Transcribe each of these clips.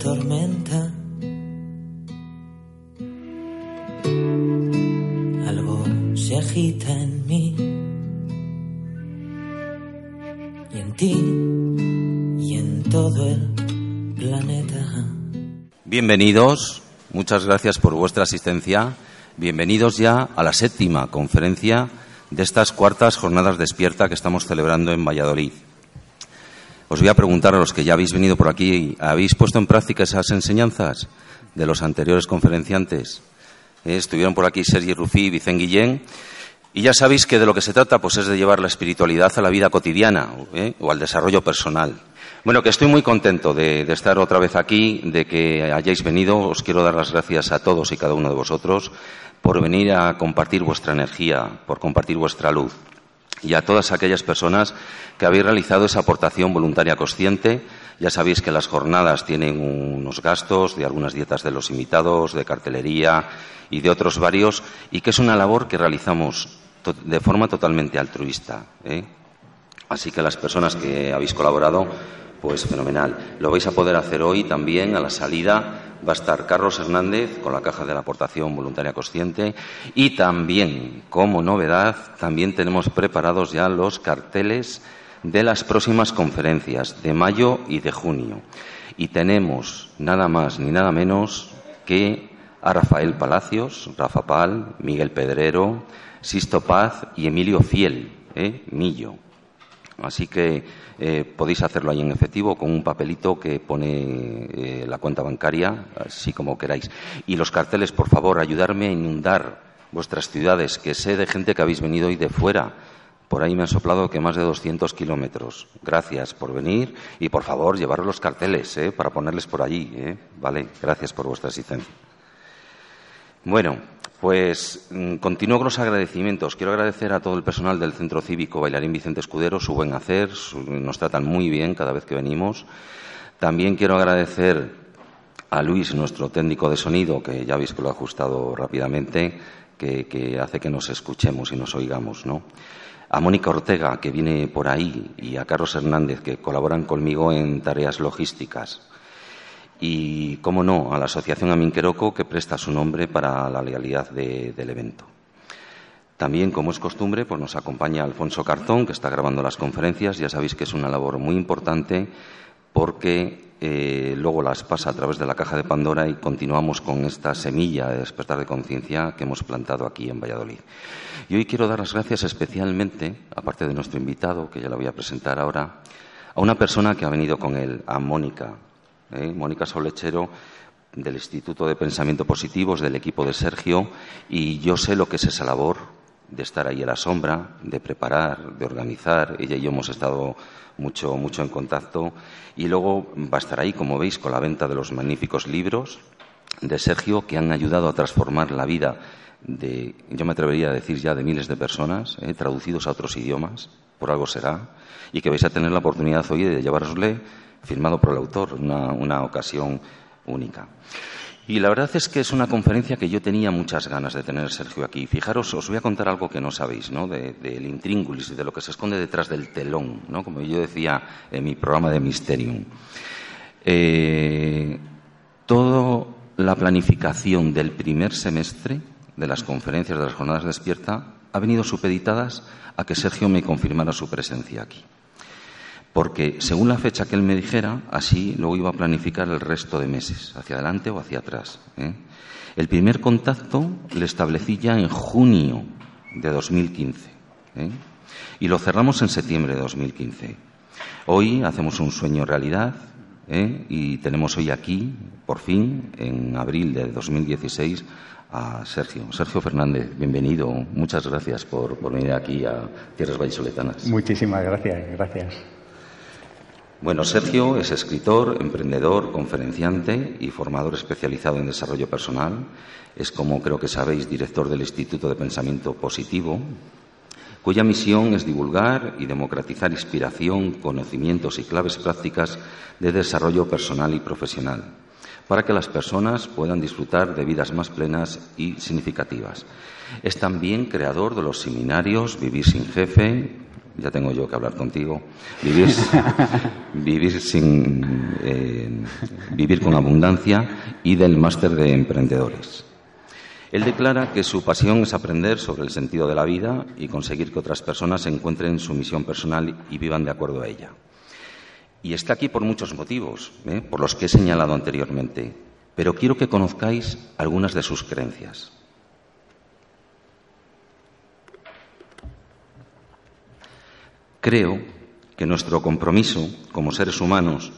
tormenta. Algo se agita en mí. Y en ti. Y en todo el planeta. Bienvenidos, muchas gracias por vuestra asistencia. Bienvenidos ya a la séptima conferencia de estas cuartas jornadas despierta que estamos celebrando en Valladolid. Os voy a preguntar a los que ya habéis venido por aquí, ¿habéis puesto en práctica esas enseñanzas de los anteriores conferenciantes? Eh, estuvieron por aquí Sergi Rufí y Vicente Guillén. Y ya sabéis que de lo que se trata pues, es de llevar la espiritualidad a la vida cotidiana ¿eh? o al desarrollo personal. Bueno, que estoy muy contento de, de, estar otra vez aquí, de que hayáis venido. Os quiero dar las gracias a todos y cada uno de vosotros por venir a compartir vuestra energía, por compartir vuestra luz. Y a todas aquellas personas que habéis realizado esa aportación voluntaria consciente. Ya sabéis que las jornadas tienen unos gastos de algunas dietas de los invitados, de cartelería y de otros varios, y que es una labor que realizamos de forma totalmente altruista. ¿eh? Así que las personas que habéis colaborado, pues fenomenal. Lo vais a poder hacer hoy también a la salida. Va a estar Carlos Hernández con la caja de la aportación voluntaria consciente y también, como novedad, también tenemos preparados ya los carteles de las próximas conferencias de mayo y de junio. Y tenemos nada más ni nada menos que a Rafael Palacios, Rafa Pal, Miguel Pedrero, Sisto Paz y Emilio Fiel, ¿eh? Millo. Así que eh, podéis hacerlo ahí en efectivo con un papelito que pone eh, la cuenta bancaria, así como queráis. Y los carteles, por favor, ayudarme a inundar vuestras ciudades, que sé de gente que habéis venido hoy de fuera. Por ahí me han soplado que más de 200 kilómetros. Gracias por venir y, por favor, llevar los carteles ¿eh? para ponerles por allí. ¿eh? Vale, gracias por vuestra asistencia. Bueno, pues mmm, continúo con los agradecimientos. Quiero agradecer a todo el personal del Centro Cívico Bailarín Vicente Escudero su buen hacer. Nos tratan muy bien cada vez que venimos. También quiero agradecer a Luis, nuestro técnico de sonido, que ya veis que lo ha ajustado rápidamente, que, que hace que nos escuchemos y nos oigamos, ¿no? A Mónica Ortega, que viene por ahí, y a Carlos Hernández, que colaboran conmigo en tareas logísticas y, cómo no, a la Asociación Aminqueroco, que presta su nombre para la legalidad de, del evento. También, como es costumbre, pues nos acompaña Alfonso Cartón, que está grabando las conferencias. Ya sabéis que es una labor muy importante porque eh, luego las pasa a través de la caja de Pandora y continuamos con esta semilla de despertar de conciencia que hemos plantado aquí en Valladolid. Y hoy quiero dar las gracias especialmente, aparte de nuestro invitado, que ya lo voy a presentar ahora, a una persona que ha venido con él, a Mónica, ¿eh? Mónica Solechero del Instituto de Pensamiento Positivos, del equipo de Sergio, y yo sé lo que es esa labor de estar ahí a la sombra, de preparar, de organizar. Ella y yo hemos estado mucho, mucho en contacto. Y luego va a estar ahí, como veis, con la venta de los magníficos libros de Sergio que han ayudado a transformar la vida de, yo me atrevería a decir ya, de miles de personas, ¿eh? traducidos a otros idiomas, por algo será, y que vais a tener la oportunidad hoy de llevarosle firmado por el autor, una, una ocasión única. Y la verdad es que es una conferencia que yo tenía muchas ganas de tener Sergio aquí. Fijaros, os voy a contar algo que no sabéis, ¿no? Del de, de intríngulis y de lo que se esconde detrás del telón, ¿no? Como yo decía en mi programa de Mysterium. Eh, toda la planificación del primer semestre de las conferencias de las jornadas despierta ha venido supeditadas a que Sergio me confirmara su presencia aquí porque según la fecha que él me dijera, así luego iba a planificar el resto de meses, hacia adelante o hacia atrás. ¿eh? El primer contacto le establecí ya en junio de 2015 ¿eh? y lo cerramos en septiembre de 2015. Hoy hacemos un sueño realidad ¿eh? y tenemos hoy aquí, por fin, en abril de 2016, a Sergio. Sergio Fernández, bienvenido. Muchas gracias por, por venir aquí a Tierras Vallisoletanas. Muchísimas gracias, gracias. Bueno, Sergio es escritor, emprendedor, conferenciante y formador especializado en desarrollo personal. Es, como creo que sabéis, director del Instituto de Pensamiento Positivo, cuya misión es divulgar y democratizar inspiración, conocimientos y claves prácticas de desarrollo personal y profesional, para que las personas puedan disfrutar de vidas más plenas y significativas. Es también creador de los seminarios Vivir sin jefe, ya tengo yo que hablar contigo, Vivir, vivir, sin, eh, vivir con abundancia y del máster de emprendedores. Él declara que su pasión es aprender sobre el sentido de la vida y conseguir que otras personas encuentren su misión personal y vivan de acuerdo a ella. Y está aquí por muchos motivos, ¿eh? por los que he señalado anteriormente, pero quiero que conozcáis algunas de sus creencias. Creo que nuestro compromiso como seres humanos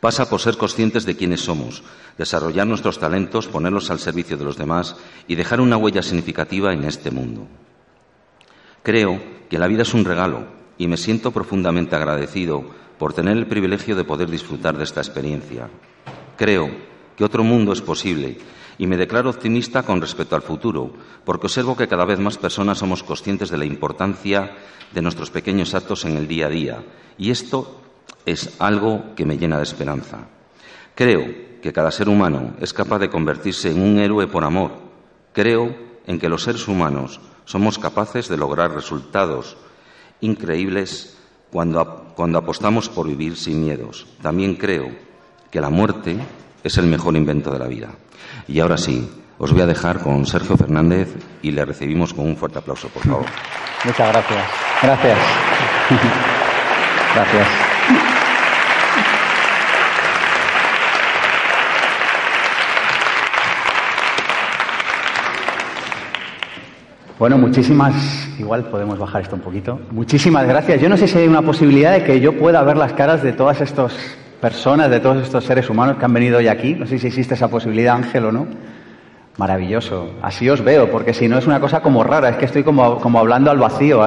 pasa por ser conscientes de quiénes somos, desarrollar nuestros talentos, ponerlos al servicio de los demás y dejar una huella significativa en este mundo. Creo que la vida es un regalo y me siento profundamente agradecido por tener el privilegio de poder disfrutar de esta experiencia. Creo que otro mundo es posible y me declaro optimista con respecto al futuro, porque observo que cada vez más personas somos conscientes de la importancia de nuestros pequeños actos en el día a día, y esto es algo que me llena de esperanza. Creo que cada ser humano es capaz de convertirse en un héroe por amor. Creo en que los seres humanos somos capaces de lograr resultados increíbles cuando, cuando apostamos por vivir sin miedos. También creo que la muerte es el mejor invento de la vida. Y ahora sí, os voy a dejar con Sergio Fernández y le recibimos con un fuerte aplauso, por favor. Muchas gracias. Gracias. Gracias. Bueno, muchísimas, igual podemos bajar esto un poquito. Muchísimas gracias. Yo no sé si hay una posibilidad de que yo pueda ver las caras de todas estas personas, de todos estos seres humanos que han venido hoy aquí. No sé si existe esa posibilidad, Ángel, o no. Maravilloso. Así os veo, porque si no es una cosa como rara, es que estoy como, como hablando al vacío,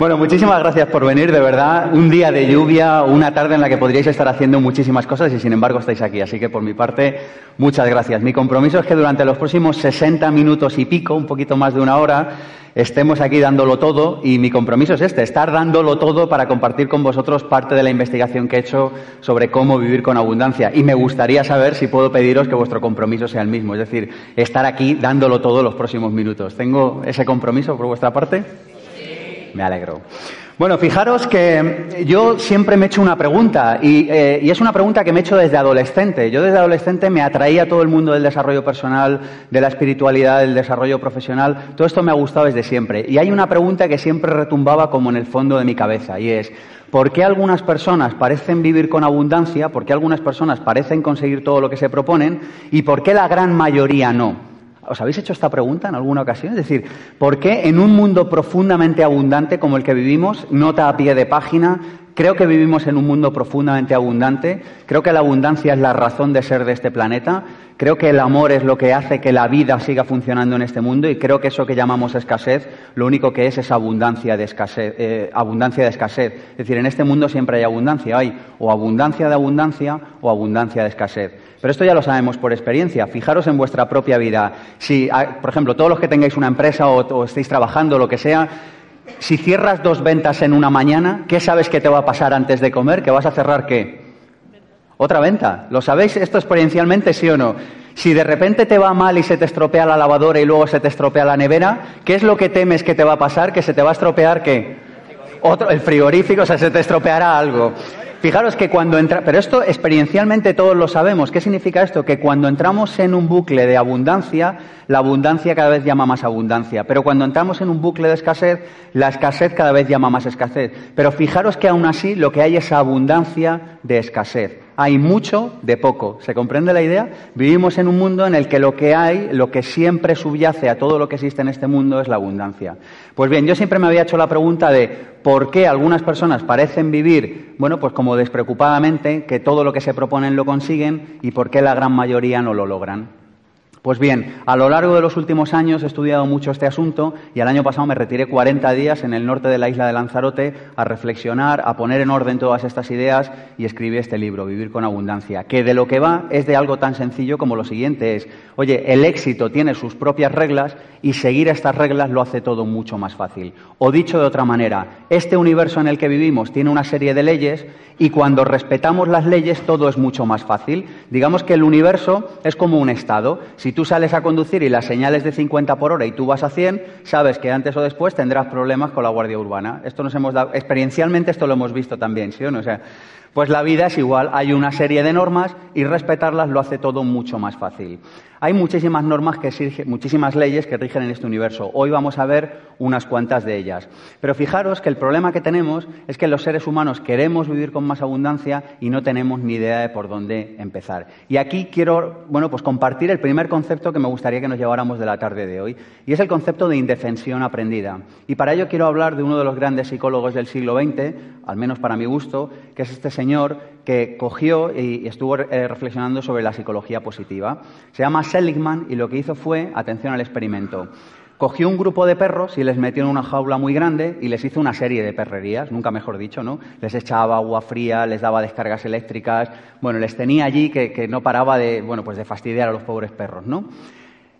bueno, muchísimas gracias por venir, de verdad. Un día de lluvia, una tarde en la que podríais estar haciendo muchísimas cosas y sin embargo estáis aquí. Así que por mi parte, muchas gracias. Mi compromiso es que durante los próximos 60 minutos y pico, un poquito más de una hora, estemos aquí dándolo todo y mi compromiso es este, estar dándolo todo para compartir con vosotros parte de la investigación que he hecho sobre cómo vivir con abundancia. Y me gustaría saber si puedo pediros que vuestro compromiso sea el mismo, es decir, estar aquí dándolo todo los próximos minutos. ¿Tengo ese compromiso por vuestra parte? Me alegro. Bueno, fijaros que yo siempre me he hecho una pregunta eh, y, es una pregunta que me he hecho desde adolescente. Yo desde adolescente me atraía todo el mundo del desarrollo personal, de la espiritualidad, del desarrollo profesional. Todo esto me ha gustado desde siempre. Y hay una pregunta que siempre retumbaba como en el fondo de mi cabeza y es, ¿por qué algunas personas parecen vivir con abundancia? ¿Por qué algunas personas parecen conseguir todo lo que se proponen? ¿Y por qué la gran mayoría no? ¿Os habéis hecho esta pregunta en alguna ocasión? Es decir, ¿por qué en un mundo profundamente abundante como el que vivimos, nota a pie de página, creo que vivimos en un mundo profundamente abundante, creo que la abundancia es la razón de ser de este planeta, creo que el amor es lo que hace que la vida siga funcionando en este mundo y creo que eso que llamamos escasez, lo único que es es abundancia de escasez. Eh, abundancia de escasez. Es decir, en este mundo siempre hay abundancia, hay o abundancia de abundancia o abundancia de escasez. Pero esto ya lo sabemos por experiencia. Fijaros en vuestra propia vida. Si, ah, por ejemplo, todos los que tengáis una empresa o, estéis trabajando, lo que sea, si cierras dos ventas en una mañana, ¿qué sabes que te va a pasar antes de comer? ¿Que vas a cerrar qué? Otra venta. ¿Lo sabéis esto experiencialmente, sí o no? Si de repente te va mal y se te estropea la lavadora y luego se te estropea la nevera, ¿qué es lo que temes que te va a pasar? ¿Que se te va a estropear qué? Otro, el frigorífico, o sea, se te estropeará algo. Fijaros que cuando entra, pero esto experiencialmente todos lo sabemos. ¿Qué significa esto? Que cuando entramos en un bucle de abundancia, la abundancia cada vez llama más abundancia. Pero cuando entramos en un bucle de escasez, la escasez cada vez llama más escasez. Pero fijaros que aún así lo que hay es abundancia de escasez hay mucho de poco. ¿Se comprende la idea? Vivimos en un mundo en el que lo que hay, lo que siempre subyace a todo lo que existe en este mundo es la abundancia. Pues bien, yo siempre me había hecho la pregunta de por qué algunas personas parecen vivir, bueno, pues como despreocupadamente, que todo lo que se proponen lo consiguen y por qué la gran mayoría no lo logran. Pues bien, a lo largo de los últimos años he estudiado mucho este asunto y el año pasado me retiré 40 días en el norte de la isla de Lanzarote a reflexionar, a poner en orden todas estas ideas y escribí este libro, Vivir con Abundancia, que de lo que va es de algo tan sencillo como lo siguiente es, oye, el éxito tiene sus propias reglas y seguir estas reglas lo hace todo mucho más fácil. O dicho de otra manera, este universo en el que vivimos tiene una serie de leyes y cuando respetamos las leyes todo es mucho más fácil. Digamos que el universo es como un estado. Tú sales a conducir y la señal es de 50 por hora y tú vas a 100, sabes que antes o después tendrás problemas con la Guardia Urbana. Esto nos hemos dado, experiencialmente esto lo hemos visto también, ¿sí o no? O sea, pues la vida es igual, hay una serie de normas y respetarlas lo hace todo mucho más fácil. Hay muchísimas normas que muchísimas leyes que rigen en este universo. Hoy vamos a ver unas cuantas de ellas. Pero fijaros que el problema que tenemos es que los seres humanos queremos vivir con más abundancia y no tenemos ni idea de por dónde empezar. Y aquí quiero, bueno, pues compartir el primer concepto que me gustaría que nos lleváramos de la tarde de hoy, y es el concepto de indefensión aprendida. Y para ello quiero hablar de uno de los grandes psicólogos del siglo XX, al menos para mi gusto, que es este señor que cogió y estuvo eh, reflexionando sobre la psicología positiva. Se llama Seligman y lo que hizo fue, atención al experimento, cogió un grupo de perros y les metió en una jaula muy grande y les hizo una serie de perrerías, nunca mejor dicho, ¿no? Les echaba agua fría, les daba descargas eléctricas, bueno, les tenía allí que, que no paraba de, bueno, pues de fastidiar a los pobres perros, ¿no?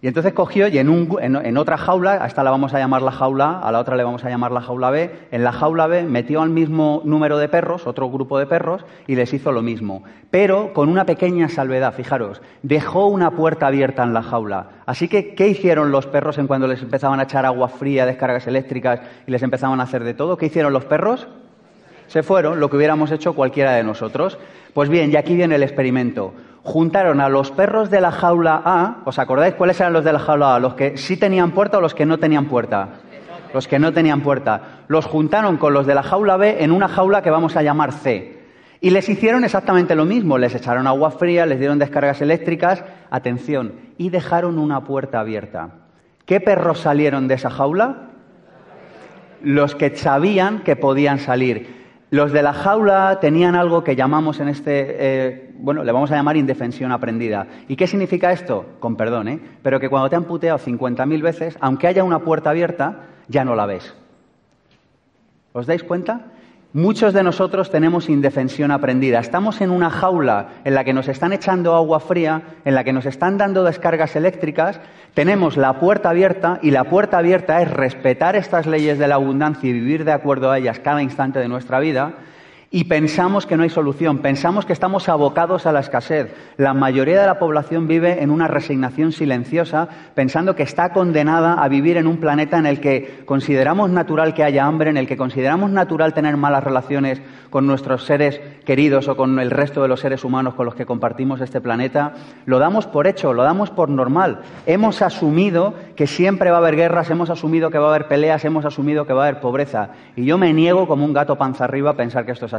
Y entonces cogió y en, en, otra jaula, a esta la vamos a llamar la jaula A, a la otra le vamos a llamar la jaula B, en la jaula B metió al mismo número de perros, otro grupo de perros, y les hizo lo mismo. Pero con una pequeña salvedad, fijaros, dejó una puerta abierta en la jaula. Así que, ¿qué hicieron los perros en cuando les empezaban a echar agua fría, descargas eléctricas y les empezaban a hacer de todo? ¿Qué hicieron los perros? Se fueron, lo que hubiéramos hecho cualquiera de nosotros. Pues bien, y aquí viene el experimento juntaron a los perros de la jaula A, ¿os acordáis cuáles eran los de la jaula A? ¿Los que sí tenían puerta o los que no tenían puerta? Los que no tenían puerta. Los juntaron con los de la jaula B en una jaula que vamos a llamar C. Y les hicieron exactamente lo mismo. Les echaron agua fría, les dieron descargas eléctricas, atención, y dejaron una puerta abierta. ¿Qué perros salieron de esa jaula? Los que sabían que podían salir. Los de la jaula tenían algo que llamamos en este, eh, bueno, le vamos a llamar indefensión aprendida. ¿Y qué significa esto? Con perdón, ¿eh? Pero que cuando te han puteado 50.000 veces, aunque haya una puerta abierta, ya no la ves. ¿Os dais cuenta? Muchos de nosotros tenemos indefensión aprendida. Estamos en una jaula en la que nos están echando agua fría, en la que nos están dando descargas eléctricas, tenemos la puerta abierta y la puerta abierta es respetar estas leyes de la abundancia y vivir de acuerdo a ellas cada instante de nuestra vida y pensamos que no hay solución, pensamos que estamos abocados a la escasez. La mayoría de la población vive en una resignación silenciosa, pensando que está condenada a vivir en un planeta en el que consideramos natural que haya hambre, en el que consideramos natural tener malas relaciones con nuestros seres queridos o con el resto de los seres humanos con los que compartimos este planeta. Lo damos por hecho, lo damos por normal. Hemos asumido que siempre va a haber guerras, hemos asumido que va a haber peleas, hemos asumido que va a haber pobreza. Y yo me niego como un gato panza arriba a pensar que esto es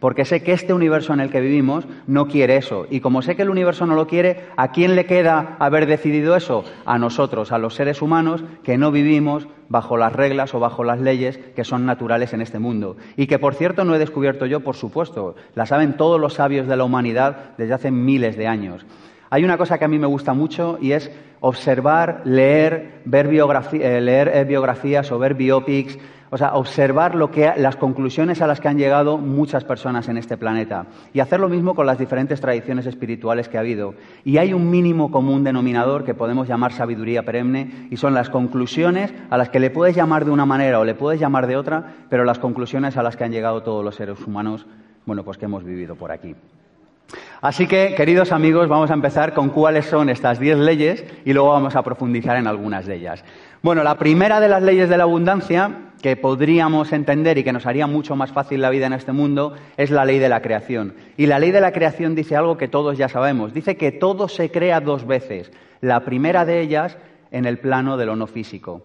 porque sé que este universo en el que vivimos no quiere eso. Y como sé que el universo no lo quiere, ¿a quién le queda haber decidido eso? A nosotros, a los seres humanos que no vivimos bajo las reglas o bajo las leyes que son naturales en este mundo. Y que, por cierto, no he descubierto yo, por supuesto, la saben todos los sabios de la humanidad desde hace miles de años. Hay una cosa que a mí me gusta mucho y es observar, leer, ver eh, leer eh, biografías o ver biopics o sea, observar lo que, las conclusiones a las que han llegado muchas personas en este planeta y hacer lo mismo con las diferentes tradiciones espirituales que ha habido. Y hay un mínimo común denominador que podemos llamar sabiduría perenne y son las conclusiones a las que le puedes llamar de una manera o le puedes llamar de otra, pero las conclusiones a las que han llegado todos los seres humanos, bueno, pues que hemos vivido por aquí. Así que, queridos amigos, vamos a empezar con cuáles son estas diez leyes y luego vamos a profundizar en algunas de ellas. Bueno, la primera de las leyes de la abundancia que podríamos entender y que nos haría mucho más fácil la vida en este mundo es la ley de la creación. Y la ley de la creación dice algo que todos ya sabemos. Dice que todo se crea dos veces. La primera de ellas en el plano de lo no físico.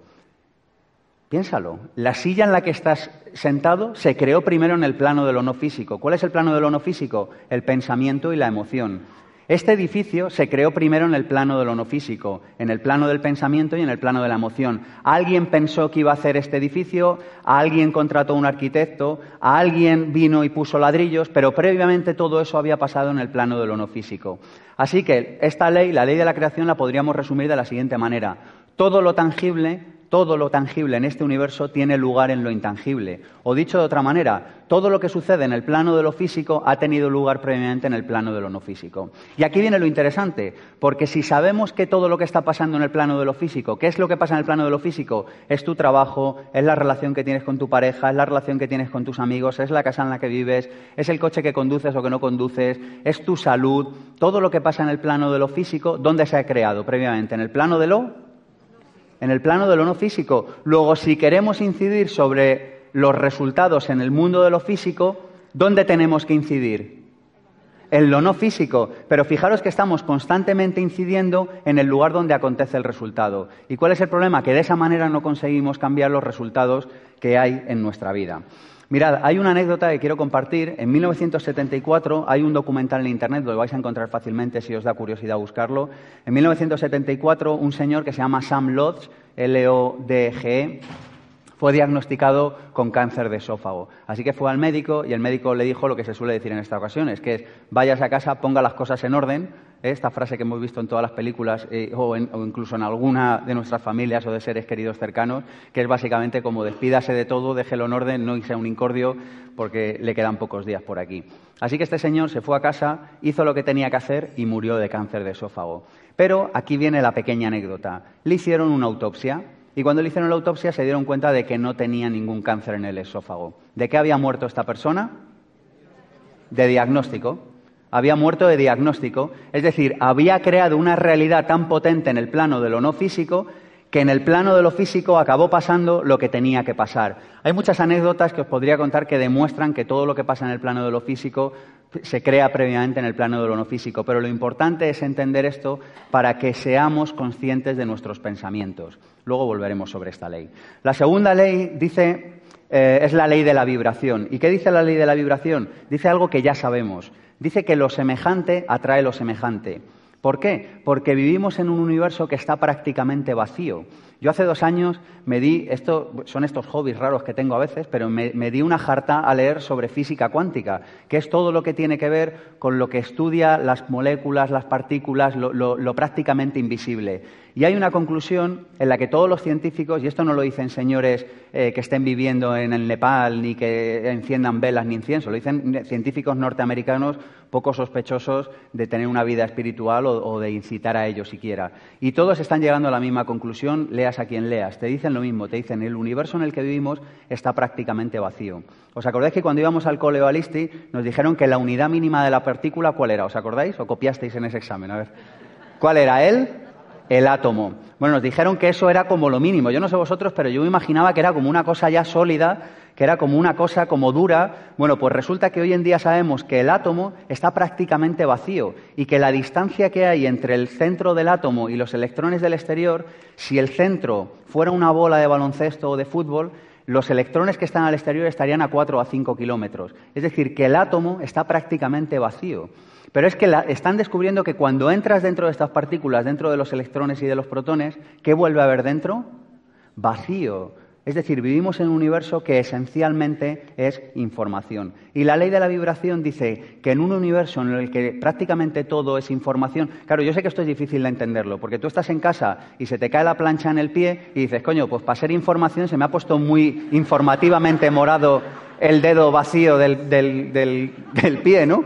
Piénsalo, la silla en la que estás sentado se creó primero en el plano de lo no físico. ¿Cuál es el plano de lo no físico? El pensamiento y la emoción. Este edificio se creó primero en el plano de lo no físico, en el plano del pensamiento y en el plano de la emoción. Alguien pensó que iba a hacer este edificio, alguien contrató un arquitecto, alguien vino y puso ladrillos, pero previamente todo eso había pasado en el plano de lo no físico. Así que esta ley, la ley de la creación, la podríamos resumir de la siguiente manera. Todo lo tangible todo lo tangible en este universo tiene lugar en lo intangible. O dicho de otra manera, todo lo que sucede en el plano de lo físico ha tenido lugar previamente en el plano de lo no físico. Y aquí viene lo interesante, porque si sabemos que todo lo que está pasando en el plano de lo físico, ¿qué es lo que pasa en el plano de lo físico? Es tu trabajo, es la relación que tienes con tu pareja, es la relación que tienes con tus amigos, es la casa en la que vives, es el coche que conduces o que no conduces, es tu salud, todo lo que pasa en el plano de lo físico, ¿dónde se ha creado previamente? En el plano de lo en el plano de lo no físico. Luego, si queremos incidir sobre los resultados en el mundo de lo físico, ¿dónde tenemos que incidir? En lo no físico. Pero fijaros que estamos constantemente incidiendo en el lugar donde acontece el resultado. ¿Y cuál es el problema? Que de esa manera no conseguimos cambiar los resultados que hay en nuestra vida. Mirad, hay una anécdota que quiero compartir. En 1974 hay un documental en Internet, lo vais a encontrar fácilmente si os da curiosidad buscarlo. En 1974 un señor que se llama Sam Lodge, L-O-D-G-E, fue diagnosticado con cáncer de esófago. Así que fue al médico y el médico le dijo lo que se suele decir en esta ocasión, es que vayas a casa, ponga las cosas en orden. Esta frase que hemos visto en todas las películas eh, o, incluso en alguna de nuestras familias o de seres queridos cercanos, que es básicamente como despídase de todo, déjelo en orden, no sea un incordio, porque le quedan pocos días por aquí. Así que este señor se fue a casa, hizo lo que tenía que hacer y murió de cáncer de esófago. Pero aquí viene la pequeña anécdota. Le hicieron una autopsia y cuando le hicieron la autopsia se dieron cuenta de que no tenía ningún cáncer en el esófago. ¿De qué había muerto esta persona? De diagnóstico. Había muerto de diagnóstico. Es decir, había creado una realidad tan potente en el plano de lo no físico que en el plano de lo físico acabó pasando lo que tenía que pasar. Hay muchas anécdotas que os podría contar que demuestran que todo lo que pasa en el plano de lo físico se crea previamente en el plano de lo no físico, pero lo importante es entender esto para que seamos conscientes de nuestros pensamientos. Luego volveremos sobre esta ley. La segunda ley dice, eh, es la ley de la vibración. ¿Y qué dice la ley de la vibración? Dice algo que ya sabemos. Dice que lo semejante atrae lo semejante. ¿Por qué? Porque vivimos en un universo que está prácticamente vacío. Yo hace dos años me di, esto son estos hobbies raros que tengo a veces, pero me, di una jarta a leer sobre física cuántica, que es todo lo que tiene que ver con lo que estudia las moléculas, las partículas, lo prácticamente invisible. Y hay una conclusión en la que todos los científicos, y esto no lo dicen señores eh, que estén viviendo en el Nepal, ni que enciendan velas ni incienso, lo dicen científicos norteamericanos poco sospechosos de tener una vida espiritual o, de incitar a ello siquiera. Y todos están llegando a la misma conclusión, leas a quien leas. Te dicen lo mismo, te dicen el universo en el que vivimos está prácticamente vacío. ¿Os acordáis que cuando íbamos al cole Balisti nos dijeron que la unidad mínima de la partícula, ¿cuál era? ¿Os acordáis? ¿O copiasteis en ese examen? A ver. ¿Cuál era él? El átomo. Bueno, nos dijeron que eso era como lo mínimo. Yo no sé vosotros, pero yo me imaginaba que era como una cosa ya sólida, que era como una cosa como dura. Bueno, pues resulta que hoy en día sabemos que el átomo está prácticamente vacío y que la distancia que hay entre el centro del átomo y los electrones del exterior, si el centro fuera una bola de baloncesto o de fútbol, los electrones que están al exterior estarían a 4 o a 5 kilómetros. Es decir, que el átomo está prácticamente vacío. Pero es que están descubriendo que cuando entras dentro de estas partículas, dentro de los electrones y de los protones, ¿qué vuelve a haber dentro? Vacío. Es decir, vivimos en un universo que esencialmente es información. Y la ley de la vibración dice que en un universo en el que prácticamente todo es información, claro, yo sé que esto es difícil de entenderlo, porque tú estás en casa y se te cae la plancha en el pie y dices, coño, pues para ser información se me ha puesto muy informativamente morado el dedo vacío del, del pie, ¿no?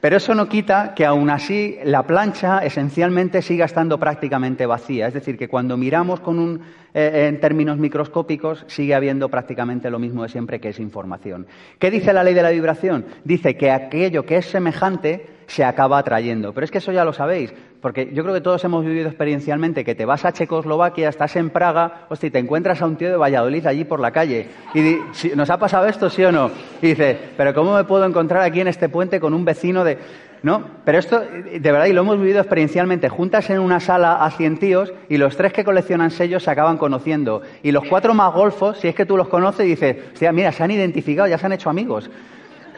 Pero eso no quita que aún así la plancha esencialmente siga estando prácticamente vacía. Es decir, que cuando miramos con un, eh, en términos microscópicos sigue habiendo prácticamente lo mismo de siempre, que es información. ¿Qué dice la ley de la vibración? Dice que aquello que es semejante se acaba atrayendo. Pero es que eso ya lo sabéis, porque yo creo que todos hemos vivido experiencialmente que te vas a Checoslovaquia, estás en Praga, hostia, y te encuentras a un tío de Valladolid allí por la calle. Y ¿nos ha pasado esto, sí o no? Y dices, pero ¿cómo me puedo encontrar aquí en este puente con un vecino de... ¿No? Pero esto, de verdad, y lo hemos vivido experiencialmente, juntas en una sala a cien tíos y los tres que coleccionan sellos se acaban conociendo. Y los cuatro más golfos, si es que tú los conoces, dices, mira, se han identificado, ya se han hecho amigos.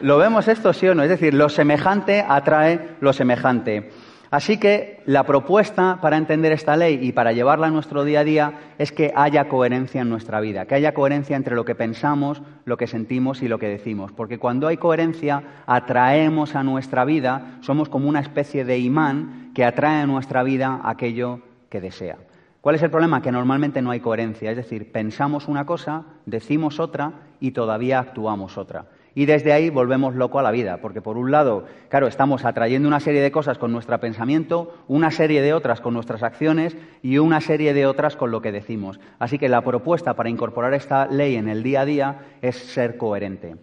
¿Lo vemos esto, sí o no? Es decir, lo semejante atrae lo semejante. Así que la propuesta para entender esta ley y para llevarla a nuestro día a día es que haya coherencia en nuestra vida, que haya coherencia entre lo que pensamos, lo que sentimos y lo que decimos. Porque cuando hay coherencia, atraemos a nuestra vida, somos como una especie de imán que atrae a nuestra vida aquello que desea. ¿Cuál es el problema? Que normalmente no hay coherencia, es decir, pensamos una cosa, decimos otra y todavía actuamos otra. Y desde ahí volvemos loco a la vida, porque por un lado, claro, estamos atrayendo una serie de cosas con nuestro pensamiento, una serie de otras con nuestras acciones y una serie de otras con lo que decimos. Así que la propuesta para incorporar esta ley en el día a día es ser coherente,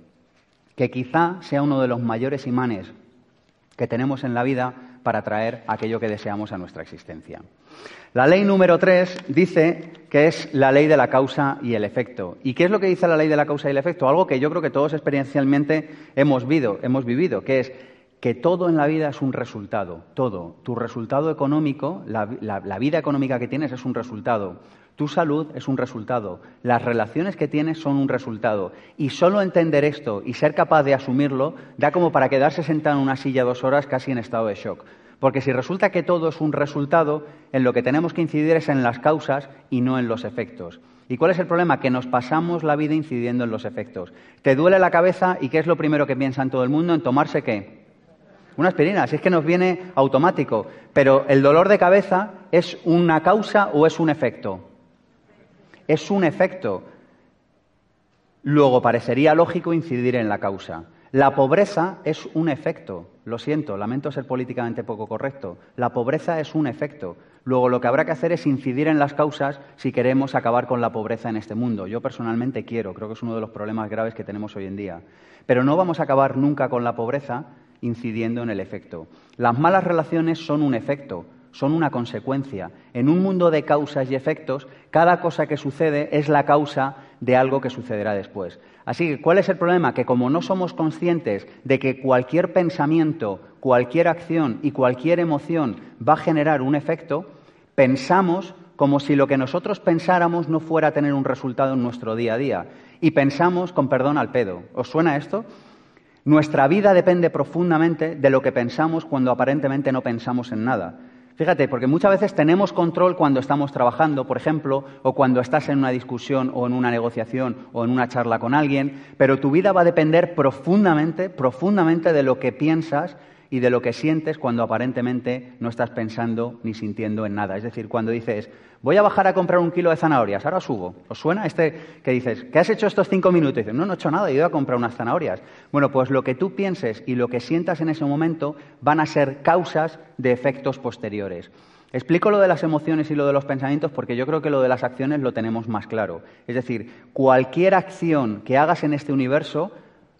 que quizá sea uno de los mayores imanes que tenemos en la vida para atraer aquello que deseamos a nuestra existencia. La ley número tres dice que es la ley de la causa y el efecto. ¿Y qué es lo que dice la ley de la causa y el efecto? Algo que yo creo que todos experiencialmente hemos vivido, hemos vivido que es que todo en la vida es un resultado, todo. Tu resultado económico, la, la, vida económica que tienes es un resultado. Tu salud es un resultado. Las relaciones que tienes son un resultado. Y solo entender esto y ser capaz de asumirlo da como para quedarse sentado en una silla dos horas casi en estado de shock. Porque si resulta que todo es un resultado, en lo que tenemos que incidir es en las causas y no en los efectos. ¿Y cuál es el problema? Que nos pasamos la vida incidiendo en los efectos. Te duele la cabeza y ¿qué es lo primero que piensa en todo el mundo? En tomarse qué? Una aspirina, si es que nos viene automático. Pero el dolor de cabeza es una causa o es un efecto? Es un efecto. Luego parecería lógico incidir en la causa. La pobreza es un efecto. Lo siento, lamento ser políticamente poco correcto. La pobreza es un efecto. Luego lo que habrá que hacer es incidir en las causas si queremos acabar con la pobreza en este mundo. Yo personalmente quiero, creo que es uno de los problemas graves que tenemos hoy en día. Pero no vamos a acabar nunca con la pobreza incidiendo en el efecto. Las malas relaciones son un efecto, son una consecuencia. En un mundo de causas y efectos, cada cosa que sucede es la causa de algo que sucederá después. Así que, ¿cuál es el problema? Que como no somos conscientes de que cualquier pensamiento, cualquier acción y cualquier emoción va a generar un efecto, pensamos como si lo que nosotros pensáramos no fuera a tener un resultado en nuestro día a día. Y pensamos con perdón al pedo. ¿Os suena esto? Nuestra vida depende profundamente de lo que pensamos cuando aparentemente no pensamos en nada. Fíjate, porque muchas veces tenemos control cuando estamos trabajando, por ejemplo, o cuando estás en una discusión o en una negociación o en una charla con alguien, pero tu vida va a depender profundamente, profundamente de lo que piensas y de lo que sientes cuando aparentemente no estás pensando ni sintiendo en nada. Es decir, cuando dices, voy a bajar a comprar un kilo de zanahorias, ahora subo. ¿Os suena este que dices, ¿qué has hecho estos cinco minutos? Y dices, no, no he hecho nada, he ido a comprar unas zanahorias. Bueno, pues lo que tú pienses y lo que sientas en ese momento van a ser causas de efectos posteriores. Explico lo de las emociones y lo de los pensamientos porque yo creo que lo de las acciones lo tenemos más claro. Es decir, cualquier acción que hagas en este universo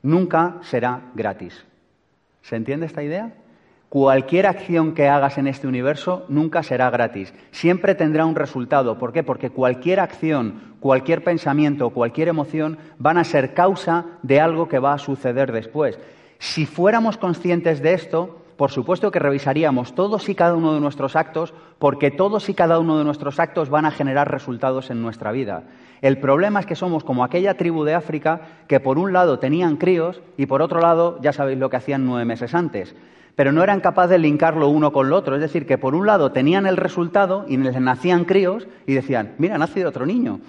nunca será gratis. ¿Se entiende esta idea? Cualquier acción que hagas en este universo nunca será gratis. Siempre tendrá un resultado. ¿Por qué? Porque cualquier acción, cualquier pensamiento, cualquier emoción van a ser causa de algo que va a suceder después. Si fuéramos conscientes de esto, por supuesto que revisaríamos todos y cada uno de nuestros actos, porque todos y cada uno de nuestros actos van a generar resultados en nuestra vida. El problema es que somos como aquella tribu de África que por un lado tenían críos y por otro lado ya sabéis lo que hacían nueve meses antes. Pero no eran capaces de linkarlo uno con lo otro. Es decir, que por un lado tenían el resultado y les nacían críos y decían, mira, nacido otro niño.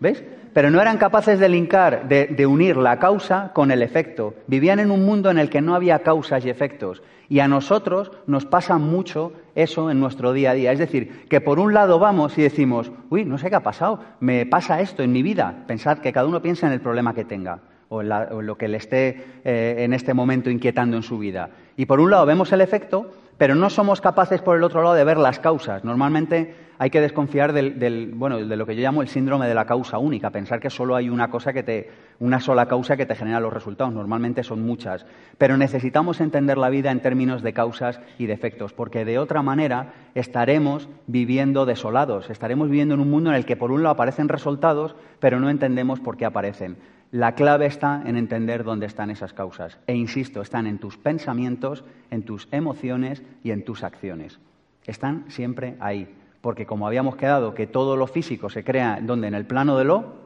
¿Veis? Pero no eran capaces de linkar, de, unir la causa con el efecto. Vivían en un mundo en el que no había causas y efectos. Y a nosotros nos pasa mucho eso en nuestro día a día. Es decir, que por un lado vamos y decimos, uy, no sé qué ha pasado, me pasa esto en mi vida. Pensad que cada uno piensa en el problema que tenga o en, lo que le esté eh, en este momento inquietando en su vida. Y por un lado vemos el efecto, pero no somos capaces por el otro lado de ver las causas. Normalmente hay que desconfiar de lo que yo llamo el síndrome de la causa única, pensar que solo hay una cosa que te, una sola causa que te genera los resultados. Normalmente son muchas, pero necesitamos entender la vida en términos de causas y de efectos, porque de otra manera estaremos viviendo desolados, estaremos viviendo en un mundo en el que por un lado aparecen resultados, pero no entendemos por qué aparecen. La clave está en entender dónde están esas causas. E insisto, están en tus pensamientos, en tus emociones y en tus acciones. Están siempre ahí porque como habíamos quedado que todo lo físico se crea donde en el plano de lo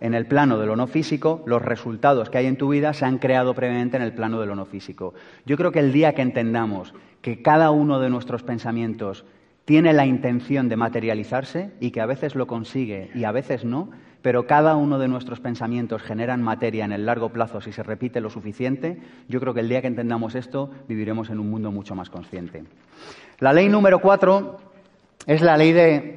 en el plano de lo no físico, los resultados que hay en tu vida se han creado previamente en el plano de lo no físico. Yo creo que el día que entendamos que cada uno de nuestros pensamientos tiene la intención de materializarse y que a veces lo consigue y a veces no, pero cada uno de nuestros pensamientos generan materia en el largo plazo si se repite lo suficiente, yo creo que el día que entendamos esto viviremos en un mundo mucho más consciente. La ley número cuatro es la ley de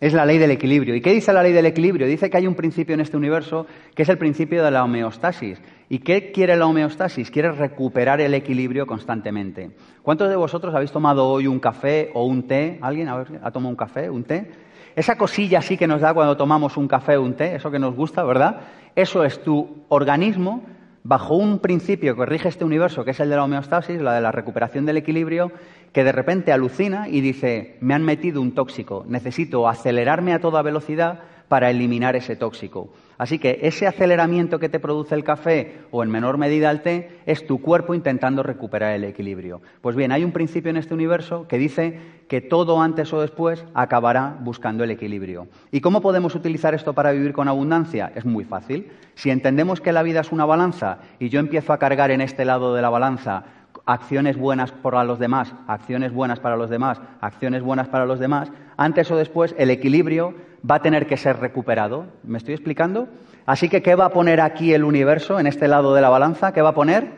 es la ley del equilibrio. ¿Y qué dice la ley del equilibrio? Dice que hay un principio en este universo que es el principio de la homeostasis. ¿Y qué quiere la homeostasis? Quiere recuperar el equilibrio constantemente. ¿Cuántos de vosotros habéis tomado hoy un café o un té? ¿Alguien ha tomado un café, un té? Esa cosilla así que nos da cuando tomamos un café o un té, eso que nos gusta, ¿verdad? Eso es tu organismo bajo un principio que rige este universo, que es el de la homeostasis, la de la recuperación del equilibrio, que de repente alucina y dice, me han metido un tóxico, necesito acelerarme a toda velocidad para eliminar ese tóxico. Así que ese aceleramiento que te produce el café o en menor medida el té es tu cuerpo intentando recuperar el equilibrio. Pues bien, hay un principio en este universo que dice que todo antes o después acabará buscando el equilibrio. ¿Y cómo podemos utilizar esto para vivir con abundancia? Es muy fácil. Si entendemos que la vida es una balanza y yo empiezo a cargar en este lado de la balanza acciones buenas para los demás, acciones buenas para los demás, acciones buenas para los demás, antes o después el equilibrio va a tener que ser recuperado. ¿Me estoy explicando? Así que, ¿qué va a poner aquí el universo en este lado de la balanza? ¿Qué va a poner?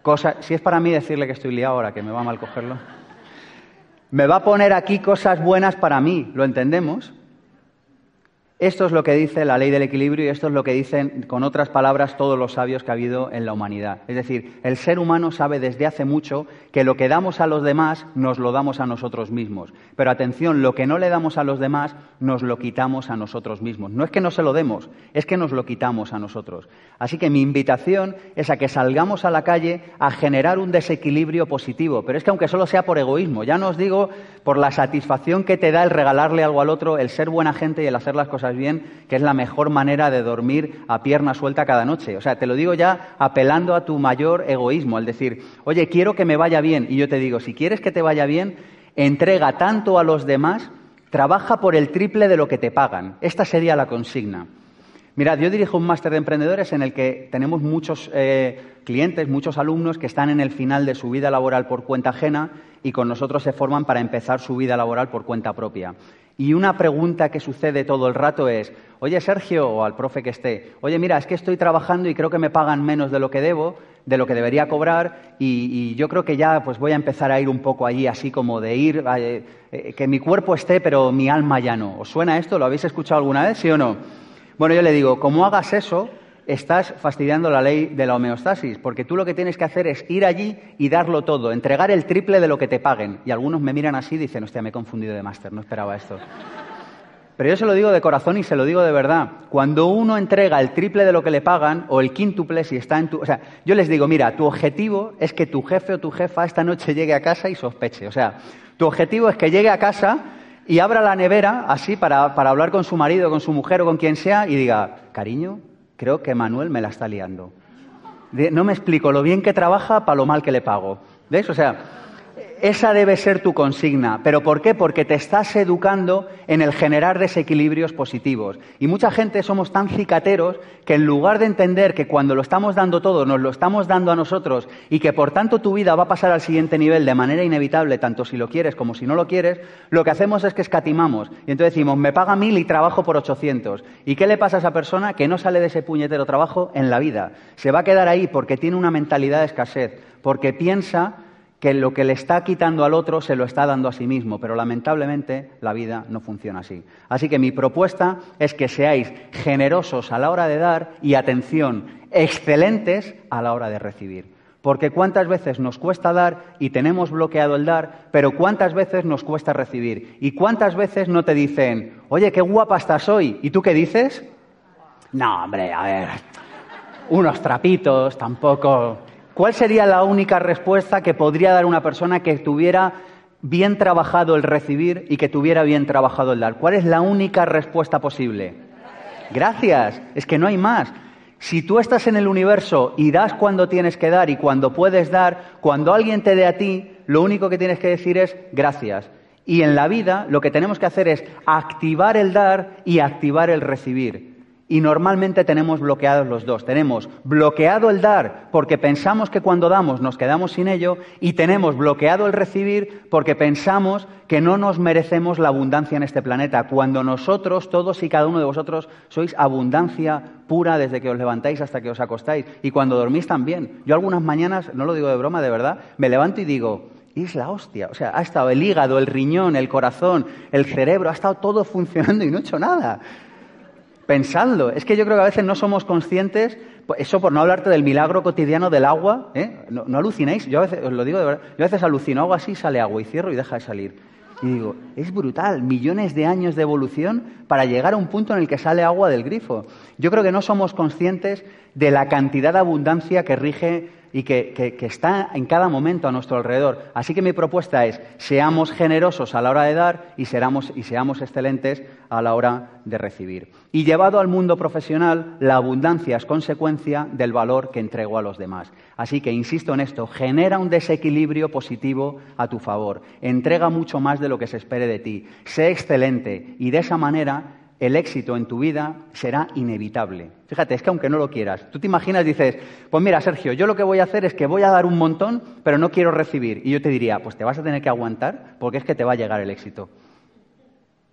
Cosas. Si es para mí decirle que estoy liado ahora, que me va mal cogerlo. Me va a poner aquí cosas buenas para mí, ¿lo entendemos? Esto es lo que dice la ley del equilibrio y esto es lo que dicen, con otras palabras, todos los sabios que ha habido en la humanidad. Es decir, el ser humano sabe desde hace mucho que lo que damos a los demás nos lo damos a nosotros mismos. Pero atención, lo que no le damos a los demás nos lo quitamos a nosotros mismos. No es que no se lo demos, es que nos lo quitamos a nosotros. Así que mi invitación es a que salgamos a la calle a generar un desequilibrio positivo. Pero es que aunque solo sea por egoísmo, ya no os digo por la satisfacción que te da el regalarle algo al otro, el ser buena gente y el hacer las cosas bien, que es la mejor manera de dormir a pierna suelta cada noche. O sea, te lo digo ya apelando a tu mayor egoísmo, al decir, oye, quiero que me vaya bien. Y yo te digo, si quieres que te vaya bien, entrega tanto a los demás, trabaja por el triple de lo que te pagan. Esta sería la consigna. Mirad, yo dirijo un máster de emprendedores en el que tenemos muchos eh, clientes, muchos alumnos que están en el final de su vida laboral por cuenta ajena y con nosotros se forman para empezar su vida laboral por cuenta propia. Y una pregunta que sucede todo el rato es, oye Sergio, o al profe que esté, oye mira, es que estoy trabajando y creo que me pagan menos de lo que debo, de lo que debería cobrar, y, yo creo que ya pues voy a empezar a ir un poco allí, así como de ir, eh, eh, que mi cuerpo esté, pero mi alma ya no. ¿Os suena esto? ¿Lo habéis escuchado alguna vez, sí o no? Bueno, yo le digo, como hagas eso, estás fastidiando la ley de la homeostasis, porque tú lo que tienes que hacer es ir allí y darlo todo, entregar el triple de lo que te paguen. Y algunos me miran así y dicen, hostia, me he confundido de máster, no esperaba esto. Pero yo se lo digo de corazón y se lo digo de verdad. Cuando uno entrega el triple de lo que le pagan o el quíntuple si está en tu... O sea, yo les digo, mira, tu objetivo es que tu jefe o tu jefa esta noche llegue a casa y sospeche. O sea, tu objetivo es que llegue a casa y abra la nevera así para, para hablar con su marido, con su mujer o con quien sea y diga, cariño, creo que Manuel me la está liando. No me explico lo bien que trabaja para lo mal que le pago. ¿Ves? O sea, esa debe ser tu consigna. ¿Pero por qué? Porque te estás educando en el generar desequilibrios positivos. Y mucha gente somos tan cicateros que en lugar de entender que cuando lo estamos dando todo, nos lo estamos dando a nosotros y que por tanto tu vida va a pasar al siguiente nivel de manera inevitable, tanto si lo quieres como si no lo quieres, lo que hacemos es que escatimamos. Y entonces decimos, me paga mil y trabajo por ochocientos. ¿Y qué le pasa a esa persona que no sale de ese puñetero trabajo en la vida? Se va a quedar ahí porque tiene una mentalidad de escasez, porque piensa que lo que le está quitando al otro se lo está dando a sí mismo, pero lamentablemente la vida no funciona así. Así que mi propuesta es que seáis generosos a la hora de dar y atención, excelentes a la hora de recibir. Porque cuántas veces nos cuesta dar y tenemos bloqueado el dar, pero cuántas veces nos cuesta recibir. Y cuántas veces no te dicen, oye, qué guapa estás hoy. ¿Y tú qué dices? No, hombre, a ver, unos trapitos, tampoco. ¿Cuál sería la única respuesta que podría dar una persona que tuviera bien trabajado el recibir y que tuviera bien trabajado el dar? ¿Cuál es la única respuesta posible? Gracias. Es que no hay más. Si tú estás en el universo y das cuando tienes que dar y cuando puedes dar, cuando alguien te dé a ti, lo único que tienes que decir es gracias. Y en la vida lo que tenemos que hacer es activar el dar y activar el recibir. Y normalmente tenemos bloqueados los dos. Tenemos bloqueado el dar porque pensamos que cuando damos nos quedamos sin ello y tenemos bloqueado el recibir porque pensamos que no nos merecemos la abundancia en este planeta. Cuando nosotros, todos y cada uno de vosotros, sois abundancia pura desde que os levantáis hasta que os acostáis. Y cuando dormís también. Yo algunas mañanas, no lo digo de broma, de verdad, me levanto y digo, es la hostia. O sea, ha estado el hígado, el riñón, el corazón, el cerebro, ha estado todo funcionando y no he hecho nada. Pensadlo. Es que yo creo que a veces no somos conscientes, pues eso por no hablarte del milagro cotidiano del agua, ¿eh? no, alucinéis, yo a veces, os lo digo de verdad, yo a veces alucino, hago así, sale agua y cierro y deja de salir. Y digo, es brutal, millones de años de evolución para llegar a un punto en el que sale agua del grifo. Yo creo que no somos conscientes de la cantidad de abundancia que rige y que, está en cada momento a nuestro alrededor. Así que mi propuesta es, seamos generosos a la hora de dar y, y seamos excelentes a la hora de recibir. Y llevado al mundo profesional, la abundancia es consecuencia del valor que entrego a los demás. Así que, insisto en esto, genera un desequilibrio positivo a tu favor. Entrega mucho más de lo que se espere de ti. Sé excelente y de esa manera el éxito en tu vida será inevitable. Fíjate, es que aunque no lo quieras, tú te imaginas, dices, pues mira, Sergio, yo lo que voy a hacer es que voy a dar un montón, pero no quiero recibir. Y yo te diría, pues te vas a tener que aguantar porque es que te va a llegar el éxito.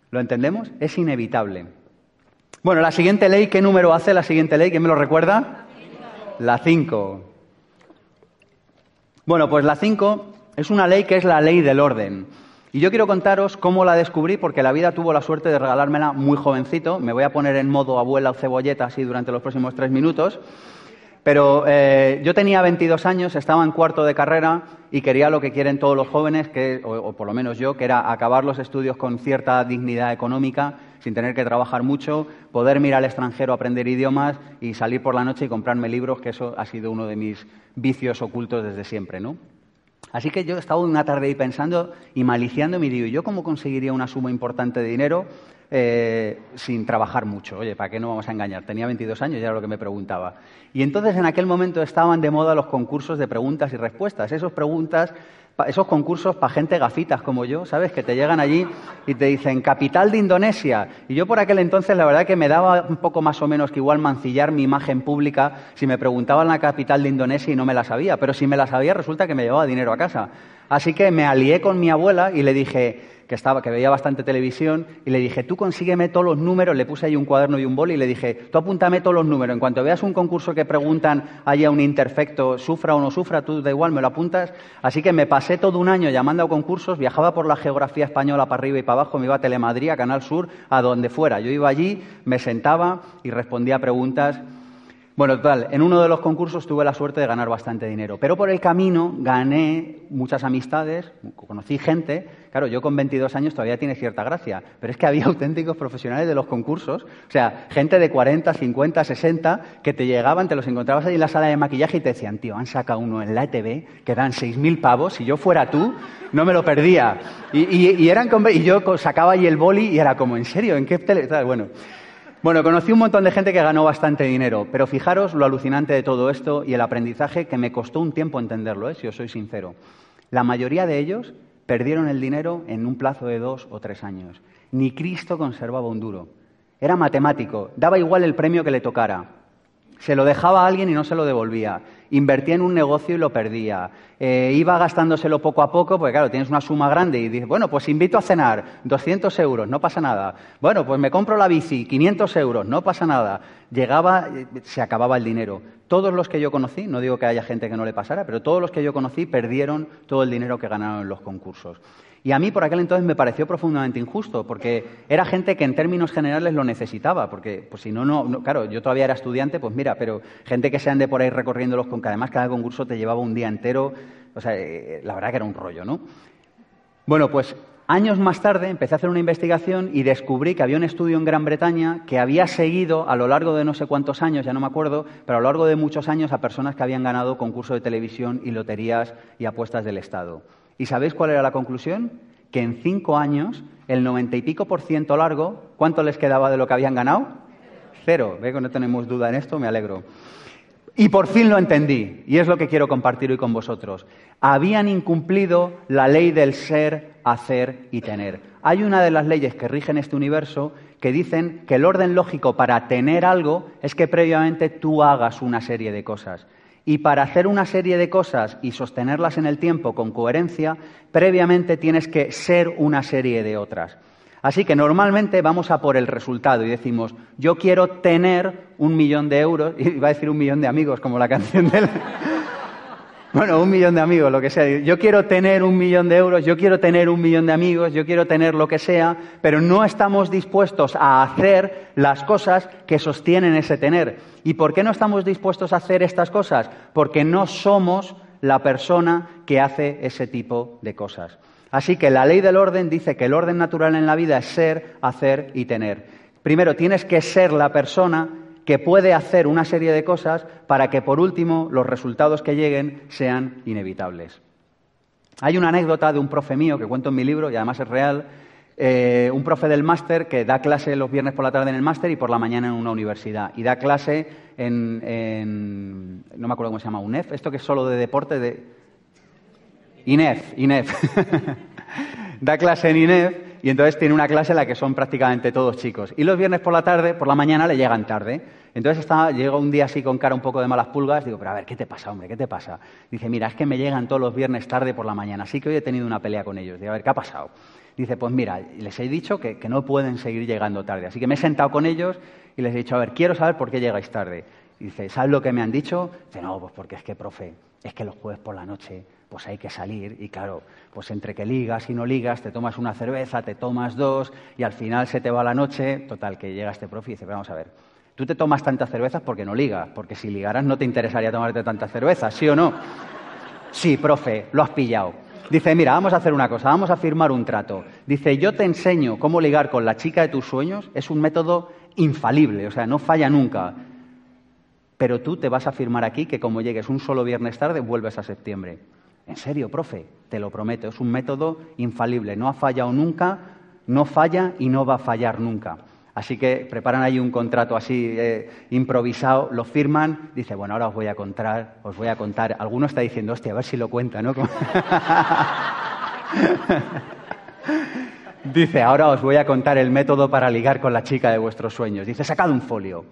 ¿Lo entendemos? Es inevitable. Bueno, la siguiente ley, ¿qué número hace la siguiente ley? ¿Quién me lo recuerda? La 5. Bueno, pues la 5 es una ley que es la ley del orden. Y yo quiero contaros cómo la descubrí, porque la vida tuvo la suerte de regalármela muy jovencito. Me voy a poner en modo abuela o cebolleta así durante los próximos tres minutos. Pero eh, yo tenía 22 años, estaba en cuarto de carrera y quería lo que quieren todos los jóvenes, que, o, por lo menos yo, que era acabar los estudios con cierta dignidad económica, sin tener que trabajar mucho, poder mirar al extranjero, aprender idiomas y salir por la noche y comprarme libros, que eso ha sido uno de mis vicios ocultos desde siempre, ¿no? Así que yo he estado una tarde ahí pensando y maliciando y digo, ¿yo cómo conseguiría una suma importante de dinero eh, sin trabajar mucho? Oye, ¿para qué no vamos a engañar? Tenía 22 años y era lo que me preguntaba. Y entonces en aquel momento estaban de moda los concursos de preguntas y respuestas. Esas preguntas esos concursos para gente gafitas como yo, ¿sabes? Que te llegan allí y te dicen capital de Indonesia. Y yo por aquel entonces la verdad que me daba un poco más o menos que igual mancillar mi imagen pública si me preguntaban la capital de Indonesia y no me la sabía. Pero si me la sabía resulta que me llevaba dinero a casa. Así que me alié con mi abuela y le dije, que, estaba, que veía bastante televisión, y le dije, tú consígueme todos los números, le puse ahí un cuaderno y un boli y le dije, tú apúntame todos los números. En cuanto veas un concurso que preguntan haya un interfecto, sufra o no sufra, tú da igual, me lo apuntas. Así que me pasé todo un año llamando a concursos, viajaba por la geografía española para arriba y para abajo, me iba a Telemadrid, a Canal Sur, a donde fuera. Yo iba allí, me sentaba y respondía preguntas bueno, total, en uno de los concursos tuve la suerte de ganar bastante dinero, pero por el camino gané muchas amistades, conocí gente, claro, yo con 22 años todavía tiene cierta gracia, pero es que había auténticos profesionales de los concursos, o sea, gente de 40, 50, 60, que te llegaban, te los encontrabas ahí en la sala de maquillaje y te decían, tío, han sacado uno en la ETV que dan 6.000 pavos, si yo fuera tú, no me lo perdía. Y, eran, y yo sacaba ahí el boli y era como, ¿en serio? ¿En qué tele? Bueno... Bueno, conocí un montón de gente que ganó bastante dinero, pero fijaros lo alucinante de todo esto y el aprendizaje que me costó un tiempo entenderlo, ¿eh? si os soy sincero. La mayoría de ellos perdieron el dinero en un plazo de dos o tres años. Ni Cristo conservaba un duro. Era matemático, daba igual el premio que le tocara. Se lo dejaba a alguien y no se lo devolvía invertía en un negocio y lo perdía. Eh, iba gastándoselo poco a poco, porque claro, tienes una suma grande y dices, bueno, pues invito a cenar, 200 euros, no pasa nada. Bueno, pues me compro la bici, 500 euros, no pasa nada. Llegaba, eh, se acababa el dinero. Todos los que yo conocí, no digo que haya gente que no le pasara, pero todos los que yo conocí perdieron todo el dinero que ganaron en los concursos. Y a mí por aquel entonces me pareció profundamente injusto, porque era gente que en términos generales lo necesitaba, porque pues si no, no, claro, yo todavía era estudiante, pues mira, pero gente que se ande por ahí recorriéndolos con que además cada concurso te llevaba un día entero, o sea, eh, la verdad que era un rollo, ¿no? Bueno, pues años más tarde empecé a hacer una investigación y descubrí que había un estudio en Gran Bretaña que había seguido a lo largo de no sé cuántos años, ya no me acuerdo, pero a lo largo de muchos años a personas que habían ganado concursos de televisión y loterías y apuestas del Estado. ¿Y sabéis cuál era la conclusión? Que en cinco años, el noventa y pico por ciento largo, ¿cuánto les quedaba de lo que habían ganado? Cero. Ve que no tenemos duda en esto, me alegro. Y por fin lo entendí, y es lo que quiero compartir hoy con vosotros. Habían incumplido la ley del ser, hacer y tener. Hay una de las leyes que rigen este universo que dicen que el orden lógico para tener algo es que previamente tú hagas una serie de cosas. Y para hacer una serie de cosas y sostenerlas en el tiempo con coherencia, previamente tienes que ser una serie de otras. Así que normalmente vamos a por el resultado y decimos, yo quiero tener un millón de euros, y va a decir un millón de amigos, como la canción del... Bueno, un millón de amigos, lo que sea. Yo quiero tener un millón de euros, yo quiero tener un millón de amigos, yo quiero tener lo que sea, pero no estamos dispuestos a hacer las cosas que sostienen ese tener. ¿Y por qué no estamos dispuestos a hacer estas cosas? Porque no somos la persona que hace ese tipo de cosas. Así que la ley del orden dice que el orden natural en la vida es ser, hacer y tener. Primero, tienes que ser la persona que puede hacer una serie de cosas para que, por último, los resultados que lleguen sean inevitables. Hay una anécdota de un profe mío que cuento en mi libro y además es real, eh, un profe del máster que da clase los viernes por la tarde en el máster y por la mañana en una universidad. Y da clase en, no me acuerdo cómo se llama, UNEF, esto que es solo de deporte, de... INEF, INEF. da clase en INEF y entonces tiene una clase en la que son prácticamente todos chicos. Y los viernes por la tarde, por la mañana, le llegan tarde. Entonces está, llega un día así con cara un poco de malas pulgas, digo, pero a ver, ¿qué te pasa, hombre? ¿Qué te pasa? Dice, mira, es que me llegan todos los viernes tarde por la mañana, así que hoy he tenido una pelea con ellos. Digo, a ver, ¿qué ha pasado? Dice, pues mira, les he dicho que, que no pueden seguir llegando tarde. Así que me he sentado con ellos y les he dicho, a ver, quiero saber por qué llegáis tarde. Dice, ¿sabes lo que me han dicho? Dice, no, pues porque es que, profe, es que los jueves por la noche pues hay que salir y claro, pues entre que ligas y no ligas, te tomas una cerveza, te tomas dos y al final se te va la noche, total, que llega este profe y dice, vamos a ver, tú te tomas tantas cervezas porque no ligas, porque si ligaras no te interesaría tomarte tantas cervezas, ¿sí o no? Sí, profe, lo has pillado. Dice, mira, vamos a hacer una cosa, vamos a firmar un trato. Dice, yo te enseño cómo ligar con la chica de tus sueños, es un método infalible, o sea, no falla nunca. Pero tú te vas a firmar aquí que como llegues un solo viernes tarde, vuelves a septiembre. En serio, profe, te lo prometo, es un método infalible, no ha fallado nunca, no falla y no va a fallar nunca. Así que preparan ahí un contrato así eh, improvisado, lo firman, dice, bueno, ahora os voy a contar, os voy a contar. Alguno está diciendo, hostia, a ver si lo cuenta, ¿no? dice, ahora os voy a contar el método para ligar con la chica de vuestros sueños. Dice, sacad un folio.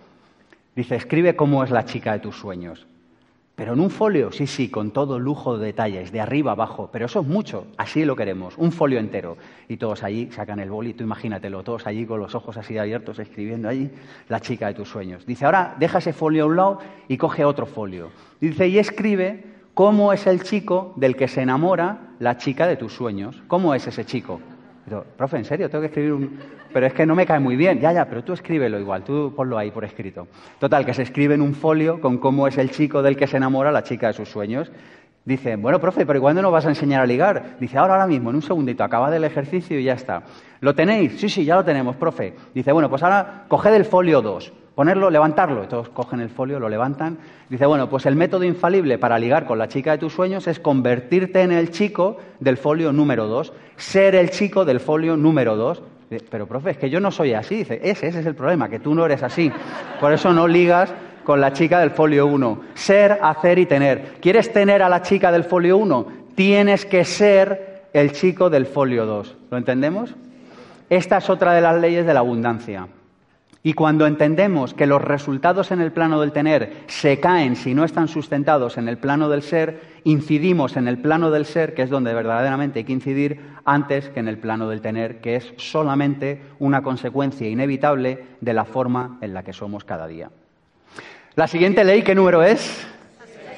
Dice, escribe cómo es la chica de tus sueños. Pero en un folio, sí, sí, con todo lujo de detalles, de arriba abajo, pero eso es mucho, así lo queremos, un folio entero. Y todos allí sacan el boli, tú imagínatelo, todos allí con los ojos así abiertos, escribiendo allí la chica de tus sueños. Dice, ahora deja ese folio a un lado y coge otro folio. Dice, y escribe cómo es el chico del que se enamora la chica de tus sueños. ¿Cómo es ese chico? Profe, ¿en serio? Tengo que escribir un... Pero es que no me cae muy bien. Ya, ya, pero tú escríbelo igual, tú ponlo ahí por escrito. Total, que se escribe en un folio con cómo es el chico del que se enamora la chica de sus sueños. Dice, bueno, profe, pero ¿y cuándo nos vas a enseñar a ligar? Dice, ahora, ahora mismo, en un segundito, acaba del ejercicio y ya está. ¿Lo tenéis? Sí, sí, ya lo tenemos, profe. Dice, bueno, pues ahora coged el folio 2 ponerlo, levantarlo. Todos cogen el folio, lo levantan. Dice, bueno, pues el método infalible para ligar con la chica de tus sueños es convertirte en el chico del folio número dos, ser el chico del folio número dos. Pero, profe, es que yo no soy así. Dice, ese, ese es el problema, que tú no eres así. Por eso no ligas con la chica del folio 1. Ser, hacer y tener. ¿Quieres tener a la chica del folio 1? Tienes que ser el chico del folio 2. ¿Lo entendemos? Esta es otra de las leyes de la abundancia. Y cuando entendemos que los resultados en el plano del tener se caen si no están sustentados en el plano del ser, incidimos en el plano del ser, que es donde verdaderamente hay que incidir, antes que en el plano del tener, que es solamente una consecuencia inevitable de la forma en la que somos cada día. La siguiente ley, ¿qué número es?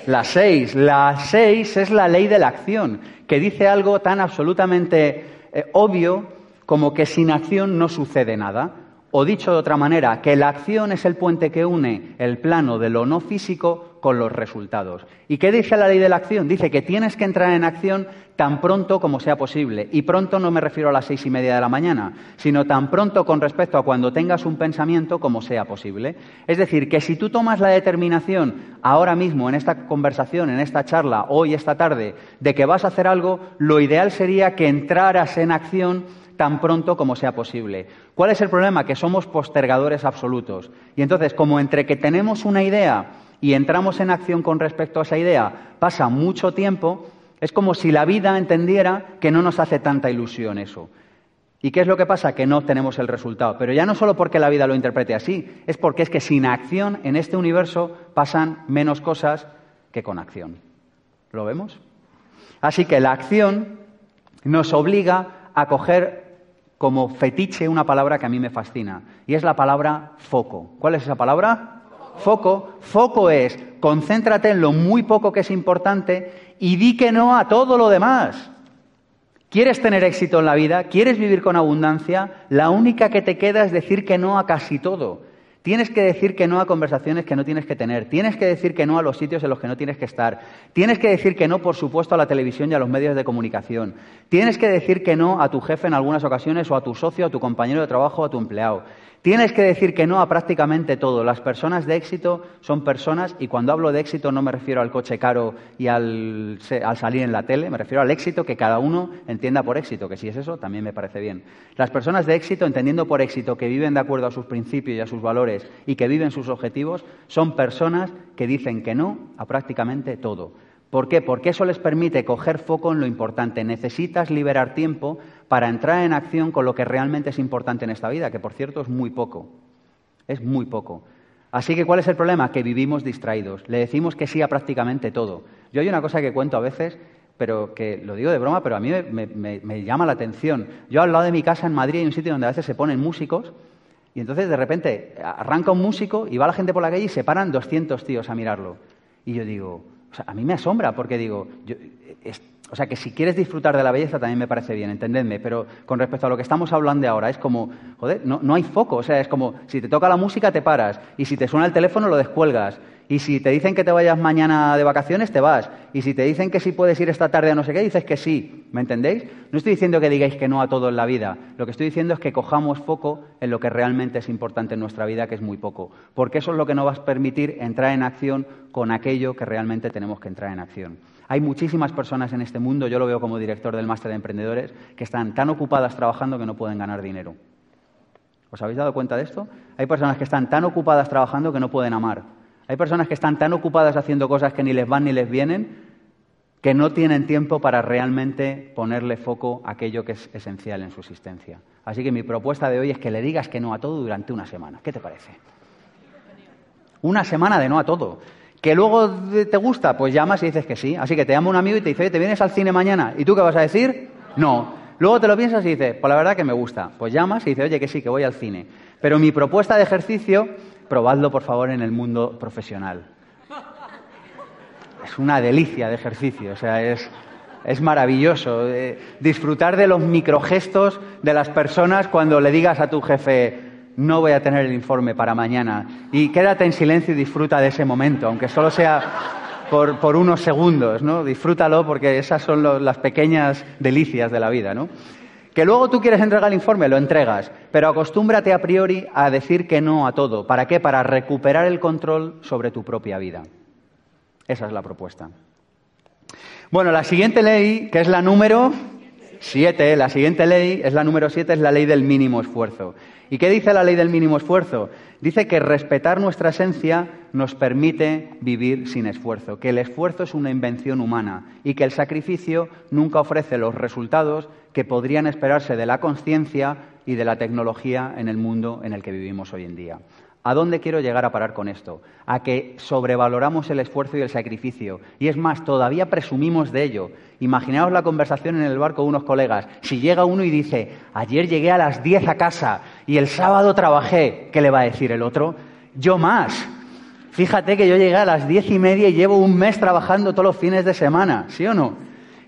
La seis. La seis es la ley de la acción, que dice algo tan absolutamente eh, obvio como que sin acción no sucede nada. O dicho de otra manera, que la acción es el puente que une el plano de lo no físico con los resultados. ¿Y qué dice la ley de la acción? Dice que tienes que entrar en acción tan pronto como sea posible. Y pronto no me refiero a las seis y media de la mañana, sino tan pronto con respecto a cuando tengas un pensamiento como sea posible. Es decir, que si tú tomas la determinación ahora mismo, en esta conversación, en esta charla, hoy, esta tarde, de que vas a hacer algo, lo ideal sería que entraras en acción tan pronto como sea posible. ¿Cuál es el problema? Que somos postergadores absolutos. Y entonces, como entre que tenemos una idea y entramos en acción con respecto a esa idea, pasa mucho tiempo, es como si la vida entendiera que no nos hace tanta ilusión eso. ¿Y qué es lo que pasa? Que no obtenemos el resultado. Pero ya no solo porque la vida lo interprete así, es porque es que sin acción en este universo pasan menos cosas que con acción. ¿Lo vemos? Así que la acción nos obliga a coger como fetiche una palabra que a mí me fascina, y es la palabra foco. ¿Cuál es esa palabra? Foco. Foco es concéntrate en lo muy poco que es importante y di que no a todo lo demás. ¿Quieres tener éxito en la vida? ¿Quieres vivir con abundancia? La única que te queda es decir que no a casi todo. Tienes que decir que no a conversaciones que no tienes que tener. Tienes que decir que no a los sitios en los que no tienes que estar. Tienes que decir que no, por supuesto, a la televisión y a los medios de comunicación. Tienes que decir que no a tu jefe en algunas ocasiones o a tu socio, a tu compañero de trabajo a tu empleado. Tienes que decir que no a prácticamente todo. Las personas de éxito son personas, y cuando hablo de éxito no me refiero al coche caro y al, salir en la tele, me refiero al éxito que cada uno entienda por éxito, que si es eso también me parece bien. Las personas de éxito, entendiendo por éxito que viven de acuerdo a sus principios y a sus valores y que viven sus objetivos, son personas que dicen que no a prácticamente todo. ¿Por qué? Porque eso les permite coger foco en lo importante. Necesitas liberar tiempo para entrar en acción con lo que realmente es importante en esta vida, que por cierto es muy poco. Es muy poco. Así que, ¿cuál es el problema? Que vivimos distraídos. Le decimos que sí a prácticamente todo. Yo hay una cosa que cuento a veces, pero que lo digo de broma, pero a mí me, llama la atención. Yo al lado de mi casa en Madrid hay un sitio donde a veces se ponen músicos y entonces de repente arranca un músico y va la gente por la calle y se paran 200 tíos a mirarlo. Y yo digo, o sea, a mí me asombra porque digo, yo, o sea, que si quieres disfrutar de la belleza también me parece bien, entendedme, pero con respecto a lo que estamos hablando ahora, es como, joder, no, no hay foco, o sea, es como, si te toca la música te paras, y si te suena el teléfono lo descuelgas, y si te dicen que te vayas mañana de vacaciones, te vas. Y si te dicen que sí puedes ir esta tarde a no sé qué, dices que sí. ¿Me entendéis? No estoy diciendo que digáis que no a todo en la vida. Lo que estoy diciendo es que cojamos foco en lo que realmente es importante en nuestra vida, que es muy poco. Porque eso es lo que nos va a permitir entrar en acción con aquello que realmente tenemos que entrar en acción. Hay muchísimas personas en este mundo, yo lo veo como director del máster de emprendedores, que están tan ocupadas trabajando que no pueden ganar dinero. ¿Os habéis dado cuenta de esto? Hay personas que están tan ocupadas trabajando que no pueden amar. Hay personas que están tan ocupadas haciendo cosas que ni les van ni les vienen que no tienen tiempo para realmente ponerle foco a aquello que es esencial en su existencia. Así que mi propuesta de hoy es que le digas que no a todo durante una semana. ¿Qué te parece? Una semana de no a todo. ¿Que luego te gusta? Pues llamas y dices que sí. Así que te llama un amigo y te dice, ¿te vienes al cine mañana? ¿Y tú qué vas a decir? No. Luego te lo piensas y dices, pues la verdad que me gusta. Pues llamas y dices, oye, que sí, que voy al cine. Pero mi propuesta de ejercicio, probadlo por favor en el mundo profesional. Es una delicia de ejercicio, o sea, es, es maravilloso. Eh, disfrutar de los microgestos de las personas cuando le digas a tu jefe, no voy a tener el informe para mañana. Y quédate en silencio y disfruta de ese momento, aunque solo sea por, unos segundos, ¿no? Disfrútalo porque esas son las pequeñas delicias de la vida, ¿no? Que luego tú quieres entregar el informe, lo entregas, pero acostúmbrate a priori a decir que no a todo. ¿Para qué? Para recuperar el control sobre tu propia vida. Esa es la propuesta. Bueno, la siguiente ley, que es la número siete, la siguiente ley es la número siete, es la ley del mínimo esfuerzo. ¿Y qué dice la ley del mínimo esfuerzo? Dice que respetar nuestra esencia nos permite vivir sin esfuerzo, que el esfuerzo es una invención humana y que el sacrificio nunca ofrece los resultados que podrían esperarse de la conciencia y de la tecnología en el mundo en el que vivimos hoy en día. ¿A dónde quiero llegar a parar con esto? A que sobrevaloramos el esfuerzo y el sacrificio. Y es más, todavía presumimos de ello. Imaginaos la conversación en el barco de unos colegas. Si llega uno y dice, ayer llegué a las 10 a casa y el sábado trabajé, ¿qué le va a decir el otro? Yo más. Fíjate que yo llegué a las diez y media y llevo un mes trabajando todos los fines de semana, ¿sí o no?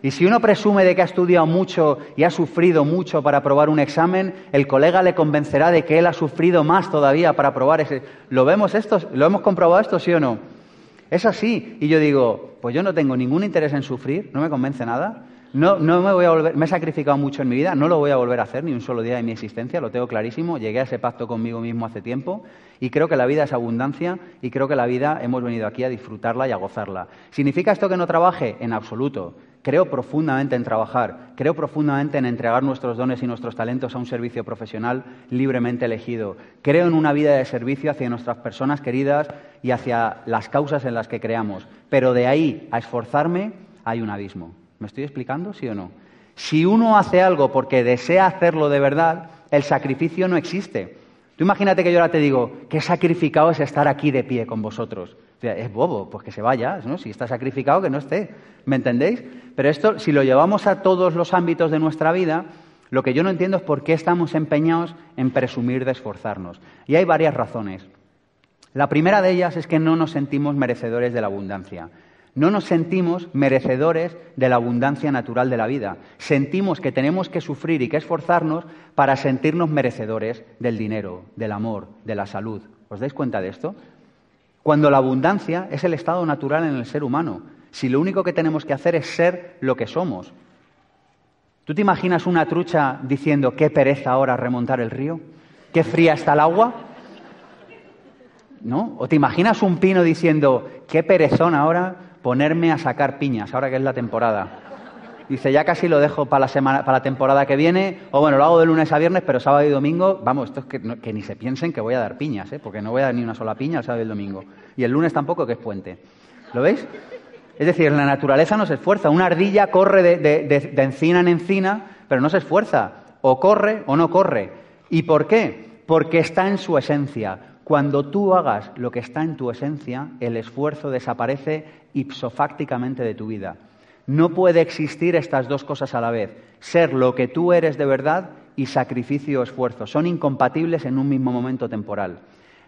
Y si uno presume de que ha estudiado mucho y ha sufrido mucho para aprobar un examen, el colega le convencerá de que él ha sufrido más todavía para aprobar ese. ¿Lo vemos esto? ¿Lo hemos comprobado esto, sí o no? Es así. Y yo digo, pues yo no tengo ningún interés en sufrir, no me convence nada. No, no me voy a volver, me he sacrificado mucho en mi vida, no lo voy a volver a hacer ni un solo día de mi existencia, lo tengo clarísimo. Llegué a ese pacto conmigo mismo hace tiempo y creo que la vida es abundancia y creo que la vida hemos venido aquí a disfrutarla y a gozarla. ¿Significa esto que no trabaje? En absoluto. Creo profundamente en trabajar, creo profundamente en entregar nuestros dones y nuestros talentos a un servicio profesional libremente elegido. Creo en una vida de servicio hacia nuestras personas queridas y hacia las causas en las que creamos. Pero de ahí a esforzarme hay un abismo. ¿Me estoy explicando, sí o no? Si uno hace algo porque desea hacerlo de verdad, el sacrificio no existe. Tú imagínate que yo ahora te digo, qué sacrificado es estar aquí de pie con vosotros. es bobo, pues que se vaya, ¿no? Si está sacrificado, que no esté. ¿Me entendéis? Pero esto, si lo llevamos a todos los ámbitos de nuestra vida, lo que yo no entiendo es por qué estamos empeñados en presumir de esforzarnos. Y hay varias razones. La primera de ellas es que no nos sentimos merecedores de la abundancia. No nos sentimos merecedores de la abundancia natural de la vida. Sentimos que tenemos que sufrir y que esforzarnos para sentirnos merecedores del dinero, del amor, de la salud. ¿Os dais cuenta de esto? Cuando la abundancia es el estado natural en el ser humano. Si lo único que tenemos que hacer es ser lo que somos. ¿Tú te imaginas una trucha diciendo qué pereza ahora remontar el río? ¿Qué fría está el agua? ¿No? ¿O te imaginas un pino diciendo qué perezón ahora ponerme a sacar piñas, ahora que es la temporada. Dice, ya casi lo dejo para la, semana, para la temporada que viene, o bueno, lo hago de lunes a viernes, pero sábado y domingo, vamos, esto es que, ni se piensen que voy a dar piñas, ¿eh? porque no voy a dar ni una sola piña el sábado y el domingo. Y el lunes tampoco, que es puente. ¿Lo veis? Es decir, la naturaleza no se esfuerza. Una ardilla corre de, de encina en encina, pero no se esfuerza. O corre o no corre. ¿Y por qué? Porque está en su esencia. Cuando tú hagas lo que está en tu esencia, el esfuerzo desaparece ipsofácticamente de tu vida. No puede existir estas dos cosas a la vez, ser lo que tú eres de verdad y sacrificio o esfuerzo. Son incompatibles en un mismo momento temporal.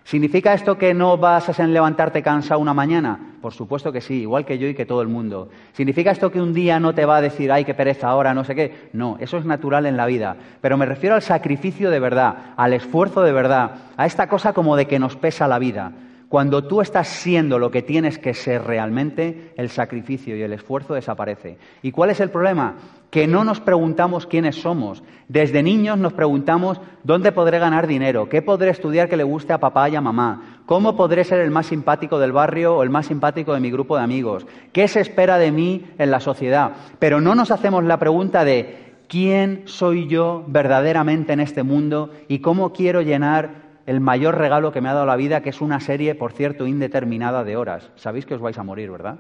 ¿Significa esto que no vas a levantarte cansado una mañana? Por supuesto que sí, igual que yo y que todo el mundo. ¿Significa esto que un día no te va a decir, ay, qué pereza ahora, no sé qué? No, eso es natural en la vida. Pero me refiero al sacrificio de verdad, al esfuerzo de verdad, a esta cosa como de que nos pesa la vida. Cuando tú estás siendo lo que tienes que ser realmente, el sacrificio y el esfuerzo desaparece. ¿Y cuál es el problema? Que no nos preguntamos quiénes somos. Desde niños nos preguntamos dónde podré ganar dinero, qué podré estudiar que le guste a papá y a mamá, cómo podré ser el más simpático del barrio o el más simpático de mi grupo de amigos, qué se espera de mí en la sociedad. Pero no nos hacemos la pregunta de quién soy yo verdaderamente en este mundo y cómo quiero llenar el mayor regalo que me ha dado la vida, que es una serie, por cierto, indeterminada de horas. Sabéis que os vais a morir, ¿verdad?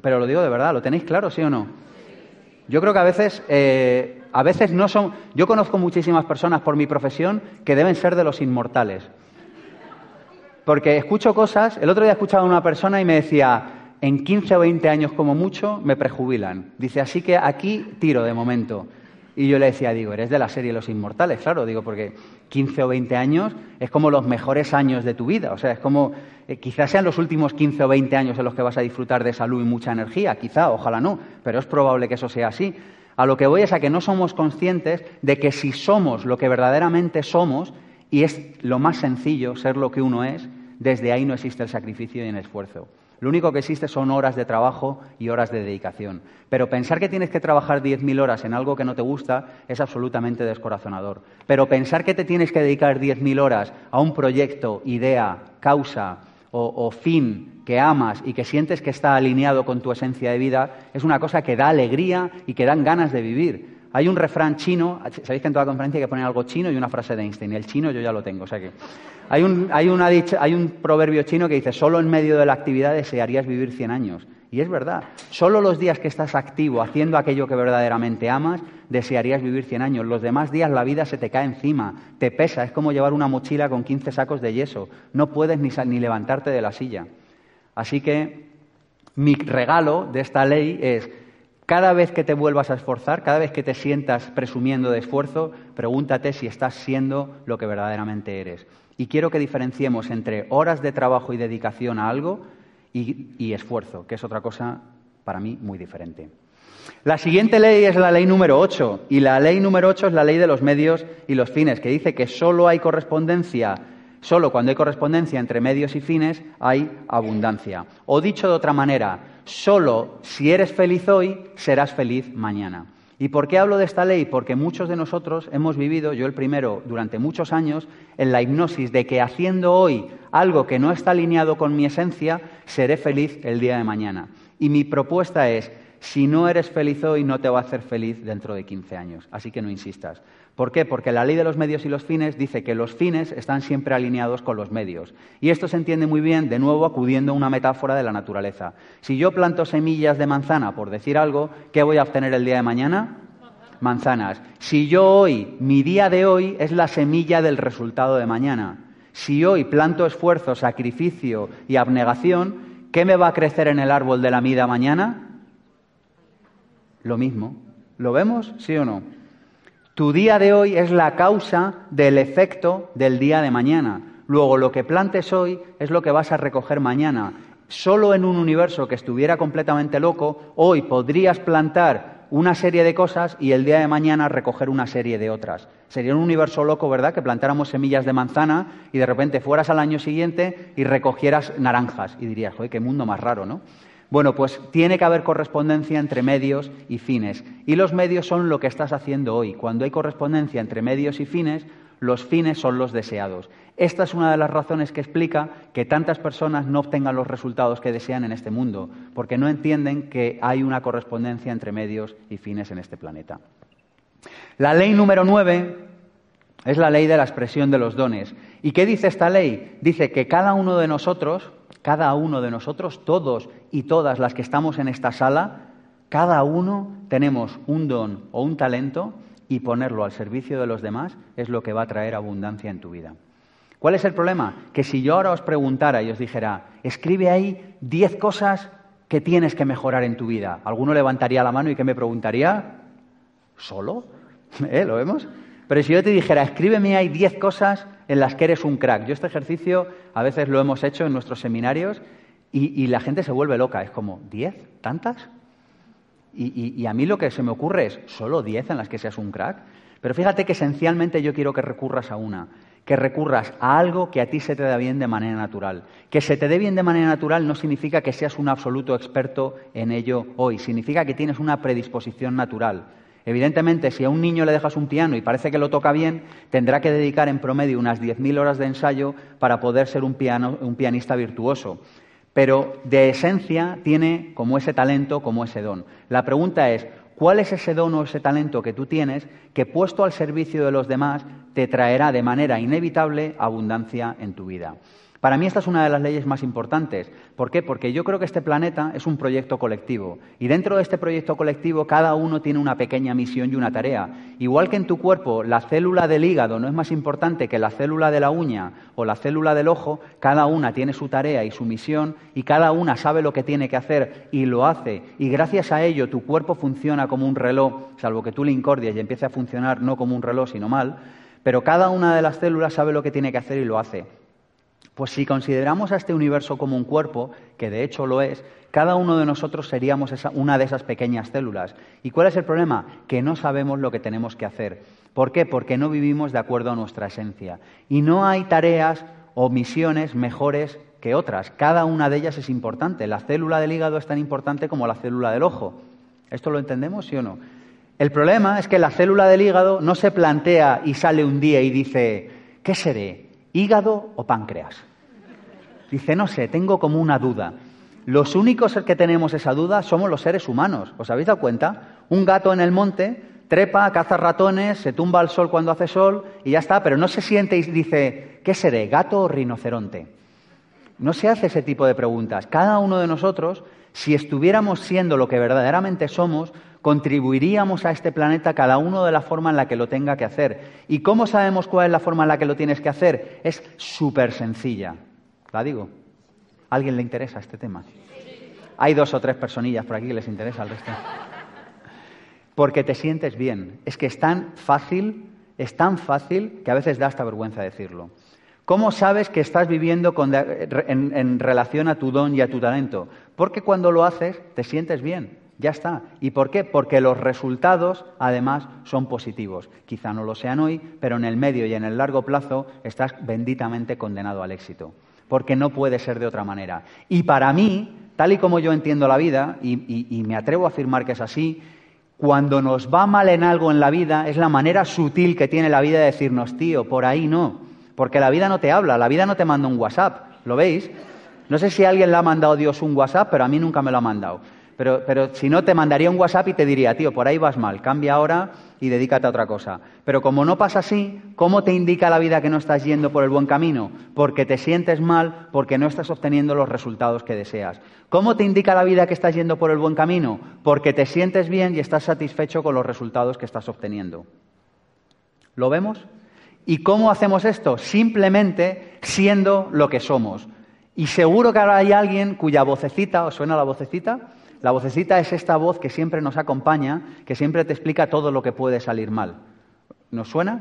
Pero lo digo de verdad, ¿lo tenéis claro, sí o no? Yo creo que a veces, eh, a veces no son. Yo conozco muchísimas personas por mi profesión que deben ser de los inmortales. Porque escucho cosas. El otro día escuchaba a una persona y me decía: en 15 o 20 años, como mucho, me prejubilan. Dice, así que aquí tiro de momento. Y yo le decía, digo, eres de la serie Los Inmortales, claro, digo, porque 15 o 20 años es como los mejores años de tu vida, o sea, es como, eh, quizás sean los últimos 15 o 20 años en los que vas a disfrutar de salud y mucha energía, quizá, ojalá no, pero es probable que eso sea así. A lo que voy es a que no somos conscientes de que si somos lo que verdaderamente somos, y es lo más sencillo ser lo que uno es, desde ahí no existe el sacrificio y el esfuerzo. Lo único que existe son horas de trabajo y horas de dedicación. Pero pensar que tienes que trabajar 10.000 horas en algo que no te gusta es absolutamente descorazonador. Pero pensar que te tienes que dedicar 10.000 horas a un proyecto, idea, causa o, fin que amas y que sientes que está alineado con tu esencia de vida es una cosa que da alegría y que dan ganas de vivir. Hay un refrán chino, sabéis que en toda conferencia hay que poner algo chino y una frase de Einstein. El chino yo ya lo tengo, o sea que hay un, hay, una hay un proverbio chino que dice, solo en medio de la actividad desearías vivir 100 años. Y es verdad, solo los días que estás activo haciendo aquello que verdaderamente amas, desearías vivir 100 años. Los demás días la vida se te cae encima, te pesa, es como llevar una mochila con 15 sacos de yeso. No puedes ni, ni levantarte de la silla. Así que mi regalo de esta ley es cada vez que te vuelvas a esforzar, cada vez que te sientas presumiendo de esfuerzo, pregúntate si estás siendo lo que verdaderamente eres. Y quiero que diferenciemos entre horas de trabajo y dedicación a algo y, esfuerzo, que es otra cosa para mí muy diferente. La siguiente ley es la ley número 8, y la ley número 8 es la ley de los medios y los fines, que dice que solo hay correspondencia, solo cuando hay correspondencia entre medios y fines hay abundancia. O dicho de otra manera, solo si eres feliz hoy, serás feliz mañana. ¿Y por qué hablo de esta ley? Porque muchos de nosotros hemos vivido, yo el primero, durante muchos años, en la hipnosis de que haciendo hoy algo que no está alineado con mi esencia, seré feliz el día de mañana. Y mi propuesta es, Si no eres feliz hoy, no te va a hacer feliz dentro de 15 años. Así que no insistas. ¿Por qué? Porque la ley de los medios y los fines dice que los fines están siempre alineados con los medios. Y esto se entiende muy bien, de nuevo, acudiendo a una metáfora de la naturaleza. Si yo planto semillas de manzana, por decir algo, ¿qué voy a obtener el día de mañana? Manzanas. Si yo hoy, mi día de hoy es la semilla del resultado de mañana. Si hoy planto esfuerzo, sacrificio y abnegación, ¿qué me va a crecer en el árbol de la vida mañana? Lo mismo. ¿Lo vemos? ¿Sí o no? Tu día de hoy es la causa del efecto del día de mañana. Luego, lo que plantes hoy es lo que vas a recoger mañana. Solo en un universo que estuviera completamente loco, hoy podrías plantar una serie de cosas y el día de mañana recoger una serie de otras. Sería un universo loco, ¿verdad? Que plantáramos semillas de manzana y de repente fueras al año siguiente y recogieras naranjas. Y dirías, joder, qué mundo más raro, ¿no? Bueno, pues tiene que haber correspondencia entre medios y fines. Y los medios son lo que estás haciendo hoy. Cuando hay correspondencia entre medios y fines, los fines son los deseados. Esta es una de las razones que explica que tantas personas no obtengan los resultados que desean en este mundo, porque no entienden que hay una correspondencia entre medios y fines en este planeta. La ley número nueve es la ley de la expresión de los dones. ¿Y qué dice esta ley? Dice que cada uno de nosotros cada uno de nosotros, todos y todas las que estamos en esta sala, cada uno tenemos un don o un talento y ponerlo al servicio de los demás es lo que va a traer abundancia en tu vida. ¿Cuál es el problema? Que si yo ahora os preguntara y os dijera, escribe ahí diez cosas que tienes que mejorar en tu vida, ¿alguno levantaría la mano y qué me preguntaría? ¿Solo? ¿Eh? ¿Lo vemos? Pero si yo te dijera, escríbeme ahí diez cosas en las que eres un crack. Yo este ejercicio a veces lo hemos hecho en nuestros seminarios y, la gente se vuelve loca. Es como, ¿diez? ¿Tantas? Y, a mí lo que se me ocurre es, ¿solo diez en las que seas un crack? Pero fíjate que esencialmente yo quiero que recurras a una, que recurras a algo que a ti se te da bien de manera natural. Que se te dé bien de manera natural no significa que seas un absoluto experto en ello hoy, significa que tienes una predisposición natural. Evidentemente, si a un niño le dejas un piano y parece que lo toca bien, tendrá que dedicar en promedio unas 10.000 horas de ensayo para poder ser un, un pianista virtuoso. Pero de esencia tiene como ese talento, como ese don. La pregunta es, ¿cuál es ese don o ese talento que tú tienes que puesto al servicio de los demás te traerá de manera inevitable abundancia en tu vida? Para mí esta es una de las leyes más importantes. ¿Por qué? Porque yo creo que este planeta es un proyecto colectivo. Y dentro de este proyecto colectivo cada uno tiene una pequeña misión y una tarea. Igual que en tu cuerpo la célula del hígado no es más importante que la célula de la uña o la célula del ojo, cada una tiene su tarea y su misión y cada una sabe lo que tiene que hacer y lo hace. Y gracias a ello tu cuerpo funciona como un reloj, salvo que tú le incordies y empiece a funcionar no como un reloj, sino mal. Pero cada una de las células sabe lo que tiene que hacer y lo hace. Pues si consideramos a este universo como un cuerpo, que de hecho lo es, cada uno de nosotros seríamos una de esas pequeñas células. ¿Y cuál es el problema? Que no sabemos lo que tenemos que hacer. ¿Por qué? Porque no vivimos de acuerdo a nuestra esencia. Y no hay tareas o misiones mejores que otras. Cada una de ellas es importante. La célula del hígado es tan importante como la célula del ojo. ¿Esto lo entendemos, sí o no? El problema es que la célula del hígado no se plantea y sale un día y dice, ¿qué seré? ¿Hígado o páncreas? Dice, no sé, tengo como una duda. Los únicos que tenemos esa duda somos los seres humanos. ¿Os habéis dado cuenta? Un gato en el monte trepa, caza ratones, se tumba al sol cuando hace sol y ya está, pero no se siente y dice, ¿qué seré, gato o rinoceronte? No se hace ese tipo de preguntas. Cada uno de nosotros, si estuviéramos siendo lo que verdaderamente somos, contribuiríamos a este planeta cada uno de la forma en la que lo tenga que hacer. ¿Y cómo sabemos cuál es la forma en la que lo tienes que hacer? Es súper sencilla. ¿La digo? ¿A alguien le interesa este tema? Hay dos o tres personillas por aquí que les interesa el resto. Porque te sientes bien. Es que es tan fácil, es tan fácil que a veces da hasta vergüenza decirlo. ¿Cómo sabes que estás viviendo en, en relación a tu don y a tu talento? Porque cuando lo haces te sientes bien. Ya está. ¿Y por qué? Porque los resultados, además, son positivos. Quizá no lo sean hoy, pero en el medio y en el largo plazo estás benditamente condenado al éxito. Porque no puede ser de otra manera. Y para mí, tal y como yo entiendo la vida, y, me atrevo a afirmar que es así, cuando nos va mal en algo en la vida, es la manera sutil que tiene la vida de decirnos, tío, por ahí no. Porque la vida no te habla, la vida no te manda un WhatsApp. ¿Lo veis? No sé si alguien le ha mandado Dios un WhatsApp, pero a mí nunca me lo ha mandado. Pero, pero si no, te mandaría un WhatsApp y te diría, tío, por ahí vas mal, cambia ahora y dedícate a otra cosa. Pero como no pasa así, ¿cómo te indica la vida que no estás yendo por el buen camino? Porque te sientes mal, porque no estás obteniendo los resultados que deseas. ¿Cómo te indica la vida que estás yendo por el buen camino? Porque te sientes bien y estás satisfecho con los resultados que estás obteniendo. ¿Lo vemos? ¿Y cómo hacemos esto? Simplemente siendo lo que somos. Y seguro que ahora hay alguien cuya vocecita, ¿os suena la vocecita? La vocecita es esta voz que siempre nos acompaña, que siempre te explica todo lo que puede salir mal. ¿Nos suena?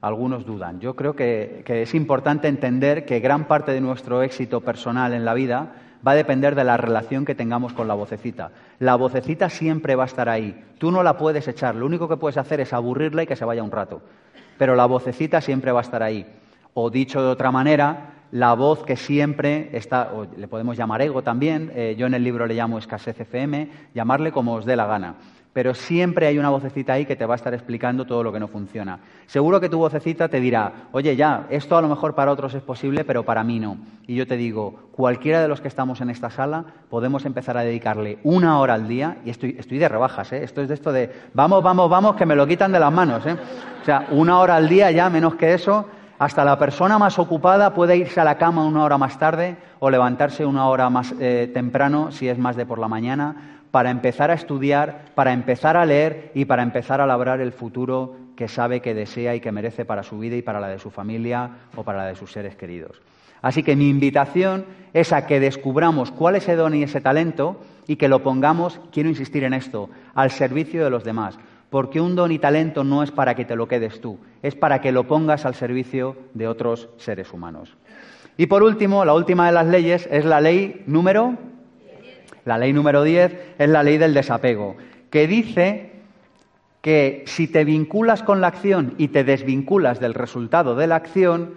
Algunos dudan. Yo creo que, es importante entender que gran parte de nuestro éxito personal en la vida va a depender de la relación que tengamos con la vocecita. La vocecita siempre va a estar ahí. Tú no la puedes echar. Lo único que puedes hacer es aburrirla y que se vaya un rato. Pero la vocecita siempre va a estar ahí. O dicho de otra manera, la voz que siempre está, o le podemos llamar ego también, eh, yo en el libro le llamo escasez FM, llamarle como os dé la gana. Pero siempre hay una vocecita ahí que te va a estar explicando todo lo que no funciona. Seguro que tu vocecita te dirá, oye, ya, esto a lo mejor para otros es posible, pero para mí no. Y yo te digo, cualquiera de los que estamos en esta sala podemos empezar a dedicarle una hora al día, y estoy, estoy de rebajas, ¿eh? esto es de esto de, vamos, vamos, vamos, que me lo quitan de las manos. ¿eh? O sea, una hora al día ya, menos que eso, hasta la persona más ocupada puede irse a la cama una hora más tarde o levantarse una hora más eh, temprano, si es más de por la mañana, para empezar a estudiar, para empezar a leer y para empezar a labrar el futuro que sabe que desea y que merece para su vida y para la de su familia o para la de sus seres queridos. Así que mi invitación es a que descubramos cuál es ese don y ese talento y que lo pongamos, quiero insistir en esto, al servicio de los demás porque un don y talento no es para que te lo quedes tú, es para que lo pongas al servicio de otros seres humanos. Y por último, la última de las leyes es la ley número la ley número 10 es la ley del desapego, que dice que si te vinculas con la acción y te desvinculas del resultado de la acción,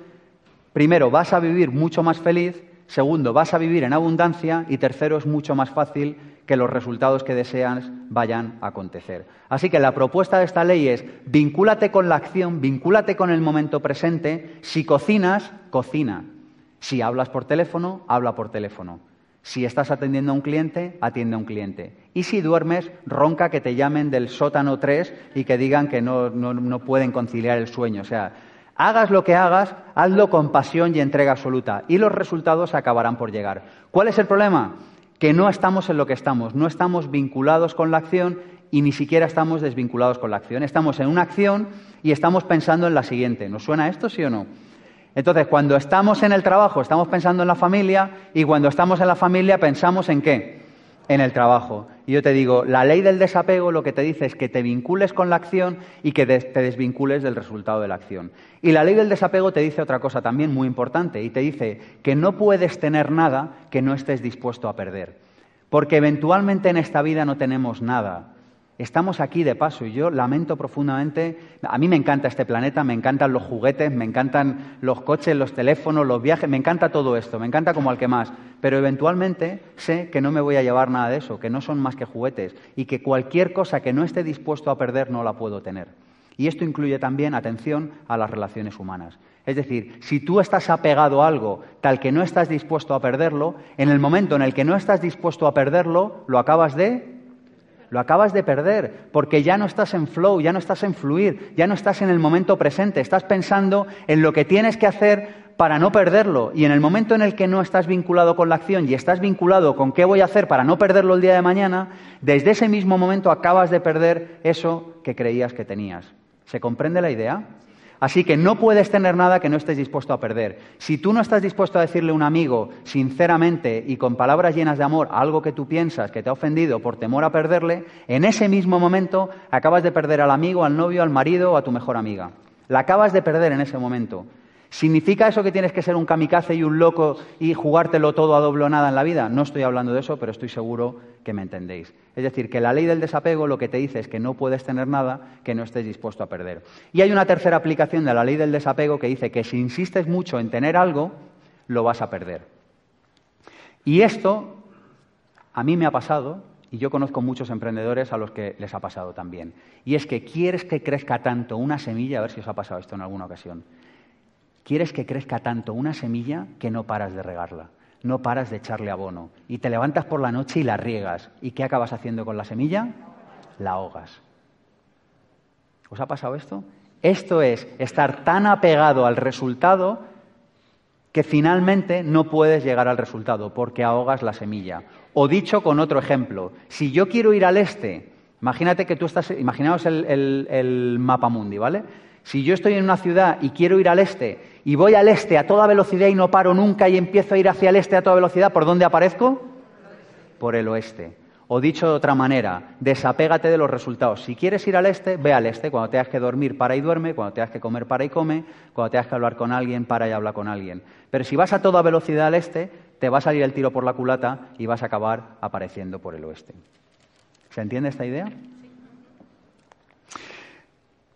primero vas a vivir mucho más feliz, segundo vas a vivir en abundancia y tercero es mucho más fácil que los resultados que deseas vayan a acontecer. Así que la propuesta de esta ley es vincúlate con la acción, vincúlate con el momento presente. Si cocinas, cocina. Si hablas por teléfono, habla por teléfono. Si estás atendiendo a un cliente, atiende a un cliente. Y si duermes, ronca que te llamen del sótano 3 y que digan que no, no, no pueden conciliar el sueño. O sea, hagas lo que hagas, hazlo con pasión y entrega absoluta. Y los resultados acabarán por llegar. ¿Cuál es el problema? Que no estamos en lo que estamos, no estamos vinculados con la acción y ni siquiera estamos desvinculados con la acción. Estamos en una acción y estamos pensando en la siguiente. ¿Nos suena esto, sí o no? Entonces, cuando estamos en el trabajo, estamos pensando en la familia y cuando estamos en la familia pensamos en qué? en el trabajo. Y yo te digo, la ley del desapego lo que te dice es que te vincules con la acción y que te desvincules del resultado de la acción. Y la ley del desapego te dice otra cosa también muy importante y te dice que no puedes tener nada que no estés dispuesto a perder. Porque eventualmente en esta vida no tenemos nada. Estamos aquí de paso y yo lamento profundamente. A mí me encanta este planeta, me encantan los juguetes, me encantan los coches, los teléfonos, los viajes, me encanta todo esto, me encanta como al que más. Pero eventualmente sé que no me voy a llevar nada de eso, que no son más que juguetes y que cualquier cosa que no esté dispuesto a perder no la puedo tener. Y esto incluye también, atención, a las relaciones humanas. Es decir, si tú estás apegado a algo tal que no estás dispuesto a perderlo, en el momento en el que no estás dispuesto a perderlo, lo acabas de lo acabas de perder, porque ya no estás en flow, ya no estás en fluir, ya no estás en el momento presente, estás pensando en lo que tienes que hacer para no perderlo. Y en el momento en el que no estás vinculado con la acción y estás vinculado con qué voy a hacer para no perderlo el día de mañana, desde ese mismo momento acabas de perder eso que creías que tenías. ¿Se comprende la idea? Así que no puedes tener nada que no estés dispuesto a perder. Si tú no estás dispuesto a decirle a un amigo sinceramente y con palabras llenas de amor algo que tú piensas que te ha ofendido por temor a perderle, en ese mismo momento acabas de perder al amigo, al novio, al marido o a tu mejor amiga. La acabas de perder en ese momento. ¿Significa eso que tienes que ser un kamikaze y un loco y jugártelo todo a doble o nada en la vida? No estoy hablando de eso, pero estoy seguro que me entendéis. Es decir, que la ley del desapego lo que te dice es que no puedes tener nada que no estés dispuesto a perder. Y hay una tercera aplicación de la ley del desapego que dice que si insistes mucho en tener algo, lo vas a perder. Y esto a mí me ha pasado y yo conozco muchos emprendedores a los que les ha pasado también. Y es que quieres que crezca tanto una semilla, a ver si os ha pasado esto en alguna ocasión, Quieres que crezca tanto una semilla que no paras de regarla. no paras de echarle abono. Y te levantas por la noche y la riegas. ¿Y qué acabas haciendo con la semilla? La ahogas. ¿Os ha pasado esto? Esto es estar tan apegado al resultado que finalmente no puedes llegar al resultado porque ahogas la semilla. O dicho con otro ejemplo, si yo quiero ir al este, imagínate que tú estás, imaginaos el, el mapa mundi, ¿vale? Si yo estoy en una ciudad y quiero ir al este y voy al este a toda velocidad y no paro nunca y empiezo a ir hacia el este a toda velocidad, ¿por dónde aparezco? Por el oeste. O dicho de otra manera, desapégate de los resultados. Si quieres ir al este, ve al este. Cuando tengas que dormir, para y duerme. Cuando tengas que comer, para y come. Cuando tengas que hablar con alguien, para y habla con alguien. Pero si vas a toda velocidad al este, te va a salir el tiro por la culata y vas a acabar apareciendo por el oeste. ¿Se entiende esta idea?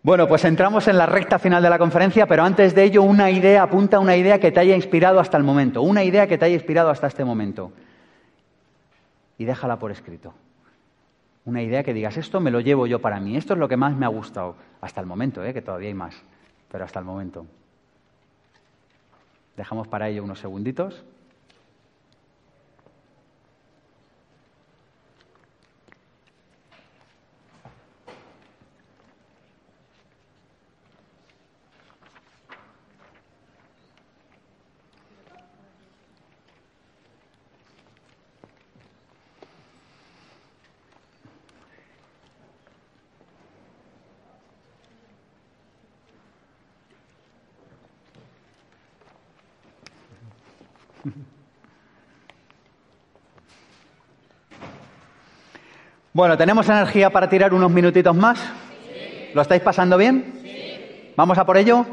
Bueno, pues entramos en la recta final de la conferencia, pero antes de ello, una idea, apunta una idea que te haya inspirado hasta el momento, una idea que te haya inspirado hasta este momento. Y déjala por escrito. Una idea que digas, esto me lo llevo yo para mí, esto es lo que más me ha gustado, hasta el momento, ¿eh? que todavía hay más, pero hasta el momento. Dejamos para ello unos segunditos. Bueno, ¿tenemos energía para tirar unos minutitos más? ¿Lo estáis pasando bien? ¿Vamos a por ello?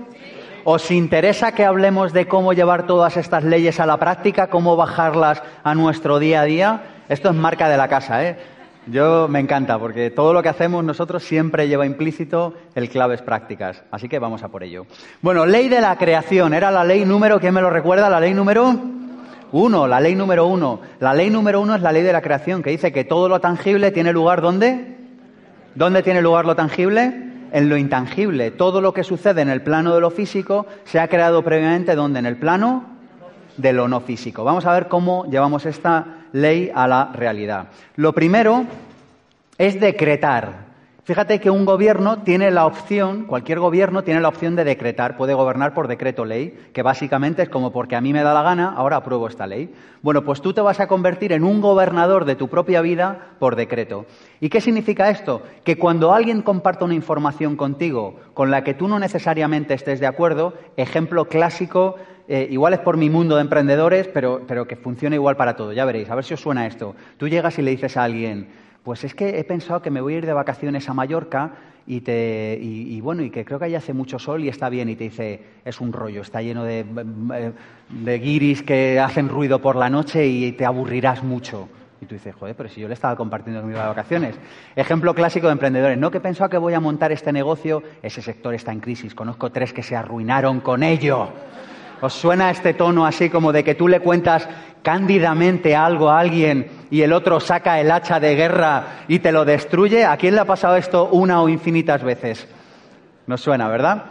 ¿Os interesa que hablemos de cómo llevar todas estas leyes a la práctica, cómo bajarlas a nuestro día a día? Esto es marca de la casa, ¿eh? Yo me encanta porque todo lo que hacemos nosotros siempre lleva implícito el claves prácticas. Así que vamos a por ello. Bueno, ley de la creación. Era la ley número, ¿quién me lo recuerda? La ley número uno, la ley número uno. La ley número uno es la ley de la creación, que dice que todo lo tangible tiene lugar ¿dónde? ¿Dónde tiene lugar lo tangible? En lo intangible. Todo lo que sucede en el plano de lo físico se ha creado previamente ¿dónde? En el plano de lo no físico. Vamos a ver cómo llevamos esta ley a la realidad. Lo primero es decretar. Fíjate que un gobierno tiene la opción, cualquier gobierno tiene la opción de decretar, puede gobernar por decreto ley, que básicamente es como porque a mí me da la gana, ahora apruebo esta ley. Bueno, pues tú te vas a convertir en un gobernador de tu propia vida por decreto. ¿Y qué significa esto? Que cuando alguien comparta una información contigo con la que tú no necesariamente estés de acuerdo, ejemplo clásico, eh, igual es por mi mundo de emprendedores, pero, pero que funciona igual para todo, ya veréis, a ver si os suena esto. Tú llegas y le dices a alguien, pues es que he pensado que me voy a ir de vacaciones a Mallorca y, te, y, bueno, y que creo que allí hace mucho sol y está bien. Y te dice, es un rollo, está lleno de, de guiris que hacen ruido por la noche y te aburrirás mucho. Y tú dices, joder, pero si yo le estaba compartiendo mis vacaciones. Ejemplo clásico de emprendedores. No que he pensado que voy a montar este negocio, ese sector está en crisis. Conozco tres que se arruinaron con ello. ¿Os suena este tono así como de que tú le cuentas cándidamente algo a alguien y el otro saca el hacha de guerra y te lo destruye? ¿A quién le ha pasado esto una o infinitas veces? No suena, ¿verdad?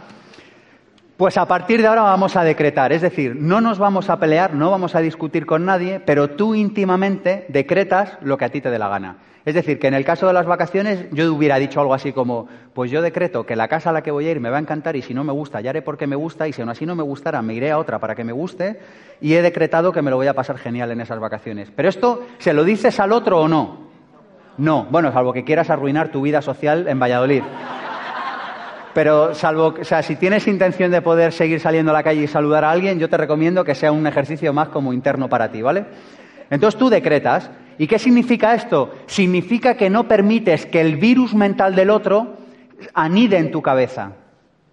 Pues a partir de ahora vamos a decretar, es decir, no nos vamos a pelear, no vamos a discutir con nadie, pero tú íntimamente decretas lo que a ti te dé la gana. Es decir, que en el caso de las vacaciones yo hubiera dicho algo así como, pues yo decreto que la casa a la que voy a ir me va a encantar y si no me gusta ya haré porque me gusta y si aún así no me gustara me iré a otra para que me guste y he decretado que me lo voy a pasar genial en esas vacaciones. Pero esto, ¿se lo dices al otro o no? No, bueno, salvo que quieras arruinar tu vida social en Valladolid. Pero salvo, o sea, si tienes intención de poder seguir saliendo a la calle y saludar a alguien, yo te recomiendo que sea un ejercicio más como interno para ti, ¿vale? Entonces tú decretas. ¿Y qué significa esto? Significa que no permites que el virus mental del otro anide en tu cabeza.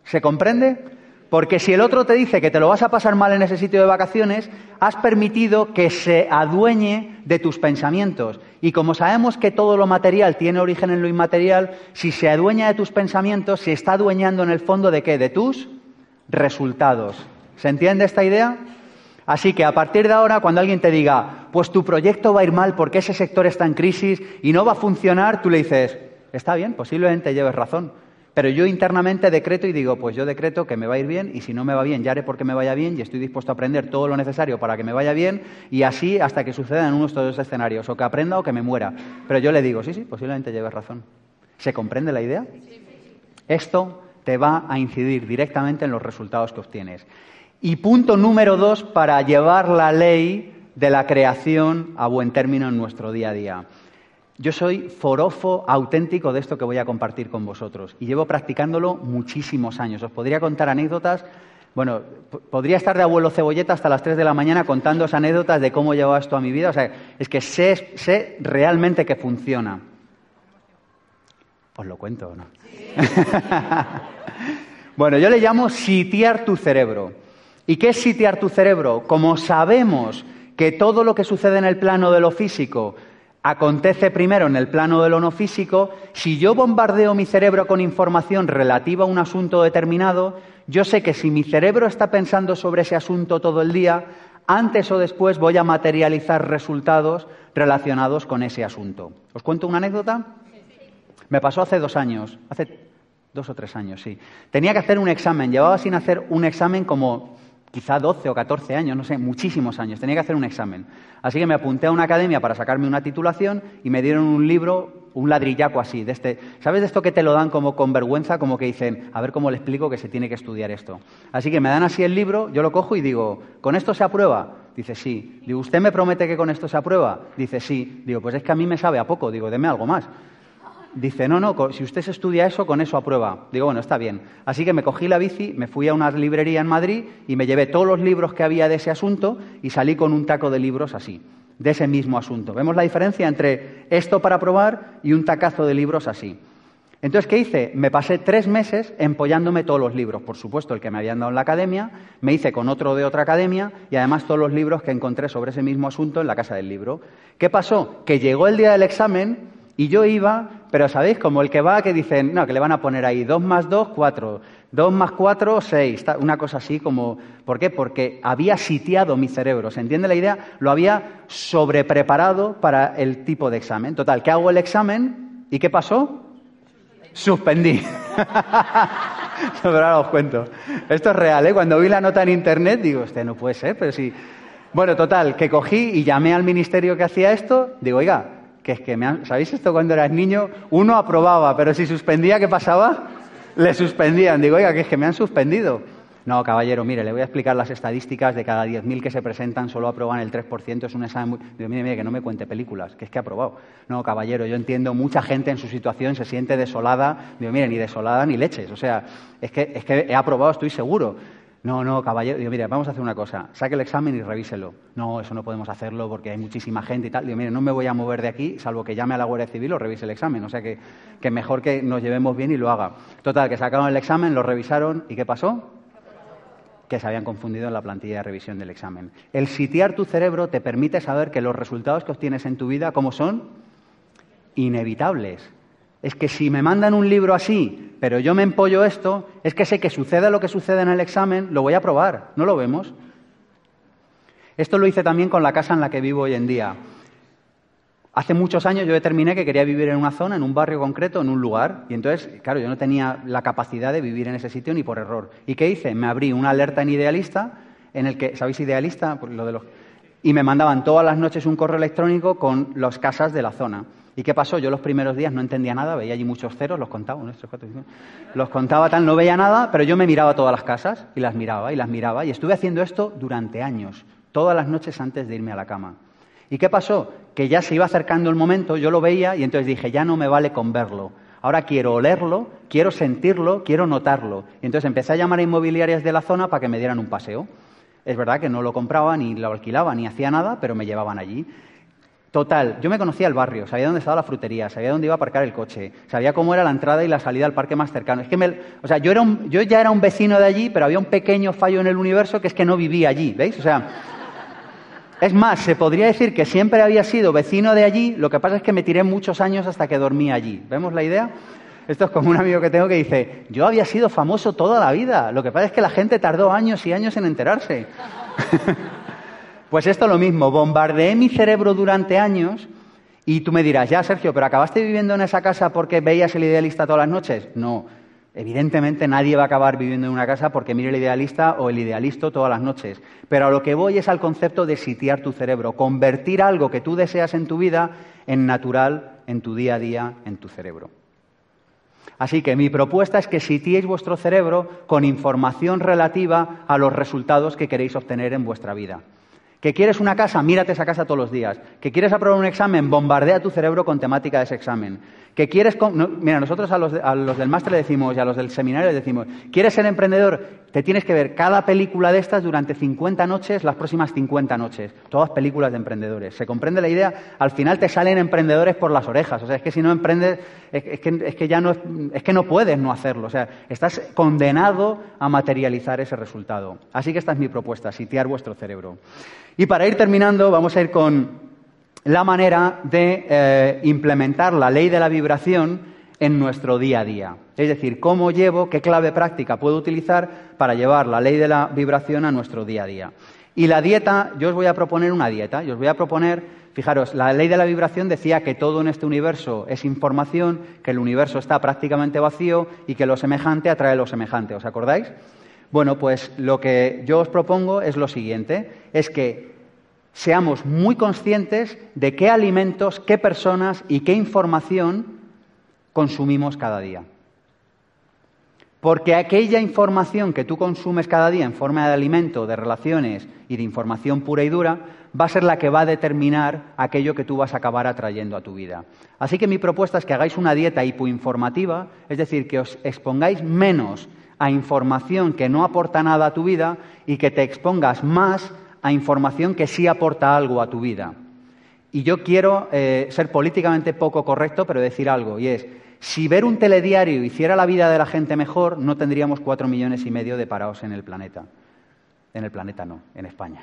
¿Se comprende? Porque si el otro te dice que te lo vas a pasar mal en ese sitio de vacaciones, has permitido que se adueñe de tus pensamientos. Y como sabemos que todo lo material tiene origen en lo inmaterial, si se adueña de tus pensamientos, se está adueñando en el fondo de qué? De tus resultados. ¿Se entiende esta idea? Así que a partir de ahora, cuando alguien te diga, pues tu proyecto va a ir mal porque ese sector está en crisis y no va a funcionar, tú le dices, está bien, posiblemente lleves razón, Pero yo internamente decreto y digo, pues yo decreto que me va a ir bien y si no me va bien, ya haré porque me vaya bien y estoy dispuesto a aprender todo lo necesario para que me vaya bien y así hasta que suceda en uno de estos dos escenarios, o que aprenda o que me muera. Pero yo le digo, sí, sí, posiblemente lleves razón. ¿Se comprende la idea? Esto te va a incidir directamente en los resultados que obtienes. Y punto número dos para llevar la ley de la creación a buen término en nuestro día a día. Yo soy forofo auténtico de esto que voy a compartir con vosotros y llevo practicándolo muchísimos años. Os podría contar anécdotas, bueno, podría estar de abuelo cebolleta hasta las 3 de la mañana contando anécdotas de cómo llevado esto a mi vida. O sea, es que sé, sé realmente que funciona. Os lo cuento o no. bueno, yo le llamo sitiar tu cerebro. ¿Y qué es sitiar tu cerebro? Como sabemos que todo lo que sucede en el plano de lo físico acontece primero en el plano de lo si yo bombardeo mi cerebro con información relativa a un asunto determinado, yo sé que si mi cerebro está pensando sobre ese asunto todo el día, antes o después voy a materializar resultados relacionados con ese asunto. ¿Os cuento una anécdota? Me pasó hace dos años, hace dos o tres años, sí. Tenía que hacer un examen, llevaba sin hacer un examen como quizá 12 o 14 años, no sé, muchísimos años. Tenía que hacer un examen. Así que me apunté a una academia para sacarme una titulación y me dieron un libro, un ladrillaco así, de este. ¿Sabes de esto que te lo dan como con vergüenza? Como que dicen, a ver cómo le explico que se tiene que estudiar esto. Así que me dan así el libro, yo lo cojo y digo, ¿con esto se aprueba? Dice, sí. Digo, ¿usted me promete que con esto se aprueba? Dice, sí. Digo, pues es que a mí me sabe a poco. Digo, deme algo más. Dice, no, no, si usted se estudia eso, con eso aprueba. Digo, bueno, está bien. Así que me cogí la bici, me fui a una librería en Madrid y me llevé todos los libros que había de ese asunto y salí con un taco de libros así, de ese mismo asunto. ¿Vemos la diferencia entre esto para aprobar y un tacazo de libros así? Entonces, ¿qué hice? Me pasé tres meses empollándome todos los libros. Por supuesto, el que me habían dado en la academia, me hice con otro de otra academia y además todos los libros que encontré sobre ese mismo asunto en la casa del libro. ¿Qué pasó? Que llegó el día del examen y yo iba, pero ¿sabéis? Como el que va que dicen, no, que le van a poner ahí dos más dos, cuatro, dos más cuatro, seis, una cosa así como, ¿por qué? Porque había sitiado mi cerebro, ¿se entiende la idea? Lo había sobrepreparado para el tipo de examen. Total, que hago el examen y ¿qué pasó? Suspendí. pero ahora os cuento. Esto es real, ¿eh? Cuando vi la nota en internet digo, este no puede ser, pero sí. Bueno, total, que cogí y llamé al ministerio que hacía esto, digo, oiga, que es que me han, ¿sabéis esto cuando eras niño? Uno aprobaba, pero si suspendía, ¿qué pasaba? Le suspendían. Digo, oiga, que es que me han suspendido. No, caballero, mire, le voy a explicar las estadísticas de cada 10.000 que se presentan, solo aprueban el 3%, es un examen muy... Digo, mire, mire, que no me cuente películas, que es que ha aprobado. No, caballero, yo entiendo, mucha gente en su situación se siente desolada. Digo, mire, ni desolada ni leches, o sea, es que, es que he aprobado, estoy seguro. No, no, caballero. Digo, mire, vamos a hacer una cosa. Saque el examen y revíselo. No, eso no podemos hacerlo porque hay muchísima gente y tal. Digo, mire, no me voy a mover de aquí, salvo que llame a la Guardia Civil o revise el examen. O sea que, que mejor que nos llevemos bien y lo haga. Total, que sacaron el examen, lo revisaron y ¿qué pasó? Que se habían confundido en la plantilla de revisión del examen. El sitiar tu cerebro te permite saber que los resultados que obtienes en tu vida, ¿cómo son? Inevitables es que si me mandan un libro así, pero yo me empollo esto, es que sé que suceda lo que sucede en el examen, lo voy a probar. ¿No lo vemos? Esto lo hice también con la casa en la que vivo hoy en día. Hace muchos años yo determiné que quería vivir en una zona, en un barrio concreto, en un lugar. Y entonces, claro, yo no tenía la capacidad de vivir en ese sitio ni por error. ¿Y qué hice? Me abrí una alerta en Idealista, en el que, ¿sabéis Idealista? lo de los... Y me mandaban todas las noches un correo electrónico con las casas de la zona. ¿Y qué pasó? Yo los primeros días no entendía nada, veía allí muchos ceros, los contaba, los contaba tal, no veía nada, pero yo me miraba todas las casas y las miraba y las miraba y estuve haciendo esto durante años, todas las noches antes de irme a la cama. ¿Y qué pasó? Que ya se iba acercando el momento, yo lo veía y entonces dije, ya no me vale con verlo. Ahora quiero olerlo, quiero sentirlo, quiero notarlo. Y entonces empecé a llamar a inmobiliarias de la zona para que me dieran un paseo. Es verdad que no lo compraba, ni lo alquilaba, ni hacía nada, pero me llevaban allí. Total, yo me conocía el barrio, sabía dónde estaba la frutería, sabía dónde iba a aparcar el coche, sabía cómo era la entrada y la salida al parque más cercano. Es que me, o sea, yo, era un, yo ya era un vecino de allí, pero había un pequeño fallo en el universo que es que no vivía allí, ¿veis? O sea, es más, se podría decir que siempre había sido vecino de allí, lo que pasa es que me tiré muchos años hasta que dormí allí. ¿Vemos la idea? Esto es como un amigo que tengo que dice, yo había sido famoso toda la vida, lo que pasa es que la gente tardó años y años en enterarse. Pues esto es lo mismo, bombardeé mi cerebro durante años y tú me dirás, ya Sergio, pero ¿acabaste viviendo en esa casa porque veías el idealista todas las noches? No, Evidentemente nadie va a acabar viviendo en una casa porque mire el idealista o el idealista todas las noches. Pero a lo que voy es al concepto de sitiar tu cerebro, convertir algo que tú deseas en tu vida en natural, en tu día a día, en tu cerebro. Así que mi propuesta es que sitiéis vuestro cerebro con información relativa a los resultados que queréis obtener en vuestra vida. ¿Que quieres una casa? Mírate esa casa todos los días. ¿Que quieres aprobar un examen? Bombardea tu cerebro con temática de ese examen. ¿Que quieres... mira, nosotros a los, del máster le decimos y a los del seminario le decimos, ¿quieres ser emprendedor? Te tienes que ver cada película de estas durante 50 noches, las próximas 50 noches. Todas películas de emprendedores. ¿Se comprende la idea? Al final te salen emprendedores por las orejas. O sea, es que si no emprendes, es, que, es que ya no, es que no puedes no hacerlo. O sea, estás condenado a materializar ese resultado. Así que esta es mi propuesta, sitiar vuestro cerebro. Y para ir terminando, vamos a ir con la manera de eh, implementar la ley de la vibración en nuestro día a día. Es decir, cómo llevo, qué clave práctica puedo utilizar para llevar la ley de la vibración a nuestro día a día. Y la dieta, yo os voy a proponer una dieta, yo os voy a proponer, fijaros, la ley de la vibración decía que todo en este universo es información, que el universo está prácticamente vacío y que lo semejante atrae lo semejante, ¿os acordáis? Bueno, pues lo que yo os propongo es lo siguiente, es que seamos muy conscientes de qué alimentos, qué personas y qué información consumimos cada día. Porque aquella información que tú consumes cada día en forma de alimento, de relaciones y de información pura y dura, va a ser la que va a determinar aquello que tú vas a acabar atrayendo a tu vida. Así que mi propuesta es que hagáis una dieta hipoinformativa, es decir, que os expongáis menos a información que no aporta nada a tu vida y que te expongas más a información que sí aporta algo a tu vida. Y yo quiero eh, ser políticamente poco correcto, pero decir algo, y es, si ver un telediario hiciera la vida de la gente mejor, no tendríamos cuatro millones y medio de parados en el planeta. En el planeta no, en España.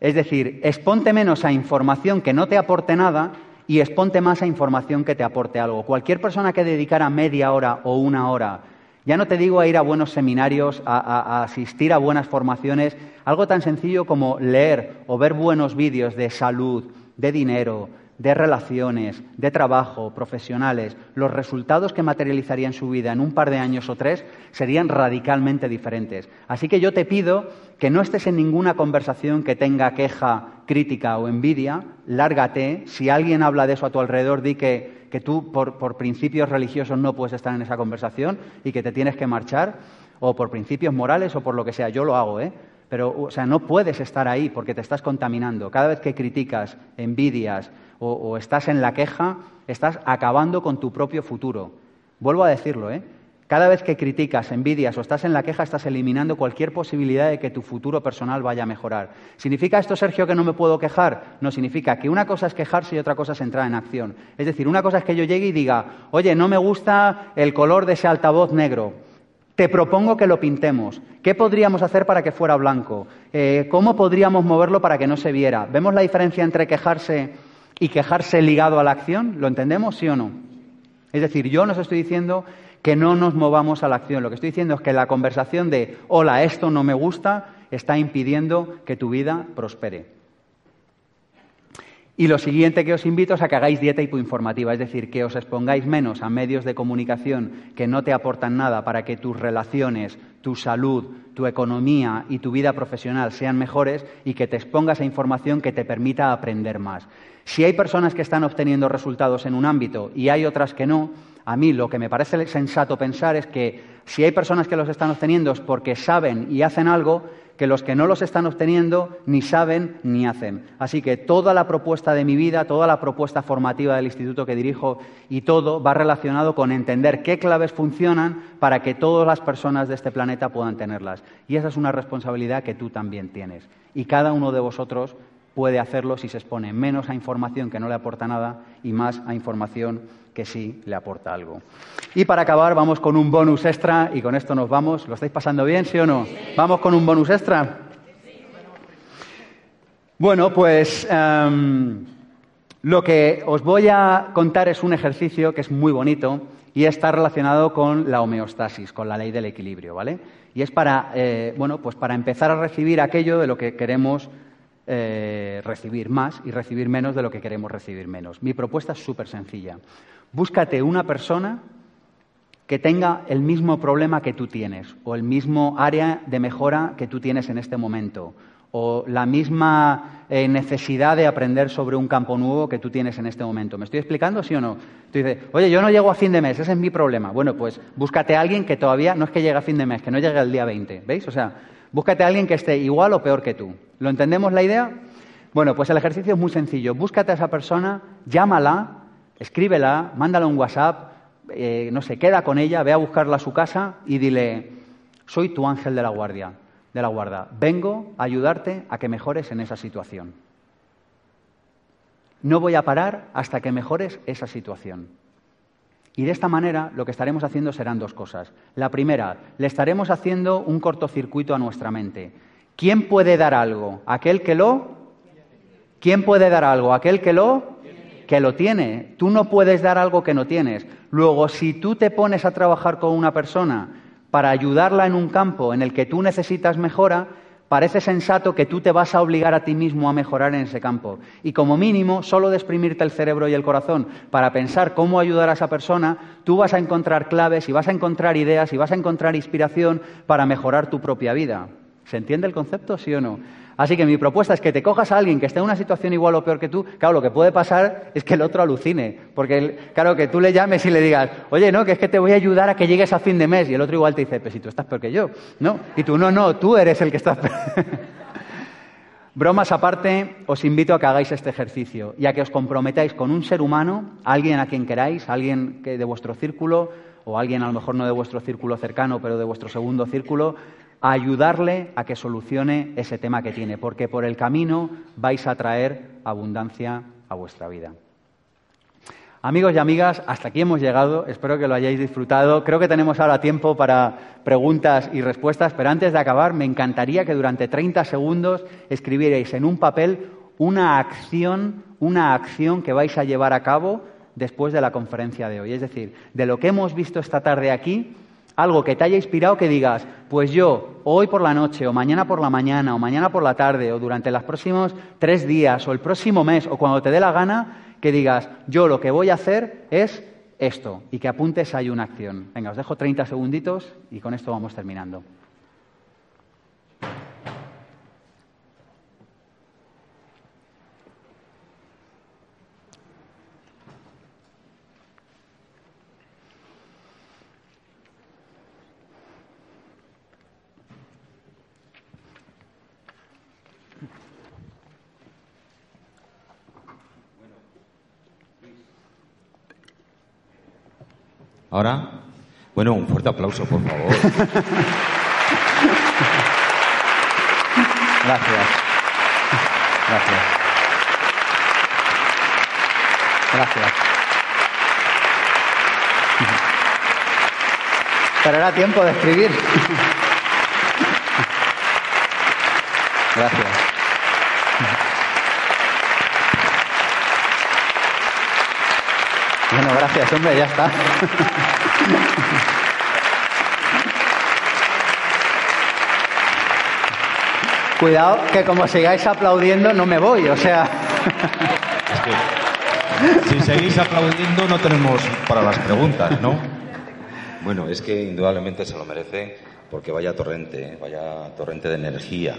Es decir, exponte menos a información que no te aporte nada y exponte más a información que te aporte algo. Cualquier persona que dedicara media hora o una hora ya no te digo a ir a buenos seminarios, a, asistir a buenas formaciones, algo tan sencillo como leer o ver buenos vídeos de salud, de dinero, de relaciones, de trabajo, profesionales, los resultados que materializaría en su vida en un par de años o tres serían radicalmente diferentes. Así que yo te pido que no estés en ninguna conversación que tenga queja, crítica o envidia, lárgate. Si alguien habla de eso a tu alrededor, di que que tú por, principios religiosos no puedes estar en esa conversación y que te tienes que marchar, o por principios morales o por lo que sea. Yo lo hago, ¿eh? Pero, o sea, no puedes estar ahí porque te estás contaminando. Cada vez que criticas, envidias o, estás en la queja, estás acabando con tu propio futuro. Vuelvo a decirlo, ¿eh? Cada vez que criticas, envidias o estás en la queja, estás eliminando cualquier posibilidad de que tu futuro personal vaya a mejorar. ¿Significa esto, Sergio, que no me puedo quejar? No, significa que una cosa es quejarse y otra cosa es entrar en acción. Es decir, una cosa es que yo llegue y diga, oye, no me gusta el color de ese altavoz negro. Te propongo que lo pintemos. ¿Qué podríamos hacer para que fuera blanco? Eh, ¿Cómo podríamos moverlo para que no se viera? ¿Vemos la diferencia entre quejarse y quejarse ligado a la acción? ¿Lo entendemos, sí o no? Es decir, yo nos estoy diciendo que no nos movamos a la acción. Lo que estoy diciendo es que la conversación de hola, esto no me gusta está impidiendo que tu vida prospere. Y lo siguiente que os invito es a que hagáis dieta hipoinformativa, es decir, que os expongáis menos a medios de comunicación que no te aportan nada para que tus relaciones, tu salud, tu economía y tu vida profesional sean mejores y que te expongas a información que te permita aprender más. Si hay personas que están obteniendo resultados en un ámbito y hay otras que no, a mí lo que me parece sensato pensar es que si hay personas que los están obteniendo es porque saben y hacen algo que los que no los están obteniendo ni saben ni hacen. Así que toda la propuesta de mi vida, toda la propuesta formativa del instituto que dirijo y todo va relacionado con entender qué claves funcionan para que todas las personas de este planeta puedan tenerlas. Y esa es una responsabilidad que tú también tienes. Y cada uno de vosotros puede hacerlo si se expone menos a información que no le aporta nada y más a información que sí le aporta algo. Y para acabar, vamos con un bonus extra y con esto nos vamos. ¿Lo estáis pasando bien, sí o no? ¿Vamos con un bonus extra? Bueno, pues em, lo que os voy a contar es un ejercicio que es muy bonito y está relacionado con la homeostasis, con la ley del equilibrio, ¿vale? Y es para, eh, bueno, pues para empezar a recibir aquello de lo que queremos eh, recibir más y recibir menos de lo que queremos recibir menos. Mi propuesta es súper sencilla. Búscate una persona que tenga el mismo problema que tú tienes o el mismo área de mejora que tú tienes en este momento o la misma eh, necesidad de aprender sobre un campo nuevo que tú tienes en este momento. ¿Me estoy explicando, sí o no? Tú dices, oye, yo no llego a fin de mes, ese es mi problema. Bueno, pues búscate a alguien que todavía no es que llegue a fin de mes, que no llegue al día 20, ¿veis? O sea, búscate a alguien que esté igual o peor que tú. ¿Lo entendemos la idea? Bueno, pues el ejercicio es muy sencillo. Búscate a esa persona, llámala, escríbela, mándala un WhatsApp, eh, no sé, queda con ella, ve a buscarla a su casa y dile, soy tu ángel de la guardia de la guarda. Vengo a ayudarte a que mejores en esa situación. No voy a parar hasta que mejores esa situación. Y de esta manera lo que estaremos haciendo serán dos cosas. La primera, le estaremos haciendo un cortocircuito a nuestra mente. ¿Quién puede dar algo? ¿Aquel que lo? ¿Quién puede dar algo? ¿Aquel que lo? Que lo tiene. Tú no puedes dar algo que no tienes. Luego, si tú te pones a trabajar con una persona para ayudarla en un campo en el que tú necesitas mejora, parece sensato que tú te vas a obligar a ti mismo a mejorar en ese campo. Y como mínimo, solo de exprimirte el cerebro y el corazón para pensar cómo ayudar a esa persona, tú vas a encontrar claves y vas a encontrar ideas y vas a encontrar inspiración para mejorar tu propia vida. ¿Se entiende el concepto, sí o no? Así que mi propuesta es que te cojas a alguien que esté en una situación igual o peor que tú. Claro, lo que puede pasar es que el otro alucine. Porque, claro, que tú le llames y le digas, oye, no, que es que te voy a ayudar a que llegues a fin de mes. Y el otro igual te dice, pues si tú estás peor que yo. No. Y tú, no, no, tú eres el que estás peor. Bromas aparte, os invito a que hagáis este ejercicio y a que os comprometáis con un ser humano, alguien a quien queráis, alguien que de vuestro círculo o alguien a lo mejor no de vuestro círculo cercano, pero de vuestro segundo círculo, a ayudarle a que solucione ese tema que tiene, porque por el camino vais a traer abundancia a vuestra vida. Amigos y amigas, hasta aquí hemos llegado. Espero que lo hayáis disfrutado. Creo que tenemos ahora tiempo para preguntas y respuestas, pero antes de acabar, me encantaría que durante 30 segundos escribierais en un papel una acción, una acción que vais a llevar a cabo después de la conferencia de hoy. Es decir, de lo que hemos visto esta tarde aquí, algo que te haya inspirado que digas, pues yo hoy por la noche o mañana por la mañana o mañana por la tarde o durante los próximos tres días o el próximo mes o cuando te dé la gana, que digas, yo lo que voy a hacer es esto y que apuntes ahí una acción. Venga, os dejo 30 segunditos y con esto vamos terminando. Ahora, bueno, un fuerte aplauso, por favor. Gracias. Gracias. Gracias. Pero era tiempo de escribir. Gracias. Bueno, gracias, hombre, ya está. Cuidado que como sigáis aplaudiendo no me voy, o sea. si seguís aplaudiendo no tenemos para las preguntas, ¿no? Bueno, es que indudablemente se lo merece porque vaya torrente, ¿eh? vaya torrente de energía,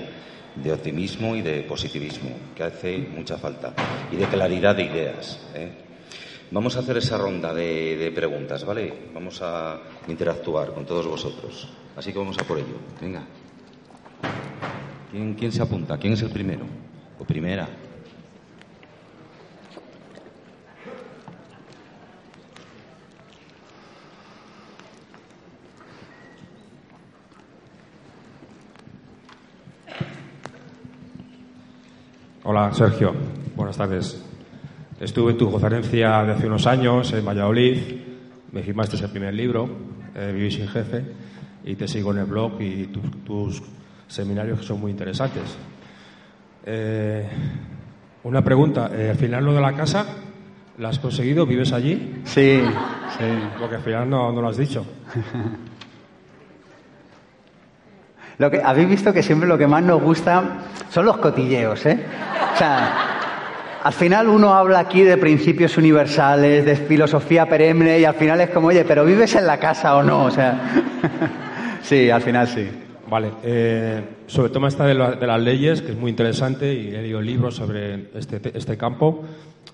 de optimismo y de positivismo, que hace mucha falta, y de claridad de ideas. ¿eh? Vamos a hacer esa ronda de, preguntas, ¿vale? Vamos a interactuar con todos vosotros. Así que vamos a por ello. Venga. ¿Quién, quién se apunta? ¿Quién es el primero? ¿O primera? Hola, Sergio. Buenas tardes. Estuve en tu conferencia de hace unos años en Valladolid. Me firmaste el primer libro, eh, Vivir sin Jefe, y te sigo en el blog y tus, tus seminarios que son muy interesantes. Eh, una pregunta. Eh, al final lo de la casa, ¿la has conseguido? ¿Vives allí? Sí, sí. Porque al final no, no lo has dicho. Lo que, habéis visto que siempre lo que más nos gusta son los cotilleos, ¿eh? O sea, al final uno habla aquí de principios universales, de filosofía perenne y al final es como, oye, pero ¿vives en la casa o no? O sea, sí, al final sí. Vale, eh, sobre todo esta de, las leyes, que es muy interesante y he leído libros sobre este, este campo.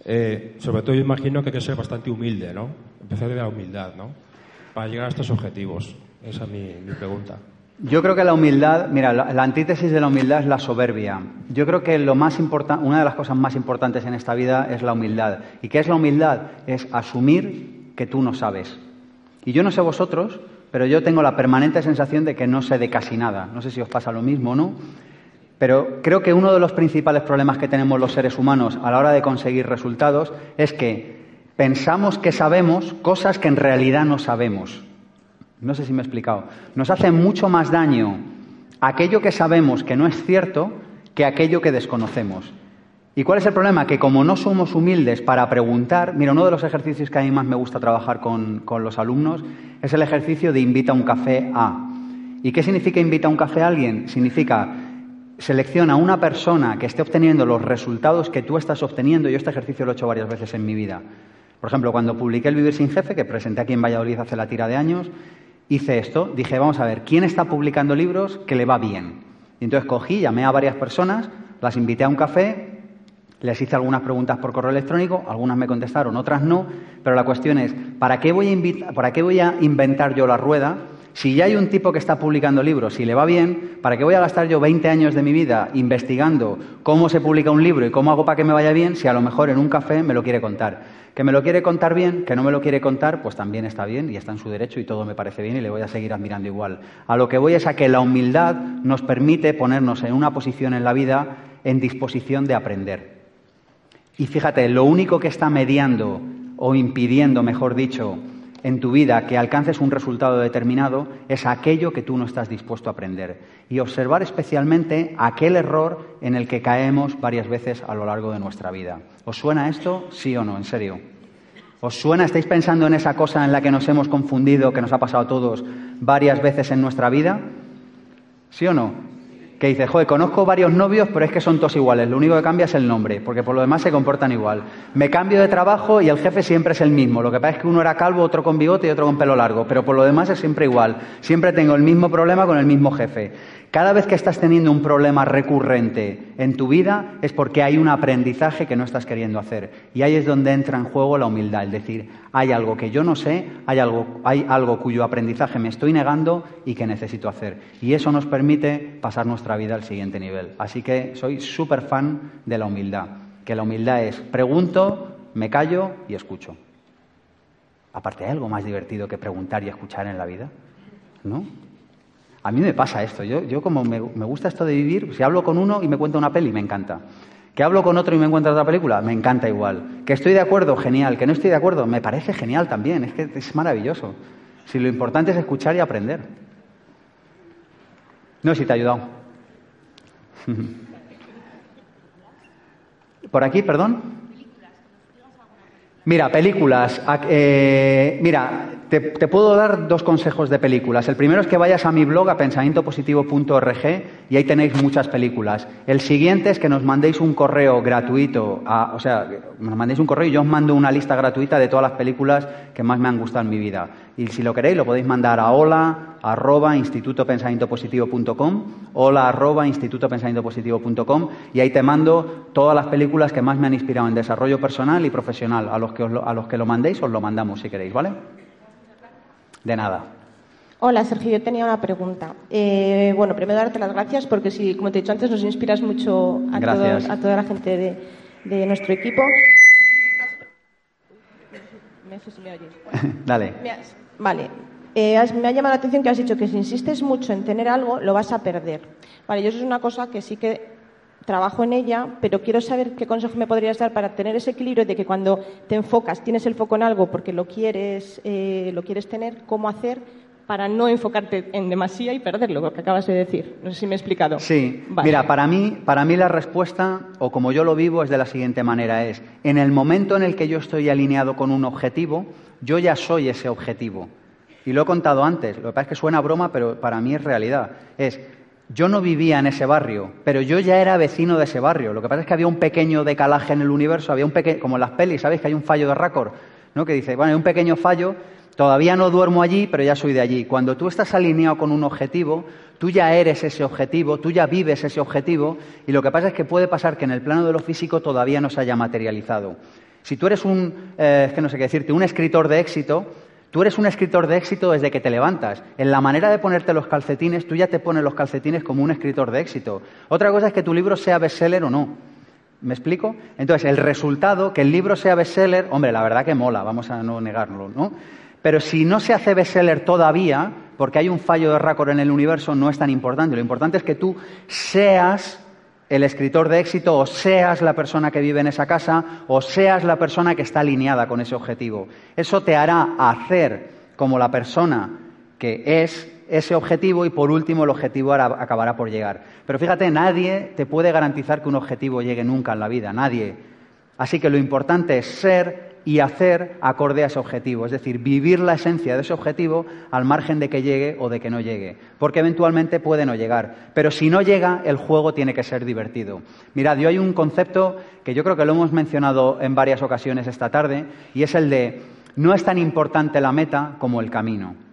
Eh, sobre todo yo imagino que hay que ser bastante humilde, ¿no? Empezar de la humildad, ¿no? Para llegar a estos objetivos. Esa es mi, mi pregunta. Yo creo que la humildad, mira, la, antítesis de la humildad es la soberbia. Yo creo que lo más importante, una de las cosas más importantes en esta vida es la humildad. ¿Y qué es la humildad? Es asumir que tú no sabes. Y yo no sé vosotros, pero yo tengo la permanente sensación de que no sé de casi nada. No sé si os pasa lo mismo o no. Pero creo que uno de los principales problemas que tenemos los seres humanos a la hora de conseguir resultados es que pensamos que sabemos cosas que en realidad no sabemos. No sé si me he explicado. Nos hace mucho más daño aquello que sabemos que no es cierto que aquello que desconocemos. ¿Y cuál es el problema? Que como no somos humildes para preguntar, mira, uno de los ejercicios que a mí más me gusta trabajar con, con los alumnos es el ejercicio de invita un café a. ¿Y qué significa invita un café a alguien? Significa selecciona a una persona que esté obteniendo los resultados que tú estás obteniendo. Yo este ejercicio lo he hecho varias veces en mi vida. Por ejemplo, cuando publiqué el Vivir sin Jefe, que presenté aquí en Valladolid hace la tira de años, hice esto. Dije, vamos a ver, ¿quién está publicando libros que le va bien? Y entonces cogí, llamé a varias personas, las invité a un café, les hice algunas preguntas por correo electrónico, algunas me contestaron, otras no, pero la cuestión es, ¿para qué voy a, ¿para qué voy a inventar yo la rueda? Si ya hay un tipo que está publicando libros y le va bien, ¿para qué voy a gastar yo 20 años de mi vida investigando cómo se publica un libro y cómo hago para que me vaya bien si a lo mejor en un café me lo quiere contar? Que me lo quiere contar bien, que no me lo quiere contar, pues también está bien y está en su derecho y todo me parece bien y le voy a seguir admirando igual. A lo que voy es a que la humildad nos permite ponernos en una posición en la vida en disposición de aprender. Y fíjate, lo único que está mediando o impidiendo, mejor dicho, en tu vida que alcances un resultado determinado es aquello que tú no estás dispuesto a aprender. Y observar especialmente aquel error en el que caemos varias veces a lo largo de nuestra vida. ¿Os suena esto? Sí o no, en serio. ¿Os suena? ¿Estáis pensando en esa cosa en la que nos hemos confundido, que nos ha pasado a todos varias veces en nuestra vida? ¿Sí o no? Que dice, joder, conozco varios novios, pero es que son todos iguales, lo único que cambia es el nombre, porque por lo demás se comportan igual. Me cambio de trabajo y el jefe siempre es el mismo, lo que pasa es que uno era calvo, otro con bigote y otro con pelo largo, pero por lo demás es siempre igual. Siempre tengo el mismo problema con el mismo jefe. Cada vez que estás teniendo un problema recurrente en tu vida es porque hay un aprendizaje que no estás queriendo hacer. Y ahí es donde entra en juego la humildad, es decir, hay algo que yo no sé, hay algo, hay algo cuyo aprendizaje me estoy negando y que necesito hacer. Y eso nos permite pasar nuestra vida al siguiente nivel. Así que soy súper fan de la humildad, que la humildad es pregunto, me callo y escucho. Aparte, ¿hay algo más divertido que preguntar y escuchar en la vida? ¿No? A mí me pasa esto. Yo, yo como me, me, gusta esto de vivir, si hablo con uno y me cuenta una peli, me encanta. Que hablo con otro y me encuentra otra película, me encanta igual. Que estoy de acuerdo, genial. Que no estoy de acuerdo, me parece genial también. Es que es maravilloso. Si lo importante es escuchar y aprender. No sé si te ha ayudado. Por aquí, perdón. Mira, películas. Eh, mira, te, te, puedo dar dos consejos de películas. El primero es que vayas a mi blog, a pensamientopositivo.org, y ahí tenéis muchas películas. El siguiente es que nos mandéis un correo gratuito, a, o sea, nos mandéis un correo y yo os mando una lista gratuita de todas las películas que más me han gustado en mi vida. Y si lo queréis, lo podéis mandar a hola arroba institutopensamientopositivo.com, hola arroba institutopensamientopositivo.com, y ahí te mando todas las películas que más me han inspirado en desarrollo personal y profesional. A los que, os a los que lo mandéis, os lo mandamos si queréis, ¿vale? De nada. Hola, Sergio. Yo tenía una pregunta. Eh, bueno, primero darte las gracias porque, si, como te he dicho antes, nos inspiras mucho a, todo, a toda la gente de, de, nuestro equipo. No sé si me oyes. Dale. Vale. Eh, has, me ha llamado la atención que has dicho que si insistes mucho en tener algo, lo vas a perder. Vale, yo eso es una cosa que sí que trabajo en ella, pero quiero saber qué consejo me podrías dar para tener ese equilibrio de que cuando te enfocas, tienes el foco en algo porque lo quieres, eh, lo quieres tener, cómo hacer para no enfocarte en demasía y perderlo, lo que acabas de decir. No sé si me he explicado. Sí, vale. mira, para mí, para mí la respuesta, o como yo lo vivo, es de la siguiente manera, es, en el momento en el que yo estoy alineado con un objetivo, yo ya soy ese objetivo. Y lo he contado antes, lo que pasa es que suena broma, pero para mí es realidad. Es, Yo no vivía en ese barrio, pero yo ya era vecino de ese barrio. Lo que pasa es que había un pequeño decalaje en el universo, había un pequeño, como en las pelis, ¿sabéis? Que hay un fallo de récord, ¿no? Que dice, bueno, hay un pequeño fallo, todavía no duermo allí, pero ya soy de allí. Cuando tú estás alineado con un objetivo, tú ya eres ese objetivo, tú ya vives ese objetivo, y lo que pasa es que puede pasar que en el plano de lo físico todavía no se haya materializado. Si tú eres un, eh, que no sé qué decirte, un escritor de éxito, Tú eres un escritor de éxito desde que te levantas. En la manera de ponerte los calcetines, tú ya te pones los calcetines como un escritor de éxito. Otra cosa es que tu libro sea bestseller o no. ¿Me explico? Entonces, el resultado, que el libro sea bestseller, hombre, la verdad que mola, vamos a no negarlo, ¿no? Pero si no se hace bestseller todavía, porque hay un fallo de récord en el universo, no es tan importante. Lo importante es que tú seas el escritor de éxito o seas la persona que vive en esa casa o seas la persona que está alineada con ese objetivo. Eso te hará hacer como la persona que es ese objetivo y por último el objetivo acabará por llegar. Pero fíjate, nadie te puede garantizar que un objetivo llegue nunca en la vida, nadie. Así que lo importante es ser y hacer acorde a ese objetivo, es decir, vivir la esencia de ese objetivo al margen de que llegue o de que no llegue, porque eventualmente puede no llegar, pero si no llega, el juego tiene que ser divertido. Mirad, yo hay un concepto que yo creo que lo hemos mencionado en varias ocasiones esta tarde, y es el de no es tan importante la meta como el camino.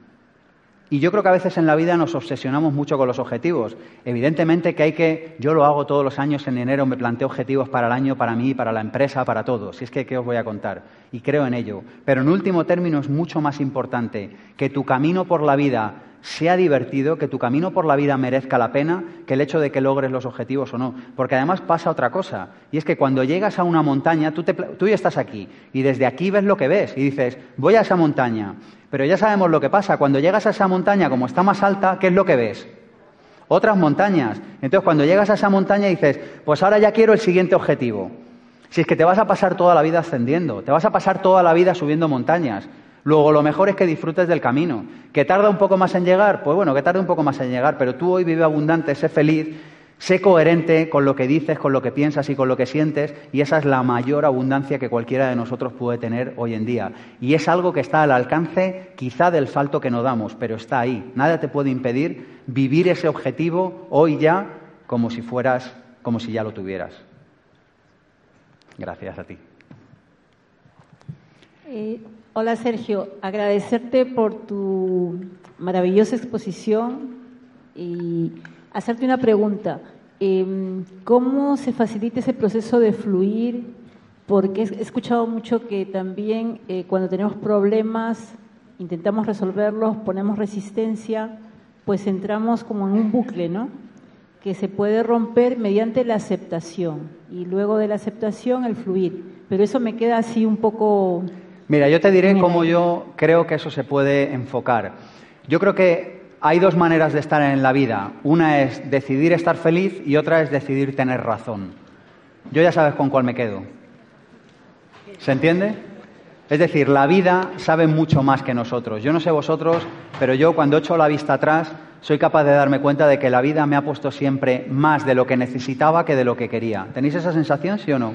Y yo creo que a veces en la vida nos obsesionamos mucho con los objetivos. Evidentemente que hay que, yo lo hago todos los años en enero, me planteo objetivos para el año, para mí, para la empresa, para todos. Si es que, ¿qué os voy a contar? Y creo en ello. Pero en último término es mucho más importante que tu camino por la vida sea divertido, que tu camino por la vida merezca la pena, que el hecho de que logres los objetivos o no. Porque además pasa otra cosa, y es que cuando llegas a una montaña, tú, tú ya estás aquí, y desde aquí ves lo que ves, y dices, voy a esa montaña, pero ya sabemos lo que pasa. Cuando llegas a esa montaña, como está más alta, ¿qué es lo que ves? Otras montañas. Entonces, cuando llegas a esa montaña dices, pues ahora ya quiero el siguiente objetivo. Si es que te vas a pasar toda la vida ascendiendo, te vas a pasar toda la vida subiendo montañas. Luego, lo mejor es que disfrutes del camino. ¿Que tarda un poco más en llegar? Pues bueno, que tarde un poco más en llegar, pero tú hoy vive abundante, sé feliz Sé coherente con lo que dices, con lo que piensas y con lo que sientes, y esa es la mayor abundancia que cualquiera de nosotros puede tener hoy en día. Y es algo que está al alcance quizá del salto que no damos, pero está ahí. Nada te puede impedir vivir ese objetivo hoy ya como si fueras, como si ya lo tuvieras. Gracias a ti. Eh, hola Sergio, agradecerte por tu maravillosa exposición y hacerte una pregunta. Em, ¿Cómo se facilita ese proceso de fluir? Porque he escuchado mucho que también eh, cuando tenemos problemas, intentamos resolverlos, ponemos resistencia, pues entramos como en un bucle, ¿no? Que se puede romper mediante la aceptación y luego de la aceptación el fluir. Pero eso me queda así un poco... Mira, yo te diré cómo yo creo que eso se puede enfocar. Yo creo que hay dos maneras de estar en la vida. Una es decidir estar feliz y otra es decidir tener razón. Yo ya sabes con cuál me quedo. ¿Se entiende? Es decir, la vida sabe mucho más que nosotros. Yo no sé vosotros, pero yo cuando echo la vista atrás soy capaz de darme cuenta de que la vida me ha puesto siempre más de lo que necesitaba que de lo que quería. ¿Tenéis esa sensación, sí o no?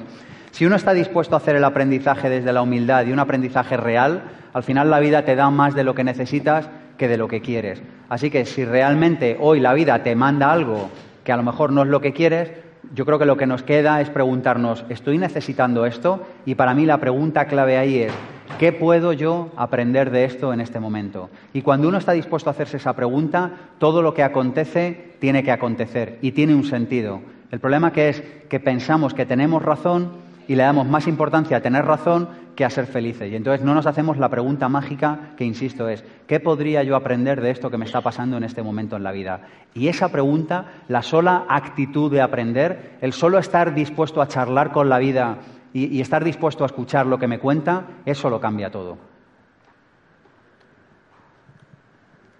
Si uno está dispuesto a hacer el aprendizaje desde la humildad y un aprendizaje real, al final la vida te da más de lo que necesitas que de lo que quieres. Así que si realmente hoy la vida te manda algo que a lo mejor no es lo que quieres, yo creo que lo que nos queda es preguntarnos, ¿estoy necesitando esto? Y para mí la pregunta clave ahí es, ¿qué puedo yo aprender de esto en este momento? Y cuando uno está dispuesto a hacerse esa pregunta, todo lo que acontece tiene que acontecer y tiene un sentido. El problema que es que pensamos que tenemos razón y le damos más importancia a tener razón que a ser felices. Y entonces no nos hacemos la pregunta mágica que, insisto, es, ¿qué podría yo aprender de esto que me está pasando en este momento en la vida? Y esa pregunta, la sola actitud de aprender, el solo estar dispuesto a charlar con la vida y, estar dispuesto a escuchar lo que me cuenta, eso lo cambia todo.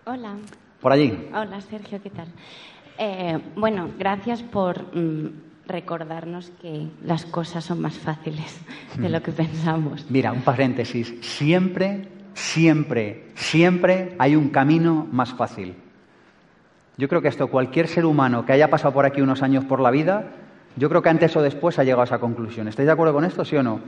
Hola. Por allí. Hola, Sergio, ¿qué tal? Eh, bueno, gracias por... Mm, recordarnos que las cosas son más fáciles de lo que pensamos. Mira, un paréntesis. Siempre, siempre, siempre hay un camino más fácil. Yo creo que esto cualquier ser humano que haya pasado por aquí unos años por la vida, yo creo que antes o después ha llegado a esa conclusión. ¿Estáis de acuerdo con esto, sí o no?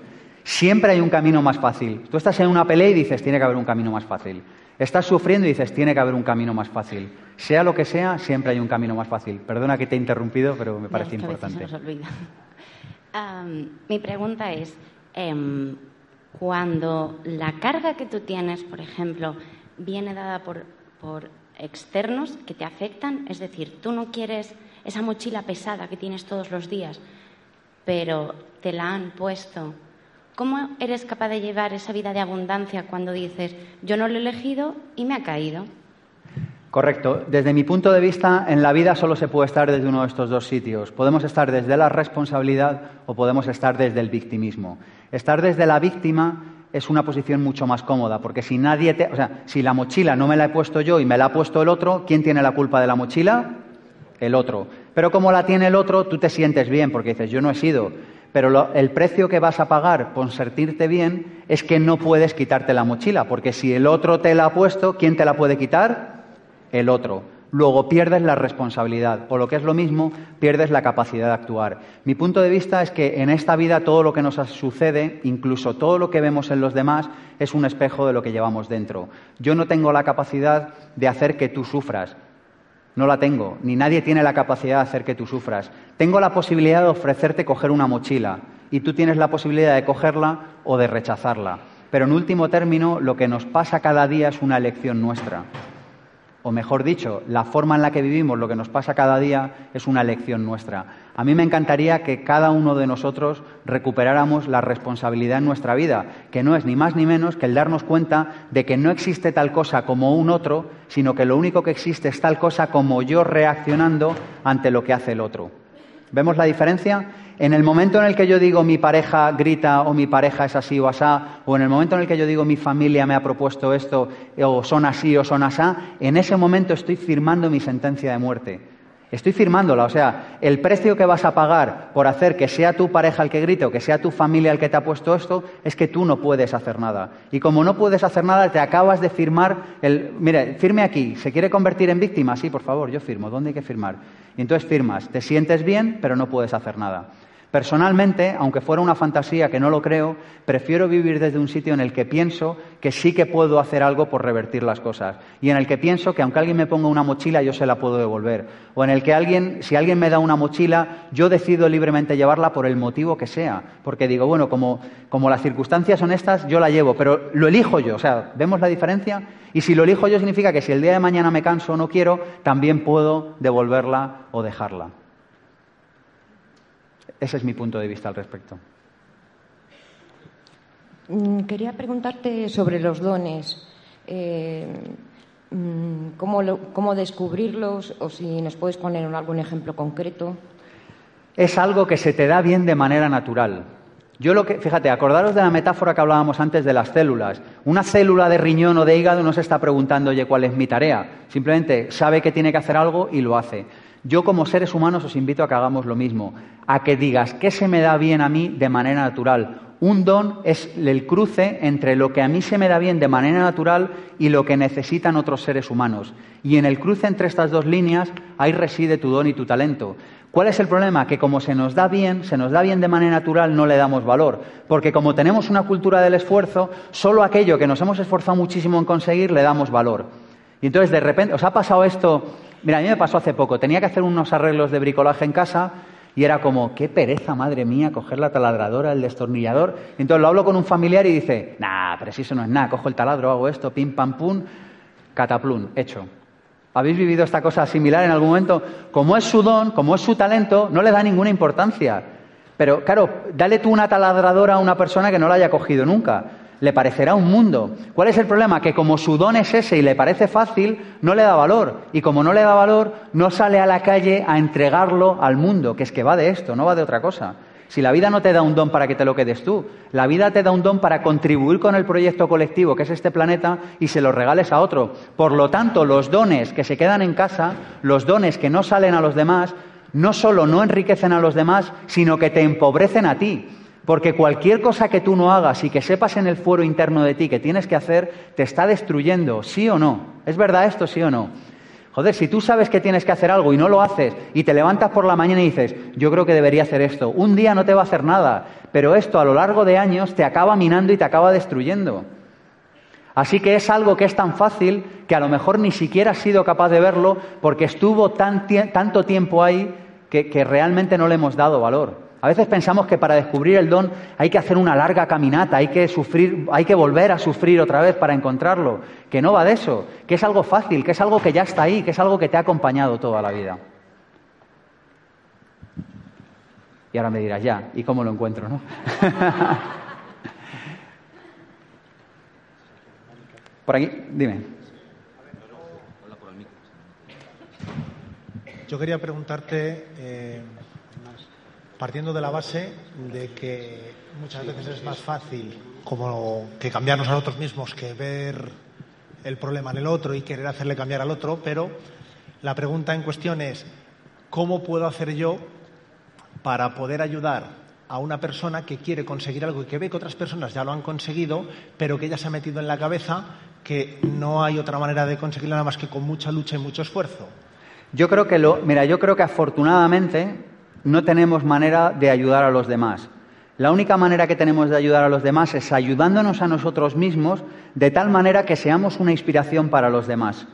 Siempre hay un camino más fácil. Tú estás en una pelea y dices, tiene que haber un camino más fácil. Estás sufriendo y dices, tiene que haber un camino más fácil. Sea lo que sea, siempre hay un camino más fácil. Perdona que te he interrumpido, pero me parece importante. mi pregunta es, em, cuando la carga que tú tienes, por ejemplo, viene dada por, por externos que te afectan, es decir, tú no quieres esa mochila pesada que tienes todos los días, pero te la han puesto ¿Cómo eres capaz de llevar esa vida de abundancia cuando dices, yo no lo he elegido y me ha caído? Correcto. Desde mi punto de vista, en la vida solo se puede estar desde uno de estos dos sitios. Podemos estar desde la responsabilidad o podemos estar desde el victimismo. Estar desde la víctima es una posición mucho más cómoda, porque si nadie te, o sea, si la mochila no me la he puesto yo y me la ha puesto el otro, ¿quién tiene la culpa de la mochila? El otro. Pero como la tiene el otro, tú te sientes bien, porque dices, yo no he sido pero el precio que vas a pagar por sentirte bien es que no puedes quitarte la mochila, porque si el otro te la ha puesto, ¿quién te la puede quitar? El otro. Luego pierdes la responsabilidad, o lo que es lo mismo, pierdes la capacidad de actuar. Mi punto de vista es que en esta vida todo lo que nos sucede, incluso todo lo que vemos en los demás, es un espejo de lo que llevamos dentro. Yo no tengo la capacidad de hacer que tú sufras, no la tengo, ni nadie tiene la capacidad de hacer que tú sufras. Tengo la posibilidad de ofrecerte coger una mochila y tú tienes la posibilidad de cogerla o de rechazarla. Pero en último término, lo que nos pasa cada día es una elección nuestra o mejor dicho, la forma en la que vivimos, lo que nos pasa cada día, es una elección nuestra. A mí me encantaría que cada uno de nosotros recuperáramos la responsabilidad en nuestra vida, que no es ni más ni menos que el darnos cuenta de que no existe tal cosa como un otro, sino que lo único que existe es tal cosa como yo reaccionando ante lo que hace el otro. ¿Vemos la diferencia? En el momento en el que yo digo mi pareja grita o mi pareja es así o asá, o en el momento en el que yo digo mi familia me ha propuesto esto o son así o son asá, en ese momento estoy firmando mi sentencia de muerte. Estoy firmándola, o sea, el precio que vas a pagar por hacer que sea tu pareja el que grite o que sea tu familia el que te ha puesto esto es que tú no puedes hacer nada. Y como no puedes hacer nada, te acabas de firmar el... Mire, firme aquí, ¿se quiere convertir en víctima? Sí, por favor, yo firmo. ¿Dónde hay que firmar? Y entonces firmas, te sientes bien, pero no puedes hacer nada. Personalmente, aunque fuera una fantasía que no lo creo, prefiero vivir desde un sitio en el que pienso que sí que puedo hacer algo por revertir las cosas y en el que pienso que aunque alguien me ponga una mochila yo se la puedo devolver o en el que alguien, si alguien me da una mochila, yo decido libremente llevarla por el motivo que sea, porque digo, bueno, como, como las circunstancias son estas, yo la llevo, pero lo elijo yo, o sea, ¿vemos la diferencia? Y si lo elijo yo significa que si el día de mañana me canso o no quiero, también puedo devolverla o dejarla. Ese es mi punto de vista al respecto. Mm, quería preguntarte sobre los dones. Eh, mm, ¿cómo, descubrirlos o si nos puedes poner algún ejemplo concreto? Es algo que se te da bien de manera natural. Yo lo que, fíjate, acordaros de la metáfora que hablábamos antes de las células. Una célula de riñón o de hígado no se está preguntando, oye, ¿cuál es mi tarea? Simplemente sabe que tiene que hacer algo y lo hace. Yo como seres humanos os invito a que hagamos lo mismo, a que digas qué se me da bien a mí de manera natural. Un don es el cruce entre lo que a mí se me da bien de manera natural y lo que necesitan otros seres humanos. Y en el cruce entre estas dos líneas ahí reside tu don y tu talento. ¿Cuál es el problema? Que como se nos da bien, se nos da bien de manera natural, no le damos valor. Porque como tenemos una cultura del esfuerzo, solo aquello que nos hemos esforzado muchísimo en conseguir le damos valor. Y entonces de repente, ¿os ha pasado esto Mira, a mí me pasó hace poco. Tenía que hacer unos arreglos de bricolaje en casa y era como, qué pereza, madre mía, coger la taladradora, el destornillador. entonces lo hablo con un familiar y dice, nah, pero si eso no es nada, cojo el taladro, hago esto, pim, pam, pum, cataplum, hecho. ¿Habéis vivido esta cosa similar en algún momento? Como es su don, como es su talento, no le da ninguna importancia. Pero claro, dale tú una taladradora a una persona que no la haya cogido nunca le parecerá un mundo. ¿Cuál es el problema? Que como su don es ese y le parece fácil, no le da valor. Y como no le da valor, no sale a la calle a entregarlo al mundo, que es que va de esto, no va de otra cosa. Si la vida no te da un don para que te lo quedes tú, la vida te da un don para contribuir con el proyecto colectivo que es este planeta y se lo regales a otro. Por lo tanto, los dones que se quedan en casa, los dones que no salen a los demás, no solo no enriquecen a los demás, sino que te empobrecen a ti. Porque cualquier cosa que tú no hagas y que sepas en el fuero interno de ti que tienes que hacer, te está destruyendo, sí o no. ¿Es verdad esto, sí o no? Joder, si tú sabes que tienes que hacer algo y no lo haces y te levantas por la mañana y dices, yo creo que debería hacer esto, un día no te va a hacer nada, pero esto a lo largo de años te acaba minando y te acaba destruyendo. Así que es algo que es tan fácil que a lo mejor ni siquiera has sido capaz de verlo porque estuvo tanto tiempo ahí que, realmente no le hemos dado valor. A veces pensamos que para descubrir el don hay que hacer una larga caminata, hay que sufrir, hay que volver a sufrir otra vez para encontrarlo. Que no va de eso, que es algo fácil, que es algo que ya está ahí, que es algo que te ha acompañado toda la vida. Y ahora me dirás, ya, ¿y cómo lo encuentro, no? Por aquí, dime. Yo quería preguntarte, eh, partiendo de la base de que muchas veces es más fácil como que cambiarnos a nosotros mismos que ver el problema en el otro y querer hacerle cambiar al otro, pero la pregunta en cuestión es, ¿cómo puedo hacer yo para poder ayudar a una persona que quiere conseguir algo y que ve que otras personas ya lo han conseguido, pero que ella se ha metido en la cabeza que no hay otra manera de conseguirlo nada más que con mucha lucha y mucho esfuerzo? Yo creo que lo, mira, yo creo que afortunadamente no tenemos manera de ayudar a los demás. La única manera que tenemos de ayudar a los demás es ayudándonos a nosotros mismos de tal manera que seamos una inspiración para los demás.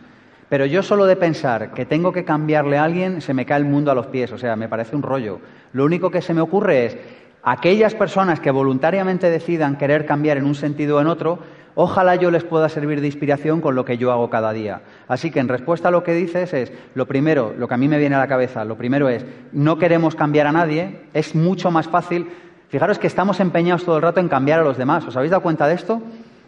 Pero yo solo de pensar que tengo que cambiarle a alguien, se me cae el mundo a los pies, o sea, me parece un rollo. Lo único que se me ocurre es, aquellas personas que voluntariamente decidan querer cambiar en un sentido o en otro, ojalá yo les pueda servir de inspiración con lo que yo hago cada día. Así que en respuesta a lo que dices es, lo primero, lo que a mí me viene a la cabeza, lo primero es, no queremos cambiar a nadie, es mucho más fácil. Fijaros que estamos empeñados todo el rato en cambiar a los demás. ¿Os habéis dado cuenta de esto?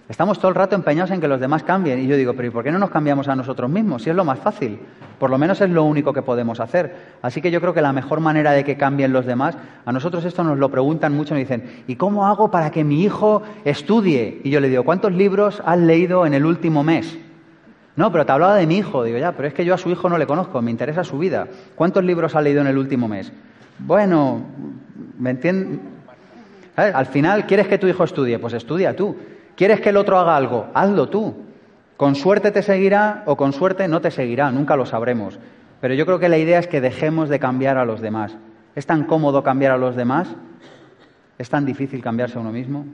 Estamos todo el rato empeñados en que los demás cambien. Y yo digo, pero ¿y por qué no nos cambiamos a nosotros mismos? Si es lo más fácil. Por lo menos es lo único que podemos hacer. Así que yo creo que la mejor manera de que cambien los demás, a nosotros esto nos lo preguntan mucho, nos dicen, ¿y cómo hago para que mi hijo estudie? Y yo le digo, ¿cuántos libros has leído en el último mes? No, pero te hablaba de mi hijo. Digo, ya, pero es que yo a su hijo no le conozco, me interesa su vida. ¿Cuántos libros ha leído en el último mes? Bueno, ¿me entiendes? Al final, ¿quieres que tu hijo estudie? Pues estudia tú. ¿Quieres que el otro haga algo? Hazlo tú. Con suerte te seguirá o con suerte no te seguirá, nunca lo sabremos. Pero yo creo que la idea es que dejemos de cambiar a los demás. ¿Es tan cómodo cambiar a los demás? ¿Es tan difícil cambiarse a uno mismo?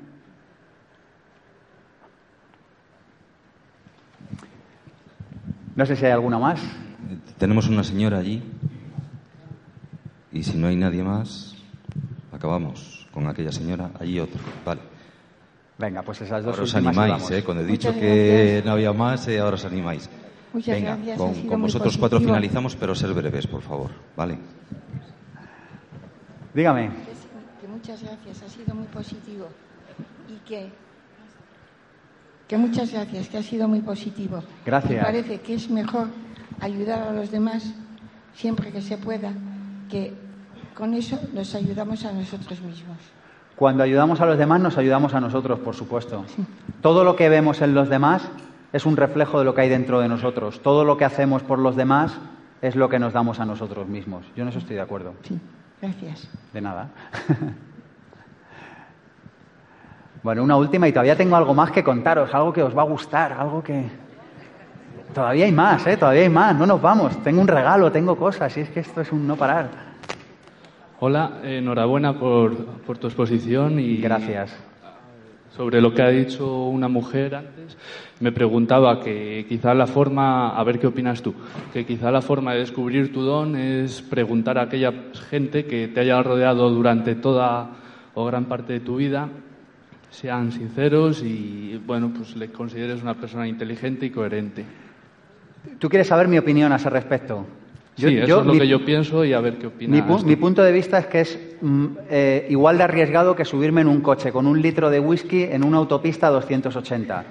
No sé si hay alguna más. Tenemos una señora allí. Y si no hay nadie más, acabamos con aquella señora. Allí otro. Vale. Venga, pues esas dos ahora os animáis, ¿eh? Cuando he dicho que no había más, eh, ahora os animáis. Muchas Venga, gracias, con, con vosotros cuatro positivo. finalizamos, pero ser breves, por favor. Vale. Dígame. Que muchas gracias, ha sido muy positivo. Y que, que muchas gracias, que ha sido muy positivo. Gracias. Me parece que es mejor ayudar a los demás siempre que se pueda, que con eso nos ayudamos a nosotros mismos. Cuando ayudamos a los demás, nos ayudamos a nosotros, por supuesto. Todo lo que vemos en los demás es un reflejo de lo que hay dentro de nosotros. Todo lo que hacemos por los demás es lo que nos damos a nosotros mismos. Yo en eso estoy de acuerdo. Sí, gracias. De nada. bueno, una última y todavía tengo algo más que contaros, algo que os va a gustar, algo que... Todavía hay más, ¿eh? Todavía hay más, no nos vamos. Tengo un regalo, tengo cosas, y es que esto es un no parar. Hola, enhorabuena por, por tu exposición y Gracias. sobre lo que ha dicho una mujer antes. Me preguntaba que quizá la forma, a ver qué opinas tú, que quizá la forma de descubrir tu don es preguntar a aquella gente que te haya rodeado durante toda o gran parte de tu vida, sean sinceros y bueno, pues le consideres una persona inteligente y coherente. ¿Tú quieres saber mi opinión a ese respecto? Yo- sí, eso yo- es lo mi- que yo pienso y a ver qué Mi, opinas. pu- tú. mi punto de vista es que es mm, eh, igual de arriesgado que subirme en un coche con un litro de whisky en una autopista a 280.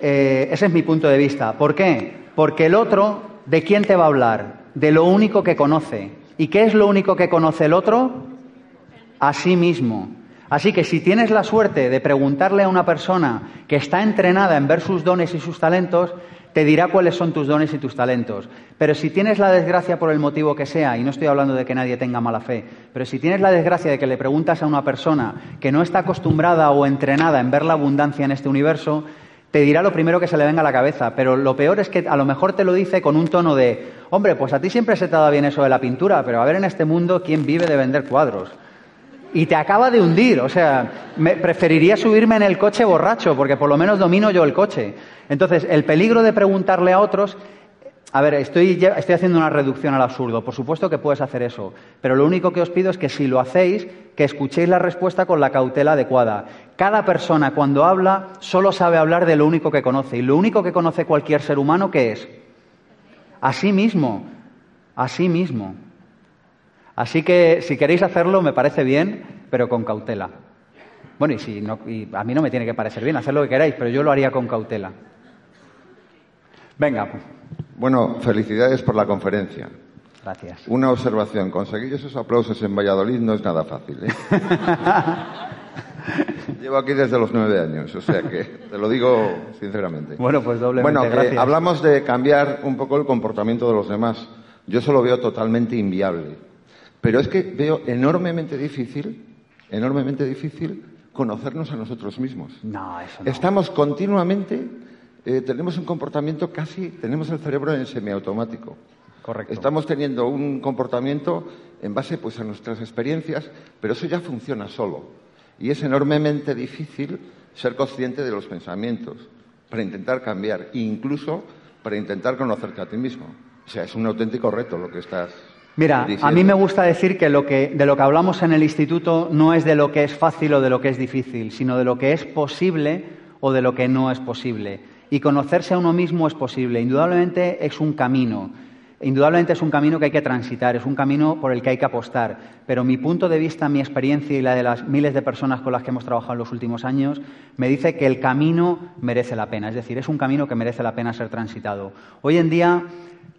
Eh, ese es mi punto de vista. ¿Por qué? Porque el otro, ¿de quién te va a hablar? De lo único que conoce. ¿Y qué es lo único que conoce el otro? A sí mismo. Así que si tienes la suerte de preguntarle a una persona que está entrenada en ver sus dones y sus talentos, te dirá cuáles son tus dones y tus talentos. Pero si tienes la desgracia por el motivo que sea, y no estoy hablando de que nadie tenga mala fe, pero si tienes la desgracia de que le preguntas a una persona que no está acostumbrada o entrenada en ver la abundancia en este universo, te dirá lo primero que se le venga a la cabeza, pero lo peor es que a lo mejor te lo dice con un tono de, hombre, pues a ti siempre se te ha dado bien eso de la pintura, pero a ver en este mundo quién vive de vender cuadros. Y te acaba de hundir, o sea, me preferiría subirme en el coche borracho, porque por lo menos domino yo el coche. Entonces, el peligro de preguntarle a otros a ver, estoy, estoy, haciendo una reducción al absurdo. Por supuesto que puedes hacer eso, pero lo único que os pido es que si lo hacéis, que escuchéis la respuesta con la cautela adecuada. Cada persona cuando habla solo sabe hablar de lo único que conoce. Y lo único que conoce cualquier ser humano, ¿qué es? A sí mismo. A sí mismo. Así que si queréis hacerlo, me parece bien, pero con cautela. Bueno, y, si no, y a mí no me tiene que parecer bien, hacer lo que queráis, pero yo lo haría con cautela. Venga. Bueno, felicidades por la conferencia. Gracias. Una observación. Conseguir esos aplausos en Valladolid no es nada fácil. ¿eh? Llevo aquí desde los nueve años, o sea que te lo digo sinceramente. Bueno, pues doblemente Bueno, gracias. hablamos de cambiar un poco el comportamiento de los demás. Yo eso lo veo totalmente inviable. Pero es que veo enormemente difícil, enormemente difícil conocernos a nosotros mismos. No, eso no. Estamos continuamente, eh, tenemos un comportamiento casi, tenemos el cerebro en semiautomático. Correcto. Estamos teniendo un comportamiento en base pues, a nuestras experiencias, pero eso ya funciona solo. Y es enormemente difícil ser consciente de los pensamientos para intentar cambiar, incluso para intentar conocerte a ti mismo. O sea, es un auténtico reto lo que estás Mira, a mí me gusta decir que, lo que de lo que hablamos en el instituto no es de lo que es fácil o de lo que es difícil, sino de lo que es posible o de lo que no es posible. Y conocerse a uno mismo es posible. Indudablemente es un camino. Indudablemente es un camino que hay que transitar, es un camino por el que hay que apostar. Pero mi punto de vista, mi experiencia y la de las miles de personas con las que hemos trabajado en los últimos años me dice que el camino merece la pena. Es decir, es un camino que merece la pena ser transitado. Hoy en día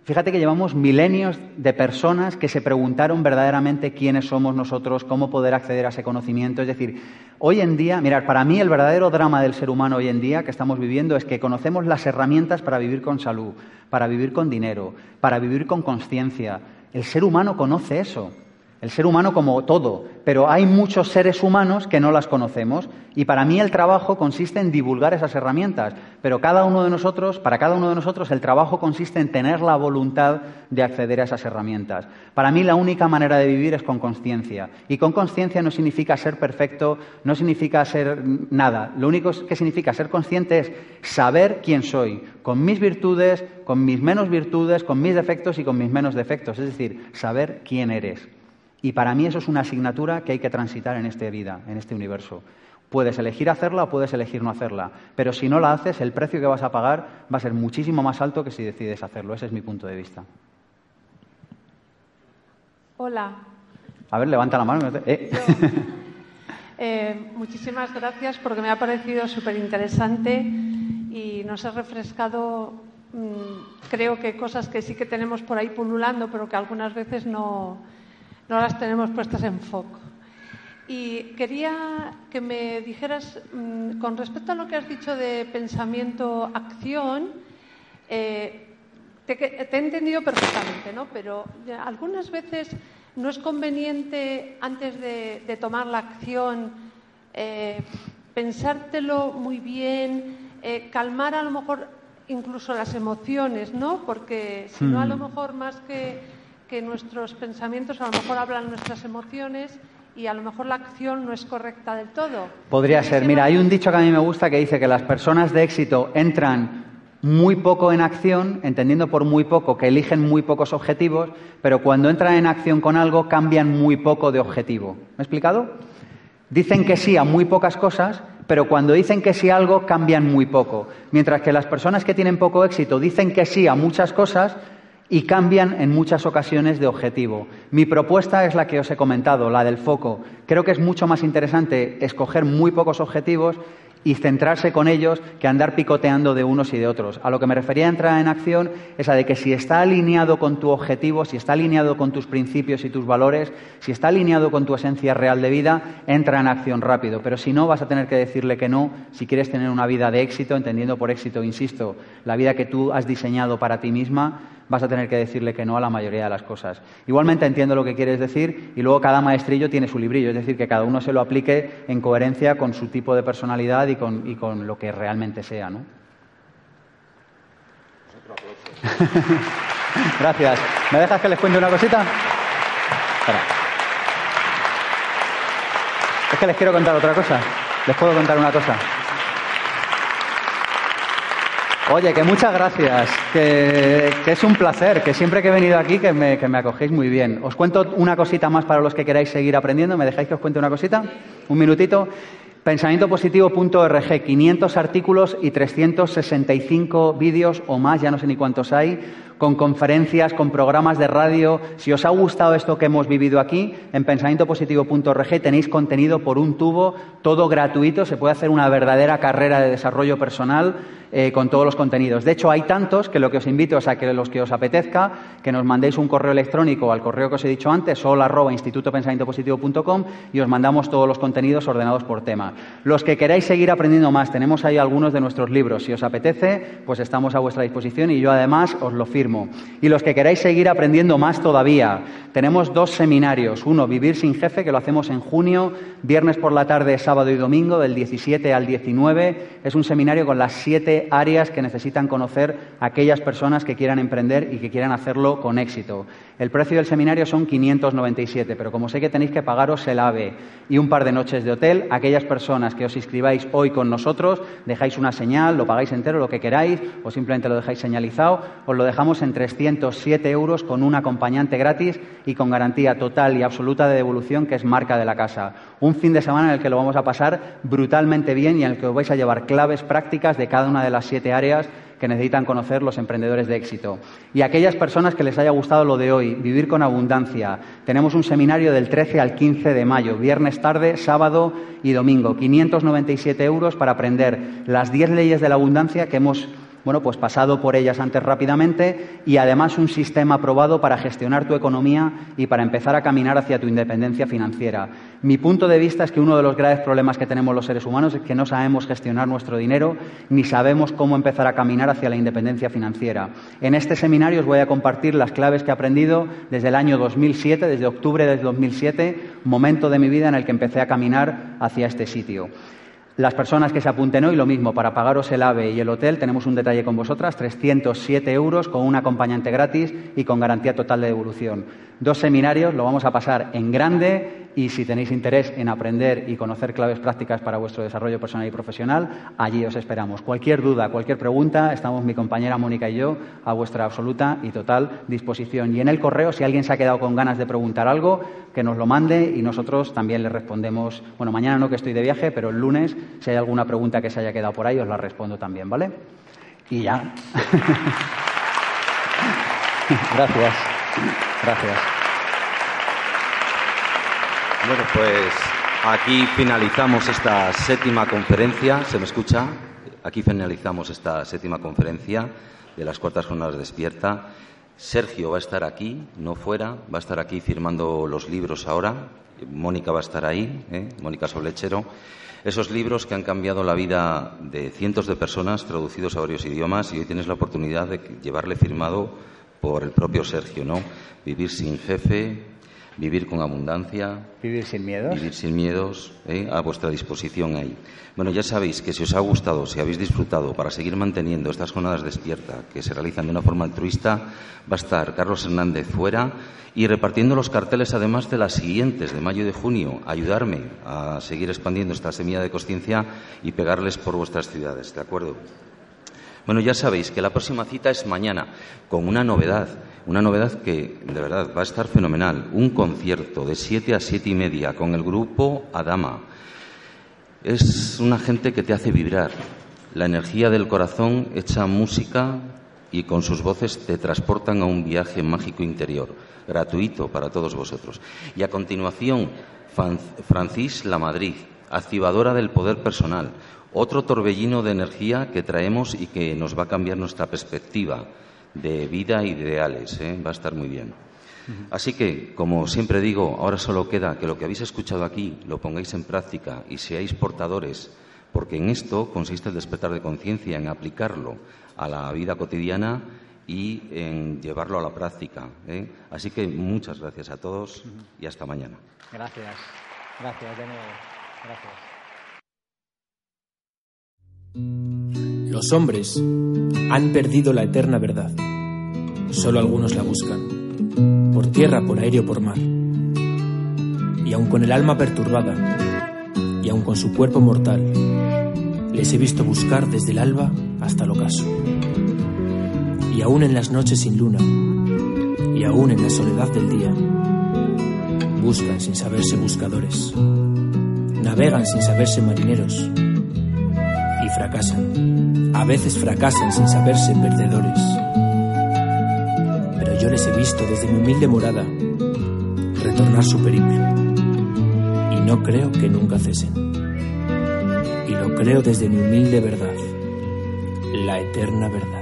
Fíjate que llevamos milenios de personas que se preguntaron verdaderamente quiénes somos nosotros, cómo poder acceder a ese conocimiento. Es decir, hoy en día, mirad, para mí el verdadero drama del ser humano hoy en día que estamos viviendo es que conocemos las herramientas para vivir con salud, para vivir con dinero, para vivir con conciencia. El ser humano conoce eso. El ser humano como todo, pero hay muchos seres humanos que no las conocemos y para mí el trabajo consiste en divulgar esas herramientas, pero cada uno de nosotros, para cada uno de nosotros el trabajo consiste en tener la voluntad de acceder a esas herramientas. Para mí la única manera de vivir es con conciencia y con conciencia no significa ser perfecto, no significa ser nada. Lo único que significa ser consciente es saber quién soy, con mis virtudes, con mis menos virtudes, con mis defectos y con mis menos defectos, es decir, saber quién eres. Y para mí eso es una asignatura que hay que transitar en esta vida, en este universo. Puedes elegir hacerla o puedes elegir no hacerla, pero si no la haces, el precio que vas a pagar va a ser muchísimo más alto que si decides hacerlo. Ese es mi punto de vista. Hola. A ver, levanta la mano. Eh. Eh, muchísimas gracias porque me ha parecido súper interesante y nos ha refrescado, mmm, creo que cosas que sí que tenemos por ahí pululando, pero que algunas veces no, no las tenemos puestas en foco. Y quería que me dijeras, mmm, con respecto a lo que has dicho de pensamiento-acción, eh, te, te, he entendido perfectamente, ¿no? Pero algunas veces no es conveniente, antes de, de tomar la acción, eh, pensártelo muy bien, eh, calmar a lo mejor incluso las emociones, ¿no? Porque si no, a lo mejor más que que nuestros pensamientos a lo mejor hablan nuestras emociones y a lo mejor la acción no es correcta del todo. Podría ser. Mira, hay un dicho que a mí me gusta que dice que las personas de éxito entran muy poco en acción, entendiendo por muy poco que eligen muy pocos objetivos, pero cuando entran en acción con algo cambian muy poco de objetivo. ¿Me he explicado? Dicen que sí a muy pocas cosas, pero cuando dicen que sí a algo cambian muy poco. Mientras que las personas que tienen poco éxito dicen que sí a muchas cosas, y cambian en muchas ocasiones de objetivo. Mi propuesta es la que os he comentado, la del foco. Creo que es mucho más interesante escoger muy pocos objetivos y centrarse con ellos que andar picoteando de unos y de otros. A lo que me refería a entrar en acción es a de que si está alineado con tu objetivo, si está alineado con tus principios y tus valores, si está alineado con tu esencia real de vida, entra en acción rápido. Pero si no, vas a tener que decirle que no si quieres tener una vida de éxito, entendiendo por éxito, insisto, la vida que tú has diseñado para ti misma, vas a tener que decirle que no a la mayoría de las cosas. Igualmente entiendo lo que quieres decir y luego cada maestrillo tiene su librillo, es decir, que cada uno se lo aplique en coherencia con su tipo de personalidad y con, y con lo que realmente sea. ¿no? Gracias. ¿Me dejas que les cuente una cosita? Espera. Es que les quiero contar otra cosa. ¿Les puedo contar una cosa? Oye, que muchas gracias, que, que, es un placer, que siempre que he venido aquí que me, que me, acogéis muy bien. Os cuento una cosita más para los que queráis seguir aprendiendo. ¿Me dejáis que os cuente una cosita? Un minutito. Pensamientopositivo.org, 500 artículos y 365 vídeos o más, ya no sé ni cuántos hay, con conferencias, con programas de radio. Si os ha gustado esto que hemos vivido aquí, en pensamientopositivo.org tenéis contenido por un tubo, todo gratuito, se puede hacer una verdadera carrera de desarrollo personal eh, con todos los contenidos. De hecho, hay tantos que lo que os invito es a que los que os apetezca, que nos mandéis un correo electrónico al correo que os he dicho antes, sol arroba institutopensamientopositivo.com y os mandamos todos los contenidos ordenados por tema. Los que queráis seguir aprendiendo más, tenemos ahí algunos de nuestros libros. Si os apetece, pues estamos a vuestra disposición y yo además os lo firmo. Y los que queráis seguir aprendiendo más todavía, tenemos dos seminarios. Uno, Vivir sin Jefe, que lo hacemos en junio, viernes por la tarde, sábado y domingo, del 17 al 19. Es un seminario con las siete áreas que necesitan conocer aquellas personas que quieran emprender y que quieran hacerlo con éxito. El precio del seminario son 597, pero como sé que tenéis que pagaros el AVE y un par de noches de hotel, aquellas personas que os inscribáis hoy con nosotros, dejáis una señal, lo pagáis entero, lo que queráis, o simplemente lo dejáis señalizado, os lo dejamos en 307 euros con un acompañante gratis y con garantía total y absoluta de devolución, que es marca de la casa. Un fin de semana en el que lo vamos a pasar brutalmente bien y en el que os vais a llevar claves prácticas de cada una de las siete áreas que necesitan conocer los emprendedores de éxito. Y aquellas personas que les haya gustado lo de hoy, vivir con abundancia, tenemos un seminario del 13 al 15 de mayo, viernes tarde, sábado y domingo. 597 euros para aprender las 10 leyes de la abundancia que hemos bueno, pues pasado por ellas antes rápidamente y además un sistema aprobado para gestionar tu economía y para empezar a caminar hacia tu independencia financiera. Mi punto de vista es que uno de los graves problemas que tenemos los seres humanos es que no sabemos gestionar nuestro dinero ni sabemos cómo empezar a caminar hacia la independencia financiera. En este seminario os voy a compartir las claves que he aprendido desde el año 2007, desde octubre del 2007, momento de mi vida en el que empecé a caminar hacia este sitio. Las personas que se apunten hoy, lo mismo, para pagaros el AVE y el hotel, tenemos un detalle con vosotras, 307 euros con un acompañante gratis y con garantía total de devolución. Dos seminarios, lo vamos a pasar en grande y si tenéis interés en aprender y conocer claves prácticas para vuestro desarrollo personal y profesional, allí os esperamos. Cualquier duda, cualquier pregunta, estamos mi compañera Mónica y yo a vuestra absoluta y total disposición. Y en el correo, si alguien se ha quedado con ganas de preguntar algo, que nos lo mande y nosotros también le respondemos. Bueno, mañana no que estoy de viaje, pero el lunes, si hay alguna pregunta que se haya quedado por ahí, os la respondo también, ¿vale? Y ya. Gracias. Gracias. Bueno, pues aquí finalizamos esta séptima conferencia. ¿Se me escucha? Aquí finalizamos esta séptima conferencia de las cuartas jornadas despierta. Sergio va a estar aquí, no fuera, va a estar aquí firmando los libros ahora. Mónica va a estar ahí, ¿eh? Mónica Soblechero. Esos libros que han cambiado la vida de cientos de personas, traducidos a varios idiomas, y hoy tienes la oportunidad de llevarle firmado por el propio Sergio, ¿no? Vivir sin jefe, vivir con abundancia. Vivir sin miedos. Vivir sin miedos, ¿eh? a vuestra disposición ahí. Bueno, ya sabéis que si os ha gustado, si habéis disfrutado, para seguir manteniendo estas jornadas despierta que se realizan de una forma altruista, va a estar Carlos Hernández fuera y repartiendo los carteles además de las siguientes, de mayo y de junio, ayudarme a seguir expandiendo esta semilla de conciencia y pegarles por vuestras ciudades, ¿de acuerdo? Bueno, ya sabéis que la próxima cita es mañana, con una novedad, una novedad que de verdad va a estar fenomenal, un concierto de siete a siete y media con el grupo Adama. Es una gente que te hace vibrar, la energía del corazón echa música y con sus voces te transportan a un viaje mágico interior, gratuito para todos vosotros. Y a continuación, Francis La Madrid, activadora del poder personal, otro torbellino de energía que traemos y que nos va a cambiar nuestra perspectiva de vida y de ideales. ¿eh? Va a estar muy bien. Así que, como siempre digo, ahora solo queda que lo que habéis escuchado aquí lo pongáis en práctica y seáis portadores, porque en esto consiste el despertar de conciencia, en aplicarlo a la vida cotidiana y en llevarlo a la práctica. ¿eh? Así que muchas gracias a todos y hasta mañana. Gracias. Gracias de nuevo. Gracias. Los hombres han perdido la eterna verdad solo algunos la buscan, por tierra, por aire o por mar. Y aun con el alma perturbada, y aun con su cuerpo mortal, les he visto buscar desde el alba hasta el ocaso. Y aún en las noches sin luna, y aún en la soledad del día, buscan sin saberse buscadores, navegan sin saberse marineros, fracasan. A veces fracasan sin saberse perdedores. Pero yo les he visto desde mi humilde morada retornar su periplo. Y no creo que nunca cesen. Y lo creo desde mi humilde verdad, la eterna verdad.